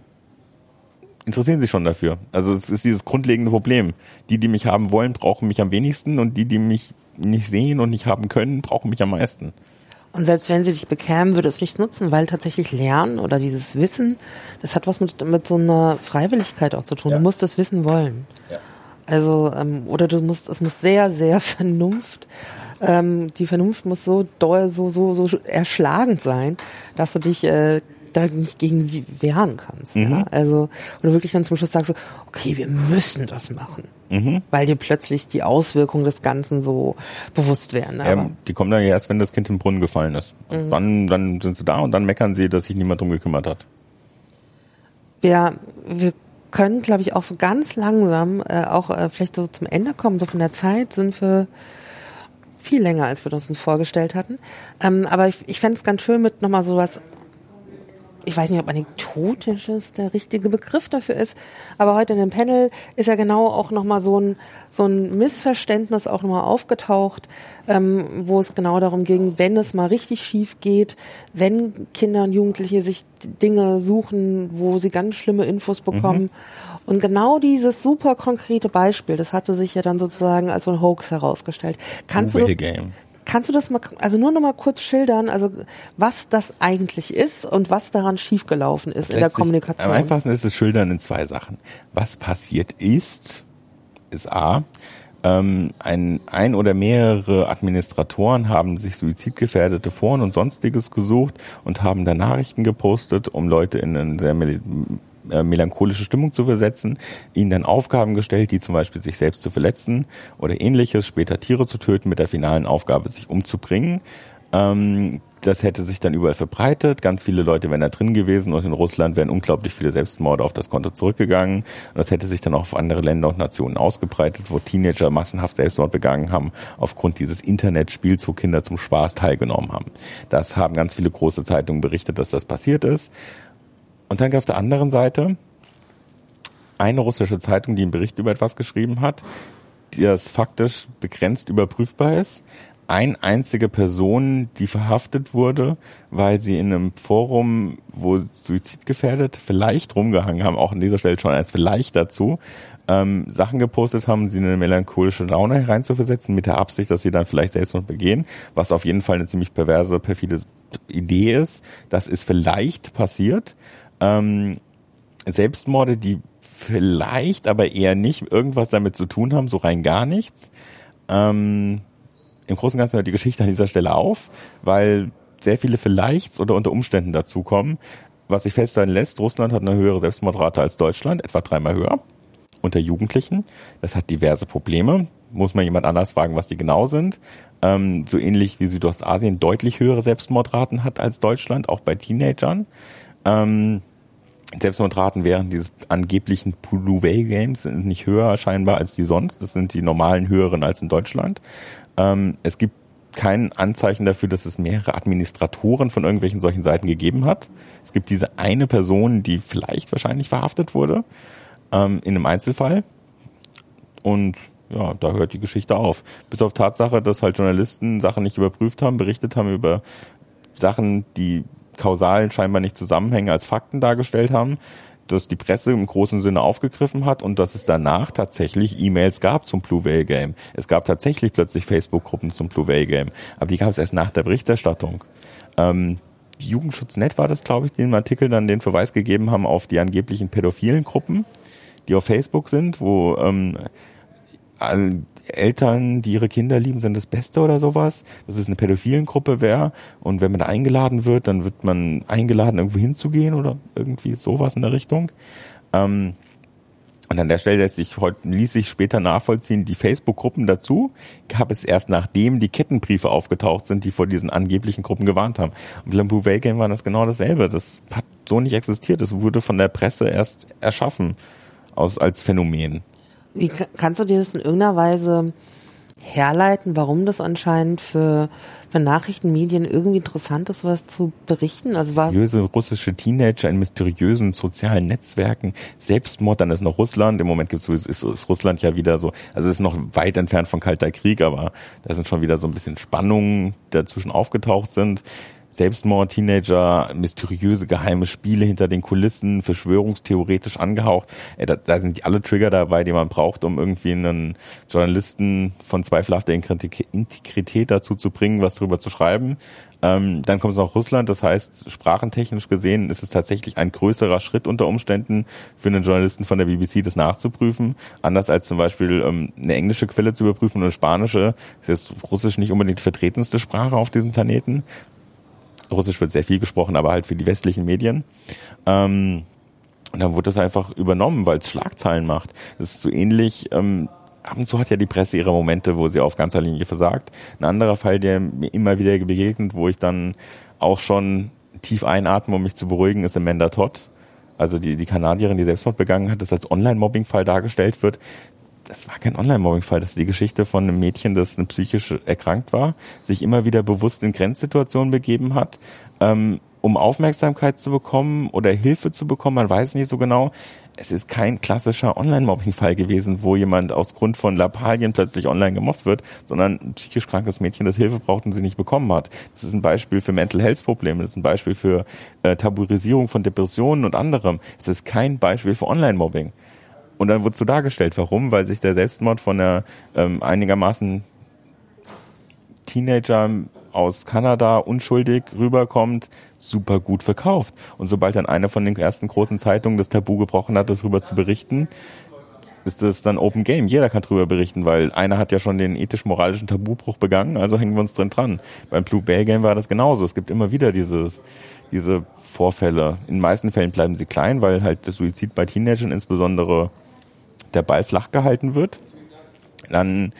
B: interessieren sich schon dafür. Also es ist dieses grundlegende Problem. Die, die mich haben wollen, brauchen mich am wenigsten und die, die mich nicht sehen und nicht haben können, brauchen mich am meisten.
A: Und selbst wenn sie dich bekämen, würde es nichts nutzen, weil tatsächlich Lernen oder dieses Wissen, das hat was mit, mit so einer Freiwilligkeit auch zu tun. Ja. Du musst das Wissen wollen. Ja. Also, ähm, oder du musst, es muss sehr, sehr [laughs] Vernunft, ähm, die Vernunft muss so doll, so, so, so erschlagend sein, dass du dich äh, da nicht gegen wehren kannst. Mhm. Ja? Also, oder wirklich dann zum Schluss sagst, so, okay, wir müssen das machen. Mhm. Weil dir plötzlich die Auswirkungen des Ganzen so bewusst werden.
B: Ja, die kommen dann ja erst, wenn das Kind im Brunnen gefallen ist. Mhm. Dann, dann sind sie da und dann meckern sie, dass sich niemand drum gekümmert hat.
A: Ja, wir können, glaube ich, auch so ganz langsam äh, auch äh, vielleicht so zum Ende kommen. So von der Zeit sind wir viel länger, als wir uns vorgestellt hatten. Ähm, aber ich, ich fände es ganz schön, mit nochmal sowas ich weiß nicht, ob anekdotisches der richtige Begriff dafür ist, aber heute in dem Panel ist ja genau auch nochmal so ein, so ein Missverständnis auch nochmal aufgetaucht, ähm, wo es genau darum ging, wenn es mal richtig schief geht, wenn Kinder und Jugendliche sich Dinge suchen, wo sie ganz schlimme Infos bekommen. Mhm. Und genau dieses super konkrete Beispiel, das hatte sich ja dann sozusagen als so ein Hoax herausgestellt. Kannst du,
B: Game.
A: Kannst du das mal, also nur noch mal kurz schildern, also was das eigentlich ist und was daran schiefgelaufen ist in der Kommunikation?
B: Am einfachsten ist es schildern in zwei Sachen. Was passiert ist, ist A, ähm, ein, ein oder mehrere Administratoren haben sich suizidgefährdete Foren und sonstiges gesucht und haben da Nachrichten gepostet, um Leute in einen sehr äh, melancholische Stimmung zu versetzen, ihnen dann Aufgaben gestellt, die zum Beispiel sich selbst zu verletzen oder ähnliches, später Tiere zu töten mit der finalen Aufgabe, sich umzubringen. Ähm, das hätte sich dann überall verbreitet. Ganz viele Leute wären da drin gewesen und in Russland wären unglaublich viele Selbstmorde auf das Konto zurückgegangen. Und das hätte sich dann auch auf andere Länder und Nationen ausgebreitet, wo Teenager massenhaft Selbstmord begangen haben, aufgrund dieses Internetspiels, wo Kinder zum Spaß teilgenommen haben. Das haben ganz viele große Zeitungen berichtet, dass das passiert ist. Und dann auf der anderen Seite eine russische Zeitung, die einen Bericht über etwas geschrieben hat, das faktisch begrenzt überprüfbar ist, ein einzige Person, die verhaftet wurde, weil sie in einem Forum, wo Suizid gefährdet, vielleicht rumgehangen haben, auch an dieser Stelle schon als vielleicht dazu, ähm, Sachen gepostet haben, sie in eine melancholische Laune hereinzuversetzen, mit der Absicht, dass sie dann vielleicht Selbstmord begehen, was auf jeden Fall eine ziemlich perverse, perfide Idee ist. Das ist vielleicht passiert. Ähm, Selbstmorde, die vielleicht, aber eher nicht irgendwas damit zu tun haben, so rein gar nichts. Ähm, im Großen und Ganzen hört die Geschichte an dieser Stelle auf, weil sehr viele vielleicht oder unter Umständen dazukommen. Was sich feststellen lässt, Russland hat eine höhere Selbstmordrate als Deutschland, etwa dreimal höher unter Jugendlichen. Das hat diverse Probleme. Muss man jemand anders fragen, was die genau sind. Ähm, so ähnlich wie Südostasien deutlich höhere Selbstmordraten hat als Deutschland, auch bei Teenagern. Ähm, Selbstmordraten während dieses angeblichen Puluway Games sind nicht höher scheinbar als die sonst. Das sind die normalen höheren als in Deutschland. Ähm, es gibt kein Anzeichen dafür, dass es mehrere Administratoren von irgendwelchen solchen Seiten gegeben hat. Es gibt diese eine Person, die vielleicht wahrscheinlich verhaftet wurde, ähm, in einem Einzelfall. Und ja, da hört die Geschichte auf. Bis auf Tatsache, dass halt Journalisten Sachen nicht überprüft haben, berichtet haben über Sachen, die kausalen scheinbar nicht zusammenhängen, als Fakten dargestellt haben dass die Presse im großen Sinne aufgegriffen hat und dass es danach tatsächlich E-Mails gab zum Blue Whale Game. Es gab tatsächlich plötzlich Facebook-Gruppen zum Blue Whale Game, aber die gab es erst nach der Berichterstattung. Ähm, Jugendschutznet war das, glaube ich, die im Artikel dann den Verweis gegeben haben auf die angeblichen pädophilen Gruppen, die auf Facebook sind, wo ähm, Eltern, die ihre Kinder lieben, sind das Beste oder sowas, dass es eine pädophilen Gruppe wäre und wenn man da eingeladen wird, dann wird man eingeladen, irgendwo hinzugehen oder irgendwie sowas in der Richtung. Ähm, und an der Stelle lässt sich heute, ließ sich später nachvollziehen, die Facebook-Gruppen dazu gab es erst nachdem die Kettenbriefe aufgetaucht sind, die vor diesen angeblichen Gruppen gewarnt haben. Und beim Whale Game war das genau dasselbe. Das hat so nicht existiert. Das wurde von der Presse erst erschaffen aus, als Phänomen.
A: Wie kannst du dir das in irgendeiner Weise herleiten, warum das anscheinend für, für Nachrichtenmedien irgendwie interessant ist, was zu berichten? Also war
B: Mysteriöse russische Teenager in mysteriösen sozialen Netzwerken, Selbstmord, dann ist noch Russland. Im Moment gibt's, ist, ist Russland ja wieder so, also es ist noch weit entfernt von Kalter Krieg, aber da sind schon wieder so ein bisschen Spannungen dazwischen aufgetaucht sind. Selbstmord, Teenager, mysteriöse geheime Spiele hinter den Kulissen, verschwörungstheoretisch angehaucht. Da, da sind alle Trigger dabei, die man braucht, um irgendwie einen Journalisten von zweifelhafter Integrität dazu zu bringen, was darüber zu schreiben. Ähm, dann kommt es noch Russland, das heißt, sprachentechnisch gesehen ist es tatsächlich ein größerer Schritt unter Umständen für einen Journalisten von der BBC, das nachzuprüfen. Anders als zum Beispiel ähm, eine englische Quelle zu überprüfen oder eine spanische, ist jetzt Russisch nicht unbedingt die vertretendste Sprache auf diesem Planeten. Russisch wird sehr viel gesprochen, aber halt für die westlichen Medien. Ähm, und dann wurde das einfach übernommen, weil es Schlagzeilen macht. Das ist so ähnlich, ähm, ab und zu hat ja die Presse ihre Momente, wo sie auf ganzer Linie versagt. Ein anderer Fall, der mir immer wieder begegnet, wo ich dann auch schon tief einatme, um mich zu beruhigen, ist Amanda Todd. Also die, die Kanadierin, die Selbstmord begangen hat, das als Online-Mobbing-Fall dargestellt wird das war kein Online-Mobbing-Fall, das ist die Geschichte von einem Mädchen, das psychisch erkrankt war, sich immer wieder bewusst in Grenzsituationen begeben hat, ähm, um Aufmerksamkeit zu bekommen oder Hilfe zu bekommen, man weiß nicht so genau. Es ist kein klassischer Online-Mobbing-Fall gewesen, wo jemand aus Grund von Lappalien plötzlich online gemobbt wird, sondern ein psychisch krankes Mädchen, das Hilfe braucht und sie nicht bekommen hat. Das ist ein Beispiel für Mental Health-Probleme, das ist ein Beispiel für äh, Tabuisierung von Depressionen und anderem. Es ist kein Beispiel für Online-Mobbing. Und dann wurde so dargestellt, warum? Weil sich der Selbstmord von der ähm, einigermaßen Teenager aus Kanada unschuldig rüberkommt, super gut verkauft. Und sobald dann eine von den ersten großen Zeitungen das Tabu gebrochen hat, darüber zu berichten, ist das dann Open Game. Jeder kann darüber berichten, weil einer hat ja schon den ethisch-moralischen Tabubruch begangen, also hängen wir uns drin dran. Beim Blue Bay Game war das genauso. Es gibt immer wieder dieses, diese Vorfälle. In den meisten Fällen bleiben sie klein, weil halt der Suizid bei Teenagern insbesondere der Ball flach gehalten wird. Dann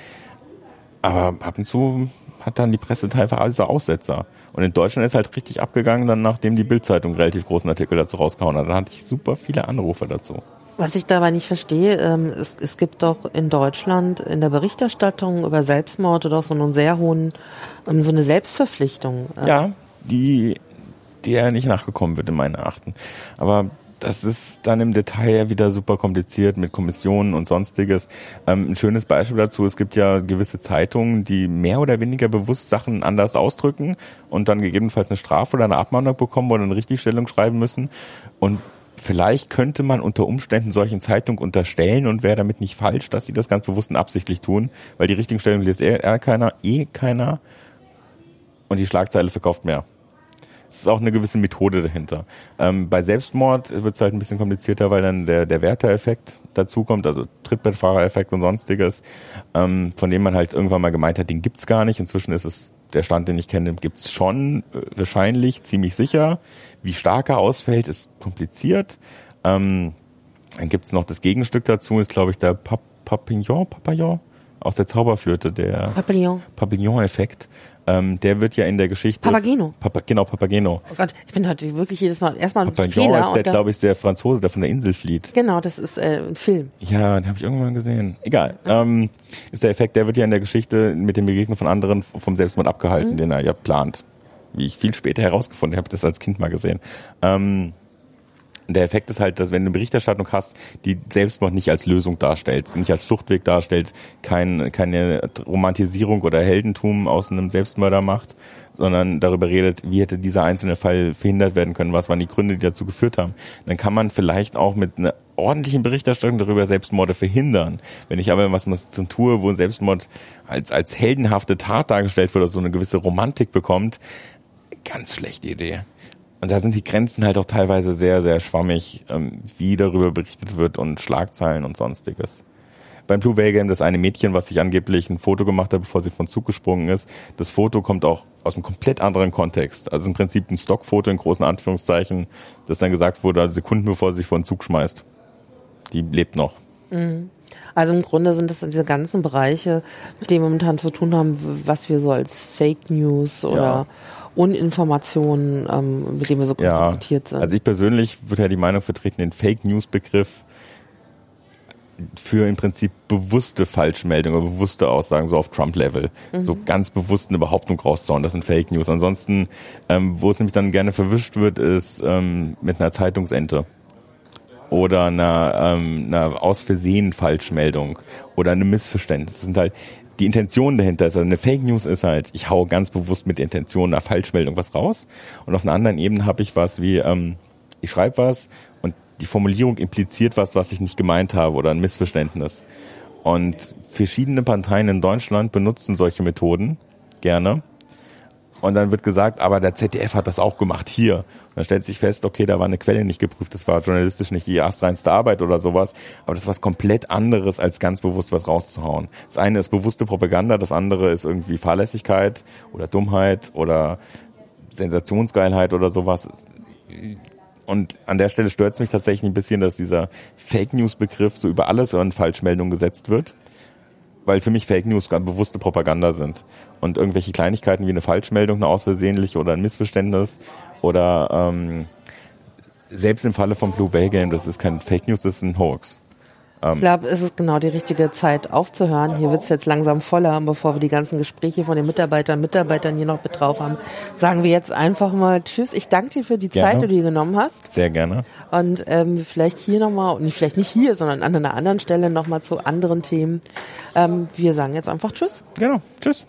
B: aber ab und zu hat dann die Presse teilweise also Aussetzer. Und in Deutschland ist halt richtig abgegangen, dann nachdem die Bildzeitung relativ großen Artikel dazu rausgehauen hat. Dann hatte ich super viele Anrufe dazu.
A: Was ich dabei nicht verstehe, ähm, es, es gibt doch in Deutschland in der Berichterstattung über Selbstmorde doch so einen sehr hohen, ähm, so eine Selbstverpflichtung.
B: Äh. Ja, die, der nicht nachgekommen wird in meinen Achten. Aber das ist dann im Detail wieder super kompliziert mit Kommissionen und sonstiges. Ähm, ein schönes Beispiel dazu, es gibt ja gewisse Zeitungen, die mehr oder weniger bewusst Sachen anders ausdrücken und dann gegebenenfalls eine Strafe oder eine Abmahnung bekommen oder eine Richtigstellung schreiben müssen. Und vielleicht könnte man unter Umständen solchen Zeitungen unterstellen und wäre damit nicht falsch, dass sie das ganz bewusst und absichtlich tun, weil die richtigen Stellung liest eh, eh keiner, eh keiner und die Schlagzeile verkauft mehr. Es ist auch eine gewisse Methode dahinter. Ähm, bei Selbstmord wird es halt ein bisschen komplizierter, weil dann der, der Wärtereffekt dazukommt, also Trittbettfahrereffekt und sonstiges, ähm, von dem man halt irgendwann mal gemeint hat, den gibt's gar nicht. Inzwischen ist es der Stand, den ich kenne, gibt's schon, äh, wahrscheinlich, ziemlich sicher. Wie stark er ausfällt, ist kompliziert. Ähm, dann gibt's noch das Gegenstück dazu, ist glaube ich der Pap Papillon, Papillon aus der Zauberflöte, der
A: Papillon.
B: Papillon-Effekt. Ähm, der wird ja in der Geschichte.
A: Papageno.
B: Papa, genau, Papageno.
A: Oh Gott, ich bin heute wirklich jedes Mal erstmal ein
B: Papageno
A: Fehler.
B: ist der, glaube ich, der Franzose, der von der Insel flieht.
A: Genau, das ist äh, ein Film.
B: Ja, den habe ich irgendwann gesehen. Egal. Ähm, ist der Effekt, der wird ja in der Geschichte mit dem Begegnen von anderen vom Selbstmord abgehalten, mhm. den er ja plant. Wie ich viel später herausgefunden habe, das als Kind mal gesehen. Ähm, der Effekt ist halt, dass wenn du eine Berichterstattung hast, die Selbstmord nicht als Lösung darstellt, nicht als Fluchtweg darstellt, kein, keine Romantisierung oder Heldentum aus einem Selbstmörder macht, sondern darüber redet, wie hätte dieser einzelne Fall verhindert werden können, was waren die Gründe, die dazu geführt haben, dann kann man vielleicht auch mit einer ordentlichen Berichterstattung darüber Selbstmorde verhindern. Wenn ich aber was zum tue, wo ein Selbstmord als, als heldenhafte Tat dargestellt wird oder so eine gewisse Romantik bekommt, ganz schlechte Idee. Und da sind die Grenzen halt auch teilweise sehr, sehr schwammig, ähm, wie darüber berichtet wird und Schlagzeilen und sonstiges. Beim Blue Whale Game, das eine Mädchen, was sich angeblich ein Foto gemacht hat, bevor sie von Zug gesprungen ist, das Foto kommt auch aus einem komplett anderen Kontext. Also im Prinzip ein Stockfoto in großen Anführungszeichen, das dann gesagt wurde, Sekunden bevor sie sich vor den Zug schmeißt. Die lebt noch.
A: Mhm. Also im Grunde sind das diese ganzen Bereiche, mit denen wir momentan zu tun haben, was wir so als Fake News oder ja. Uninformationen, ähm, mit denen wir so konfrontiert
B: ja. sind. Also ich persönlich würde ja die Meinung vertreten, den Fake News Begriff für im Prinzip bewusste Falschmeldungen oder bewusste Aussagen, so auf Trump-Level, mhm. so ganz bewusst eine Behauptung rauszuhauen, das sind Fake News. Ansonsten, ähm, wo es nämlich dann gerne verwischt wird, ist ähm, mit einer Zeitungsente oder einer, ähm, einer aus Versehen Falschmeldung oder einem Missverständnis. Das sind halt die Intention dahinter ist. Also eine Fake News ist halt, ich hau ganz bewusst mit der Intention einer Falschmeldung was raus. Und auf einer anderen Ebene habe ich was wie, ähm, ich schreibe was und die Formulierung impliziert was, was ich nicht gemeint habe oder ein Missverständnis. Und verschiedene Parteien in Deutschland benutzen solche Methoden gerne. Und dann wird gesagt, aber der ZDF hat das auch gemacht hier. Dann stellt sich fest, okay, da war eine Quelle nicht geprüft, das war journalistisch nicht die erstreinste Arbeit oder sowas. Aber das ist was komplett anderes, als ganz bewusst was rauszuhauen. Das eine ist bewusste Propaganda, das andere ist irgendwie Fahrlässigkeit oder Dummheit oder Sensationsgeilheit oder sowas. Und an der Stelle stört es mich tatsächlich ein bisschen, dass dieser Fake News Begriff so über alles an Falschmeldungen gesetzt wird weil für mich Fake News bewusste Propaganda sind. Und irgendwelche Kleinigkeiten wie eine Falschmeldung, eine ausversehentliche oder ein Missverständnis oder ähm, selbst im Falle von Blue Whale Game, das ist kein Fake News, das ist ein Hoax.
A: Ähm, ich glaube, es ist genau die richtige Zeit aufzuhören. Hier wird es jetzt langsam voller, bevor wir die ganzen Gespräche von den Mitarbeitern Mitarbeitern hier noch mit drauf haben. Sagen wir jetzt einfach mal Tschüss. Ich danke dir für die gerne. Zeit, die du dir genommen hast.
B: Sehr gerne.
A: Und ähm, vielleicht hier nochmal, und vielleicht nicht hier, sondern an einer anderen Stelle nochmal zu anderen Themen. Ähm, wir sagen jetzt einfach Tschüss.
B: Genau, Tschüss.